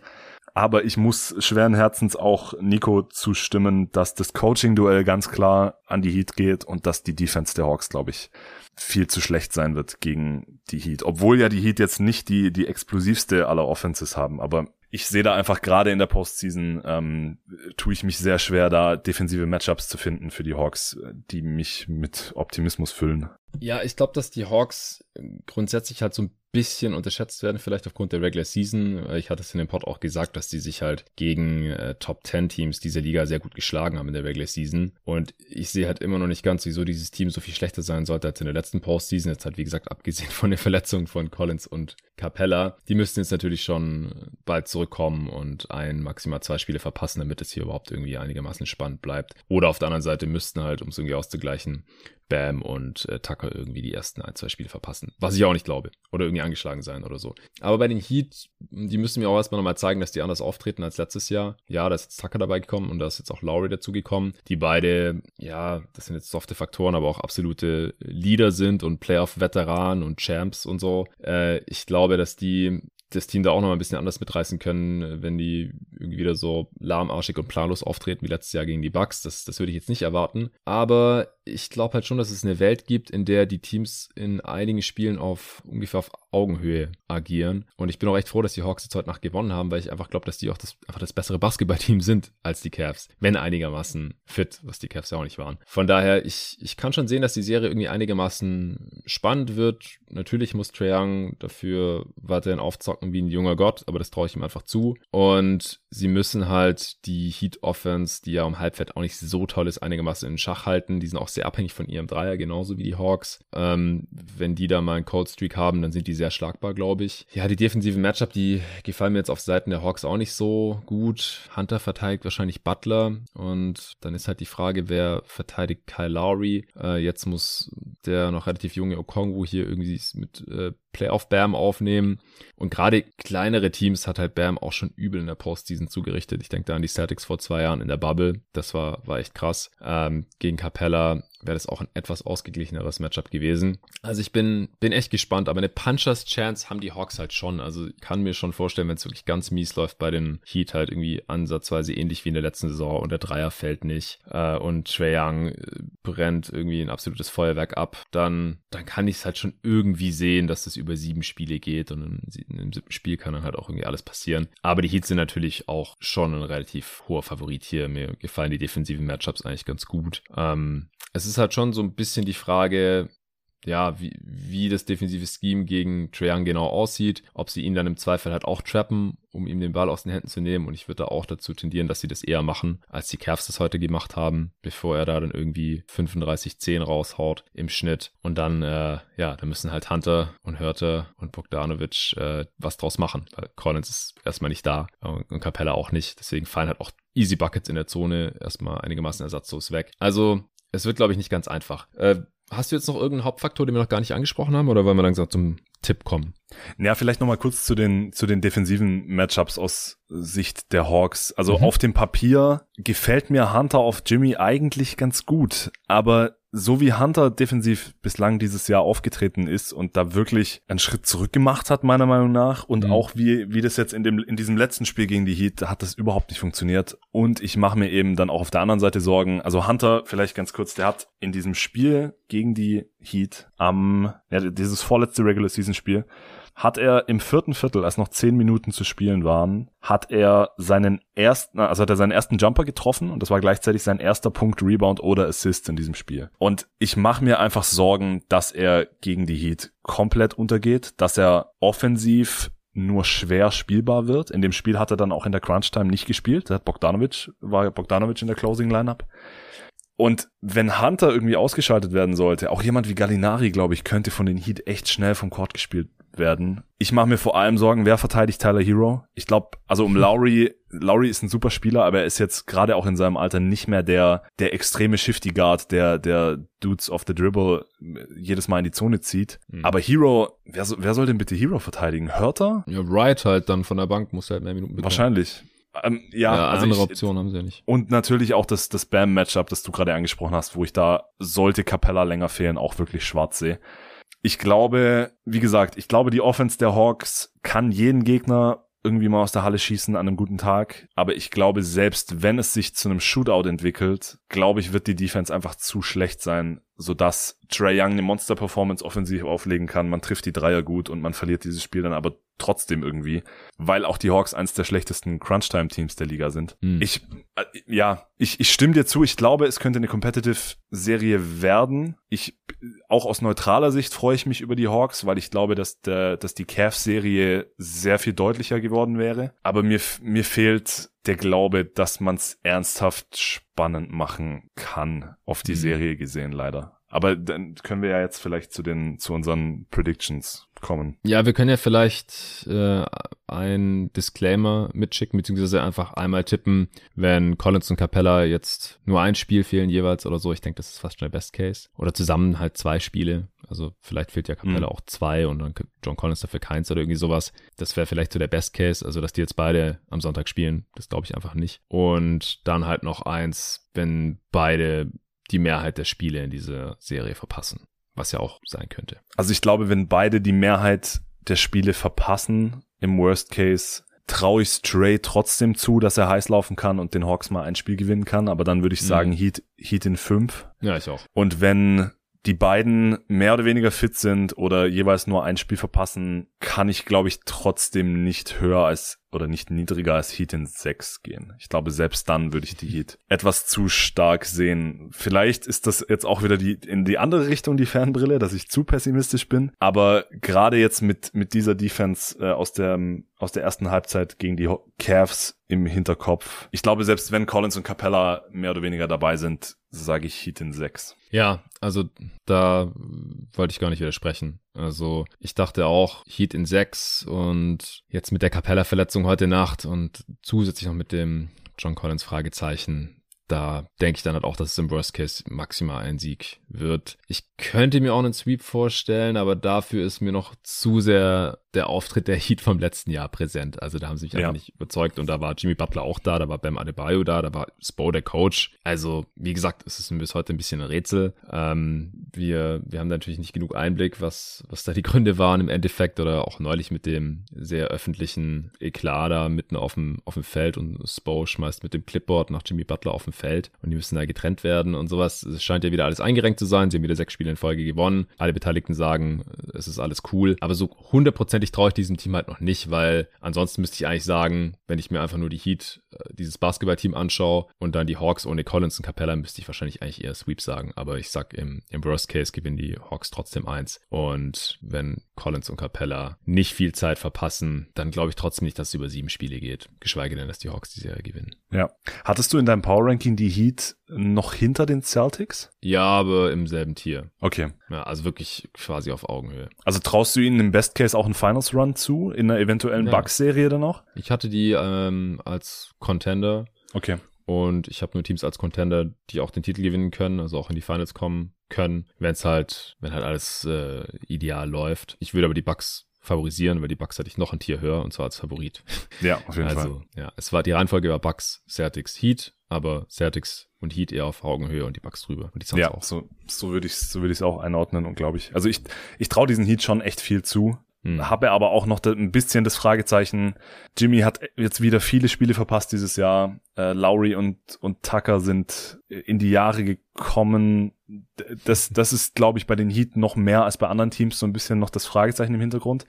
Aber ich muss schweren Herzens auch Nico zustimmen, dass das Coaching-Duell ganz klar an die Heat geht und dass die Defense der Hawks, glaube ich, viel zu schlecht sein wird gegen die Heat. Obwohl ja die Heat jetzt nicht die, die explosivste aller Offenses haben. Aber ich sehe da einfach gerade in der Postseason, ähm, tue ich mich sehr schwer, da defensive Matchups zu finden für die Hawks, die mich mit Optimismus füllen. Ja, ich glaube, dass die Hawks grundsätzlich halt so ein bisschen unterschätzt werden, vielleicht aufgrund der Regular Season. Ich hatte es in dem Pod auch gesagt, dass die sich halt gegen äh, Top 10 Teams dieser Liga sehr gut geschlagen haben in der Regular Season. Und ich sehe halt immer noch nicht ganz, wieso dieses Team so viel schlechter sein sollte als in der letzten Postseason. Jetzt halt, wie gesagt, abgesehen von der Verletzung von Collins und Capella. Die müssten jetzt natürlich schon bald zurückkommen und ein, maximal zwei Spiele verpassen, damit es hier überhaupt irgendwie einigermaßen spannend bleibt. Oder auf der anderen Seite müssten halt, um es irgendwie auszugleichen, Bam und äh, Tucker irgendwie die ersten ein, zwei Spiele verpassen. Was ich auch nicht glaube. Oder irgendwie angeschlagen sein oder so. Aber bei den Heat, die müssen mir auch erstmal nochmal zeigen, dass die anders auftreten als letztes Jahr. Ja, da ist jetzt Tucker dabei gekommen und da ist jetzt auch Lowry dazu gekommen. Die beide, ja, das sind jetzt softe Faktoren, aber auch absolute Leader sind und Playoff-Veteranen und Champs und so. Äh, ich glaube, dass die das Team da auch noch mal ein bisschen anders mitreißen können, wenn die irgendwie wieder so lahmarschig und planlos auftreten wie letztes Jahr gegen die Bucks. Das, das würde ich jetzt nicht erwarten. Aber ich glaube halt schon, dass es eine Welt gibt, in der die Teams in einigen Spielen auf ungefähr auf Augenhöhe agieren. Und ich bin auch echt froh, dass die Hawks jetzt heute Nacht gewonnen haben, weil ich einfach glaube, dass die auch das, einfach das bessere Basketballteam sind als die Cavs. Wenn einigermaßen fit, was die Cavs ja auch nicht waren. Von daher, ich, ich kann schon sehen, dass die Serie irgendwie einigermaßen spannend wird. Natürlich muss Trae Young dafür weiterhin aufzocken wie ein junger Gott, aber das traue ich ihm einfach zu. Und sie müssen halt die Heat Offense, die ja um Halbfett auch nicht so toll ist, einigermaßen in Schach halten. Die sind auch sehr abhängig von ihrem Dreier, genauso wie die Hawks. Ähm, wenn die da mal einen Cold Streak haben, dann sind die sehr schlagbar, glaube ich. Ja, die defensiven Matchup, die gefallen mir jetzt auf Seiten der Hawks auch nicht so gut. Hunter verteidigt wahrscheinlich Butler und dann ist halt die Frage, wer verteidigt Kyle Lowry. Äh, jetzt muss der noch relativ junge Okongwu hier irgendwie mit äh, Playoff Bam aufnehmen. Und gerade kleinere Teams hat halt Bam auch schon übel in der Postseason zugerichtet. Ich denke da an die Celtics vor zwei Jahren in der Bubble. Das war, war echt krass. Ähm, gegen Capella wäre das auch ein etwas ausgeglicheneres Matchup gewesen. Also ich bin, bin echt gespannt, aber eine Punchers Chance haben die Hawks halt schon. Also ich kann mir schon vorstellen, wenn es wirklich ganz mies läuft bei den Heat halt irgendwie ansatzweise ähnlich wie in der letzten Saison und der Dreier fällt nicht äh, und Trae Young äh, brennt irgendwie ein absolutes Feuerwerk ab, dann, dann kann ich es halt schon irgendwie sehen, dass das über sieben Spiele geht und in, im siebten Spiel kann dann halt auch irgendwie alles passieren. Aber die Heats sind natürlich auch schon ein relativ hoher Favorit hier. Mir gefallen die defensiven Matchups eigentlich ganz gut. Ähm, es ist halt schon so ein bisschen die Frage, ja, wie, wie das defensive Scheme gegen Trae genau aussieht, ob sie ihn dann im Zweifel halt auch trappen, um ihm den Ball aus den Händen zu nehmen. Und ich würde da auch dazu tendieren, dass sie das eher machen, als die Cavs das heute gemacht haben, bevor er da dann irgendwie 35-10 raushaut im Schnitt. Und dann, äh, ja, da müssen halt Hunter und Hörter und Bogdanovic äh, was draus machen, weil Collins ist erstmal nicht da und Capella auch nicht. Deswegen fallen halt auch Easy Buckets in der Zone erstmal einigermaßen ersatzlos weg. Also es wird, glaube ich, nicht ganz einfach. Äh, hast du jetzt noch irgendeinen Hauptfaktor, den wir noch gar nicht angesprochen haben, oder wollen wir langsam zum Tipp kommen? Ja, vielleicht nochmal kurz zu den, zu den defensiven Matchups aus Sicht der Hawks. Also mhm. auf dem Papier gefällt mir Hunter auf Jimmy eigentlich ganz gut, aber so wie Hunter defensiv bislang dieses Jahr aufgetreten ist und da wirklich einen Schritt zurück gemacht hat, meiner Meinung nach, und mhm. auch wie, wie das jetzt in dem, in diesem letzten Spiel gegen die Heat, hat das überhaupt nicht funktioniert. Und ich mache mir eben dann auch auf der anderen Seite Sorgen. Also Hunter, vielleicht ganz kurz, der hat in diesem Spiel gegen die Heat am, ja, dieses vorletzte Regular Season Spiel, hat er im vierten Viertel, als noch zehn Minuten zu spielen waren, hat er seinen ersten, also hat er seinen ersten Jumper getroffen und das war gleichzeitig sein erster Punkt, Rebound oder Assist in diesem Spiel. Und ich mache mir einfach Sorgen, dass er gegen die Heat komplett untergeht, dass er offensiv nur schwer spielbar wird. In dem Spiel hat er dann auch in der Crunch Time nicht gespielt. Da hat Bogdanovic, war Bogdanovic in der Closing Lineup. Und wenn Hunter irgendwie ausgeschaltet werden sollte, auch jemand wie Gallinari, glaube ich, könnte von den Heat echt schnell vom Court gespielt werden. Ich mache mir vor allem Sorgen, wer verteidigt Tyler Hero. Ich glaube, also um Lowry, Lowry ist ein super Spieler, aber er ist jetzt gerade auch in seinem Alter nicht mehr der, der extreme Shifty Guard, der, der Dudes of the Dribble jedes Mal in die Zone zieht. Mhm. Aber Hero, wer, wer soll denn bitte Hero verteidigen? Hörter? Ja, Wright halt dann von der Bank, muss halt mehr Minuten bekommen. Wahrscheinlich. Ähm, ja, ja also andere ich, Optionen haben sie ja nicht. Und natürlich auch das, das Bam-Matchup, das du gerade angesprochen hast, wo ich da, sollte Capella länger fehlen, auch wirklich schwarz sehe. Ich glaube, wie gesagt, ich glaube, die Offense der Hawks kann jeden Gegner irgendwie mal aus der Halle schießen an einem guten Tag. Aber ich glaube, selbst wenn es sich zu einem Shootout entwickelt, glaube ich, wird die Defense einfach zu schlecht sein, sodass Trey Young eine Monster-Performance offensiv auflegen kann. Man trifft die Dreier gut und man verliert dieses Spiel dann aber trotzdem irgendwie, weil auch die Hawks eins der schlechtesten Crunch-Time-Teams der Liga sind. Hm. Ich, äh, ja, ich, ich stimme dir zu. Ich glaube, es könnte eine Competitive-Serie werden. Ich, auch aus neutraler Sicht freue ich mich über die Hawks, weil ich glaube, dass der, dass die Cavs-Serie sehr viel deutlicher geworden wäre. Aber mir, mir fehlt der Glaube, dass man es ernsthaft spannend machen kann, auf die Mhm. Serie gesehen, leider. Aber dann können wir ja jetzt vielleicht zu den, zu unseren Predictions kommen. Ja, wir können ja vielleicht äh, ein Disclaimer mitschicken, beziehungsweise einfach einmal tippen, wenn Collins und Capella jetzt nur ein Spiel fehlen jeweils oder so. Ich denke, das ist fast schon der Best Case. Oder zusammen halt zwei Spiele. Also vielleicht fehlt ja Capella Mhm. auch zwei und dann John Collins dafür keins oder irgendwie sowas. Das wäre vielleicht so der Best Case. Also, dass die jetzt beide am Sonntag spielen, das glaube ich einfach nicht. Und dann halt noch eins, wenn beide die Mehrheit der Spiele in dieser Serie verpassen. Was ja auch sein könnte. Also ich glaube, wenn beide die Mehrheit der Spiele verpassen, im Worst Case, traue ich Stray trotzdem zu, dass er heiß laufen kann und den Hawks mal ein Spiel gewinnen kann. Aber dann würde ich Mhm. sagen, Heat, Heat in fünf. Ja, ich auch. Und wenn die beiden mehr oder weniger fit sind oder jeweils nur ein Spiel verpassen, kann ich, glaube ich, trotzdem nicht höher als oder nicht niedriger als Heat in 6 gehen. Ich glaube, selbst dann würde ich die Heat etwas zu stark sehen. Vielleicht ist das jetzt auch wieder die in die andere Richtung die Fernbrille, dass ich zu pessimistisch bin. Aber gerade jetzt mit mit dieser Defense äh, aus der aus der ersten Halbzeit gegen die Cavs im Hinterkopf. Ich glaube, selbst wenn Collins und Capella mehr oder weniger dabei sind, sage ich Heat in 6. Ja, also da wollte ich gar nicht widersprechen. Also ich dachte auch Heat in 6 und jetzt mit der Capella-Verletzung heute Nacht und zusätzlich noch mit dem John Collins Fragezeichen. Da denke ich dann halt auch, dass es im Worst Case maximal ein Sieg wird. Ich könnte mir auch einen Sweep vorstellen, aber dafür ist mir noch zu sehr der Auftritt der Heat vom letzten Jahr präsent. Also da haben sie mich Ja. einfach nicht überzeugt und da war Jimmy Butler auch da, da war Bam Adebayo da, da war Spo der Coach. Also wie gesagt, es ist mir bis heute ein bisschen ein Rätsel. Ähm, wir, wir haben da natürlich nicht genug Einblick, was, was da die Gründe waren im Endeffekt oder auch neulich mit dem sehr öffentlichen Eklat da mitten auf dem, auf dem Feld und Spo schmeißt mit dem Clipboard nach Jimmy Butler auf dem Feld und die müssen da getrennt werden und sowas. Es scheint ja wieder alles eingerenkt zu sein. Sie haben wieder sechs Spiele in Folge gewonnen. Alle Beteiligten sagen, es ist alles cool. Aber so hundertprozentig traue ich diesem Team halt noch nicht, weil ansonsten müsste ich eigentlich sagen, wenn ich mir einfach nur die Heat, äh, dieses Basketballteam anschaue und dann die Hawks ohne Collins und Capella, müsste ich wahrscheinlich eigentlich eher Sweep sagen. Aber ich sag, im, im Worst Case gewinnen die Hawks trotzdem eins. Und wenn Collins und Capella nicht viel Zeit verpassen, dann glaube ich trotzdem nicht, dass es über sieben Spiele geht. Geschweige denn, dass die Hawks die Serie gewinnen. Ja. Hattest du in deinem Power Ranking die Heat noch hinter den Celtics? Ja, aber im selben Tier. Okay. Ja, also wirklich quasi auf Augenhöhe. Also traust du ihnen im Best Case auch einen Finals Run zu in einer eventuellen Ja. Bucks-Serie dann noch? Ich hatte die ähm, als Contender Okay. und ich habe nur Teams als Contender, die auch den Titel gewinnen können, also auch in die Finals kommen können, wenn es halt, wenn halt alles äh, ideal läuft. Ich würde aber die Bucks favorisieren, weil die Bucks hatte ich noch ein Tier höher und zwar als Favorit. Ja, auf jeden Fall. Also ja, es war die Reihenfolge war Bucks, Celtics, Heat, aber Celtics und Heat eher auf Augenhöhe und die Bucks drüber und die Suns Ja, auch. so, so würde ich so würde ich es auch einordnen und glaube ich. Also ich, ich traue diesen Heat schon echt viel zu. Hm. Habe aber auch noch ein bisschen das Fragezeichen. Jimmy hat jetzt wieder viele Spiele verpasst dieses Jahr. Äh, Lowry und, und Tucker sind in die Jahre gekommen. Das, das ist, glaube ich, bei den Heat noch mehr als bei anderen Teams so ein bisschen noch das Fragezeichen im Hintergrund.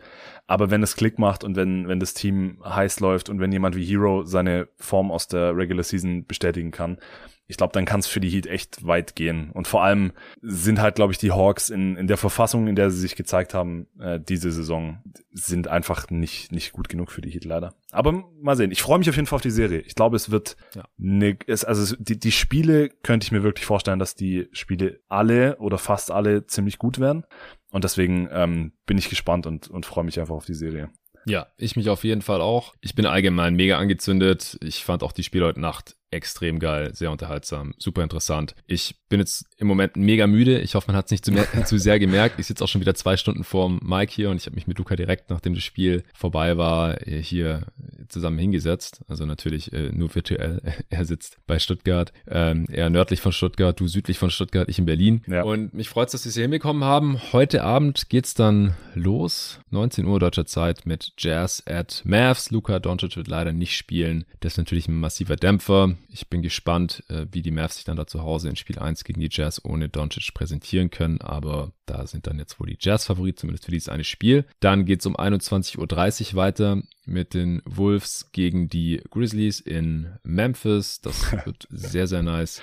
Aber wenn es Klick macht und wenn, wenn das Team heiß läuft und wenn jemand wie Hero seine Form aus der Regular Season bestätigen kann, ich glaube, dann kann es für die Heat echt weit gehen. Und vor allem sind halt, glaube ich, die Hawks in, in der Verfassung, in der sie sich gezeigt haben, äh, diese Saison, sind einfach nicht, nicht gut genug für die Heat leider. Aber mal sehen. Ich freue mich auf jeden Fall auf die Serie. Ich glaube, es wird Ja. ne, es, also die, die Spiele könnte ich mir wirklich vorstellen, dass die Spiele alle oder fast alle ziemlich gut werden. Und deswegen ähm, bin ich gespannt und, und freue mich einfach auf die Serie. Ja, ich mich auf jeden Fall auch. Ich bin allgemein mega angezündet. Ich fand auch die Spiele heute Nacht extrem geil, sehr unterhaltsam, super interessant. Ich bin jetzt im Moment mega müde. Ich hoffe, man hat es nicht zu, zu sehr gemerkt. Ich sitze auch schon wieder zwei Stunden vorm Mike hier und ich habe mich mit Luca direkt, nachdem das Spiel vorbei war, äh, hier zusammen hingesetzt. Also natürlich äh, nur virtuell. Er sitzt bei Stuttgart, ähm, er nördlich von Stuttgart, du südlich von Stuttgart, ich in Berlin. Ja. Und mich freut es, dass wir es hier hinbekommen haben. Heute Abend geht's dann los. 19 Uhr deutscher Zeit mit Jazz at Mavs. Luca Doncic wird leider nicht spielen. Das ist natürlich ein massiver Dämpfer. Ich bin gespannt, äh, wie die Mavs sich dann da zu Hause in Spiel 1 gegen die Jazz ohne Doncic präsentieren können. Aber da sind dann jetzt wohl die Jazz-Favorit, zumindest für dieses eine Spiel. Dann geht es um 21.30 Uhr weiter mit den Wolves gegen die Grizzlies in Memphis. Das wird sehr, sehr nice.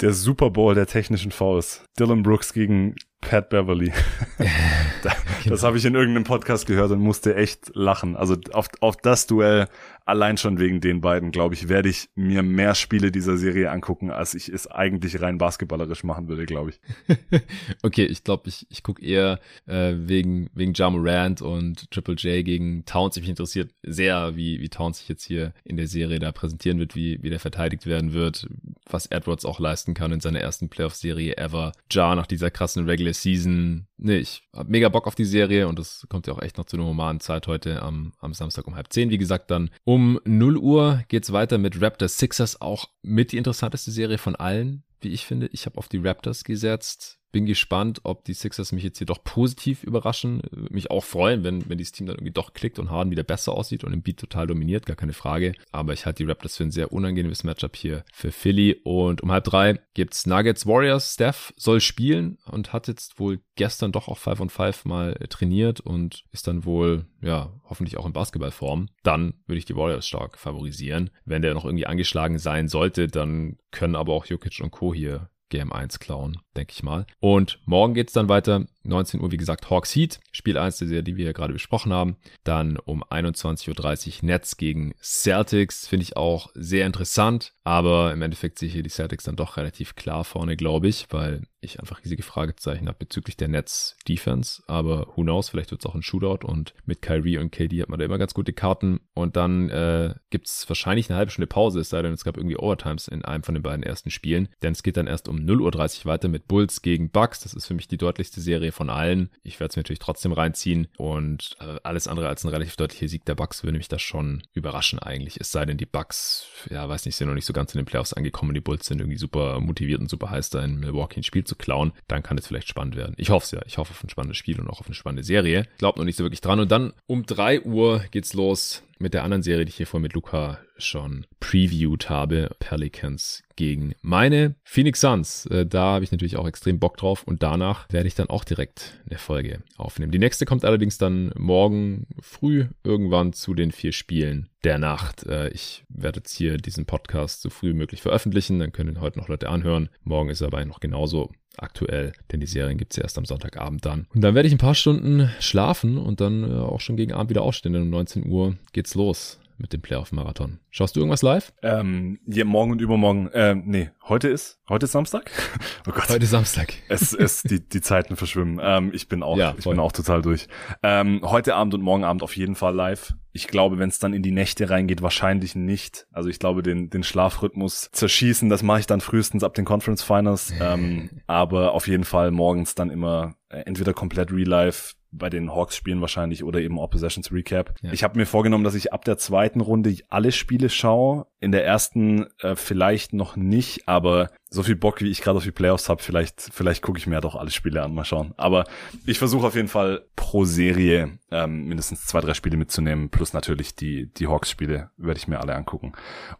Der Super Bowl der technischen Fouls. Dylan Brooks gegen Pat Beverly. das genau. habe ich in irgendeinem Podcast gehört und musste echt lachen. Also auf, auf das Duell, allein schon wegen den beiden, glaube ich, werde ich mir mehr Spiele dieser Serie angucken, als ich es eigentlich rein basketballerisch machen würde, glaube ich. okay, ich glaube, ich, ich gucke eher äh, wegen, wegen Ja Morant und Triple J gegen Towns. Mich interessiert sehr, wie, wie Towns sich jetzt hier in der Serie da präsentieren wird, wie, wie der verteidigt werden wird, was Edwards auch leisten kann in seiner ersten Playoff-Serie ever. Ja nach dieser krassen Regular Season. Nee, ich hab mega Bock auf die Serie und das kommt ja auch echt noch zu einer humanen Zeit heute am, am Samstag um halb zehn. Wie gesagt, dann um 0 Uhr geht's weiter mit Raptors Sixers, auch mit die interessanteste Serie von allen, wie ich finde. Ich habe auf die Raptors gesetzt bin gespannt, ob die Sixers mich jetzt hier doch positiv überraschen. Mich auch freuen, wenn, wenn dieses Team dann irgendwie doch klickt und Harden wieder besser aussieht und im Beat total dominiert, gar keine Frage. Aber ich halte die Raptors für ein sehr unangenehmes Matchup hier für Philly. Und um halb drei gibt's Nuggets Warriors. Steph soll spielen und hat jetzt wohl gestern doch auch 5 on 5 mal trainiert und ist dann wohl, ja, hoffentlich auch in Basketballform. Dann würde ich die Warriors stark favorisieren. Wenn der noch irgendwie angeschlagen sein sollte, dann können aber auch Jokic und Co. hier Game 1 klauen, denke ich mal. Und morgen geht's dann weiter 19 Uhr, wie gesagt, Hawks Heat, Spiel 1 der Serie, die wir ja gerade besprochen haben. Dann um 21.30 Uhr Nets gegen Celtics, finde ich auch sehr interessant. Aber im Endeffekt sehe ich hier die Celtics dann doch relativ klar vorne, glaube ich, weil ich einfach riesige Fragezeichen habe bezüglich der Nets Defense. Aber who knows, vielleicht wird es auch ein Shootout und mit Kyrie und KD hat man da immer ganz gute Karten. Und dann äh, gibt es wahrscheinlich eine halbe Stunde Pause, es sei denn, es gab irgendwie Overtimes in einem von den beiden ersten Spielen. Denn es geht dann erst um 0.30 Uhr weiter mit Bulls gegen Bucks. Das ist für mich die deutlichste Serie von allen. Ich werde es mir natürlich trotzdem reinziehen und äh, alles andere als ein relativ deutlicher Sieg der Bucks würde mich das schon überraschen eigentlich. Es sei denn, die Bucks, ja, weiß nicht, sind noch nicht so ganz in den Playoffs angekommen. Die Bulls sind irgendwie super motiviert und super heiß, da in Milwaukee ein Spiel zu klauen. Dann kann es vielleicht spannend werden. Ich hoffe es ja. Ich hoffe auf ein spannendes Spiel und auch auf eine spannende Serie. Glaubt noch nicht so wirklich dran. Und dann um drei Uhr geht's los mit der anderen Serie, die ich hier vorhin mit Luca schon previewed habe, Pelicans gegen meine Phoenix Suns. Äh, da habe ich natürlich auch extrem Bock drauf und danach werde ich dann auch direkt eine Folge aufnehmen. Die nächste kommt allerdings dann morgen früh irgendwann zu den vier Spielen der Nacht. Äh, ich werde jetzt hier diesen Podcast so früh wie möglich veröffentlichen, dann können heute noch Leute anhören. Morgen ist er aber noch genauso aktuell, denn die Serien gibt es erst am Sonntagabend dann. Und dann werde ich ein paar Stunden schlafen und dann äh, auch schon gegen Abend wieder aufstehen, denn um 19 Uhr geht's los mit dem Playoff-Marathon. Schaust du irgendwas live? Ähm, ja, morgen und übermorgen. Ähm, nee, heute ist, heute ist Samstag? Oh Gott. Heute Samstag. Es, es, die, die Zeiten verschwimmen. Ähm, ich bin auch, ja, ich bin auch total durch. Ähm, heute Abend und morgen Abend auf jeden Fall live. Ich glaube, wenn es dann in die Nächte reingeht, wahrscheinlich nicht. Also ich glaube, den, den Schlafrhythmus zerschießen, das mache ich dann frühestens ab den Conference Finals. ähm, aber auf jeden Fall morgens dann immer äh, entweder komplett Real Life, bei den Hawks spielen wahrscheinlich oder eben All Possessions Recap. Ja. Ich habe mir vorgenommen, dass ich ab der zweiten Runde alle Spiele schaue. In der ersten äh, vielleicht noch nicht, aber so viel Bock, wie ich gerade auf die Playoffs habe, vielleicht, vielleicht gucke ich mir ja doch alle Spiele an, mal schauen. Aber ich versuche auf jeden Fall pro Serie ähm, mindestens zwei, drei Spiele mitzunehmen, plus natürlich die, die Hawks-Spiele werde ich mir alle angucken.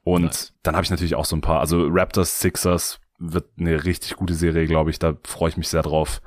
Und nice. dann habe ich natürlich auch so ein paar, also Raptors, Sixers wird eine richtig gute Serie, glaube ich. Da freue ich mich sehr drauf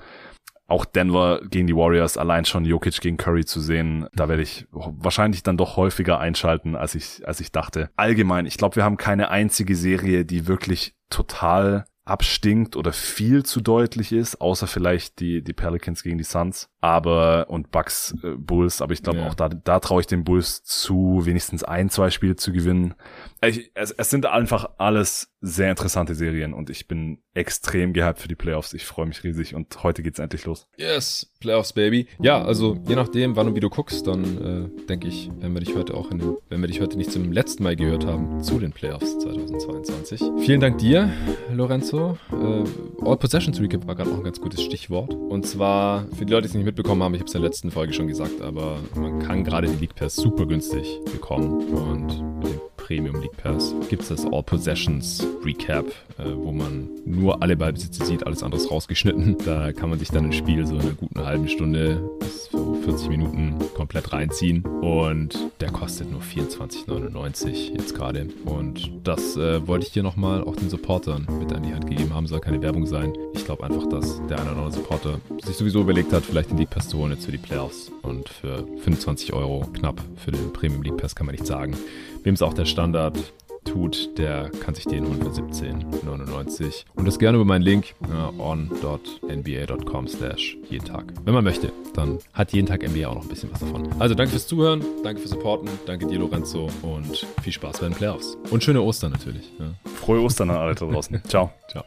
auch Denver gegen die Warriors, allein schon Jokic gegen Curry zu sehen, da werde ich wahrscheinlich dann doch häufiger einschalten, als ich, als ich dachte. Allgemein, ich glaube, wir haben keine einzige Serie, die wirklich total abstinkt oder viel zu deutlich ist, außer vielleicht die, die Pelicans gegen die Suns, aber und Bucks äh, Bulls, aber ich glaube ja. auch da, da traue ich den Bulls zu, wenigstens ein, zwei Spiele zu gewinnen. Ich, es, es sind einfach alles sehr interessante Serien und ich bin extrem gehypt für die Playoffs. Ich freue mich riesig und heute geht's endlich los. Yes, Playoffs, Baby. Ja, also je nachdem, wann und wie du guckst, dann äh, denke ich, wenn wir dich heute auch in den, wenn wir dich heute nicht zum letzten Mal gehört haben, zu den Playoffs 2022. Vielen Dank dir, Lorenzo. Äh, All Possessions Recap war gerade auch ein ganz gutes Stichwort. Und zwar, für die Leute, die es nicht mitbekommen haben, ich habe es in der letzten Folge schon gesagt, aber man kann gerade die League Pass super günstig bekommen und mit dem Premium League Pass gibt es das All Possessions Recap, äh, wo man nur alle Ballbesitze sieht, alles anderes rausgeschnitten. Da kann man sich dann ein Spiel so in einer guten halben Stunde bis so 40 Minuten komplett reinziehen und der kostet nur 24,99 jetzt gerade. Und das äh, wollte ich dir nochmal auch den Supportern mit an die Hand gegeben haben, soll keine Werbung sein. Ich glaube einfach, dass der eine oder andere Supporter sich sowieso überlegt hat, vielleicht den League Pass zu holen jetzt für die Playoffs und für 25 Euro knapp für den Premium League Pass kann man nicht sagen. Wem es auch der Standard tut, der kann sich den holen für 17,99. Und das gerne über meinen Link ja, on.nba.com slash jeden Tag. Wenn man möchte, dann hat jeden Tag NBA auch noch ein bisschen was davon. Also danke fürs Zuhören, danke fürs Supporten, danke dir Lorenzo und viel Spaß bei den Playoffs. Und schöne Ostern natürlich. Ja. Frohe Ostern an alle da draußen. Ciao. Ciao.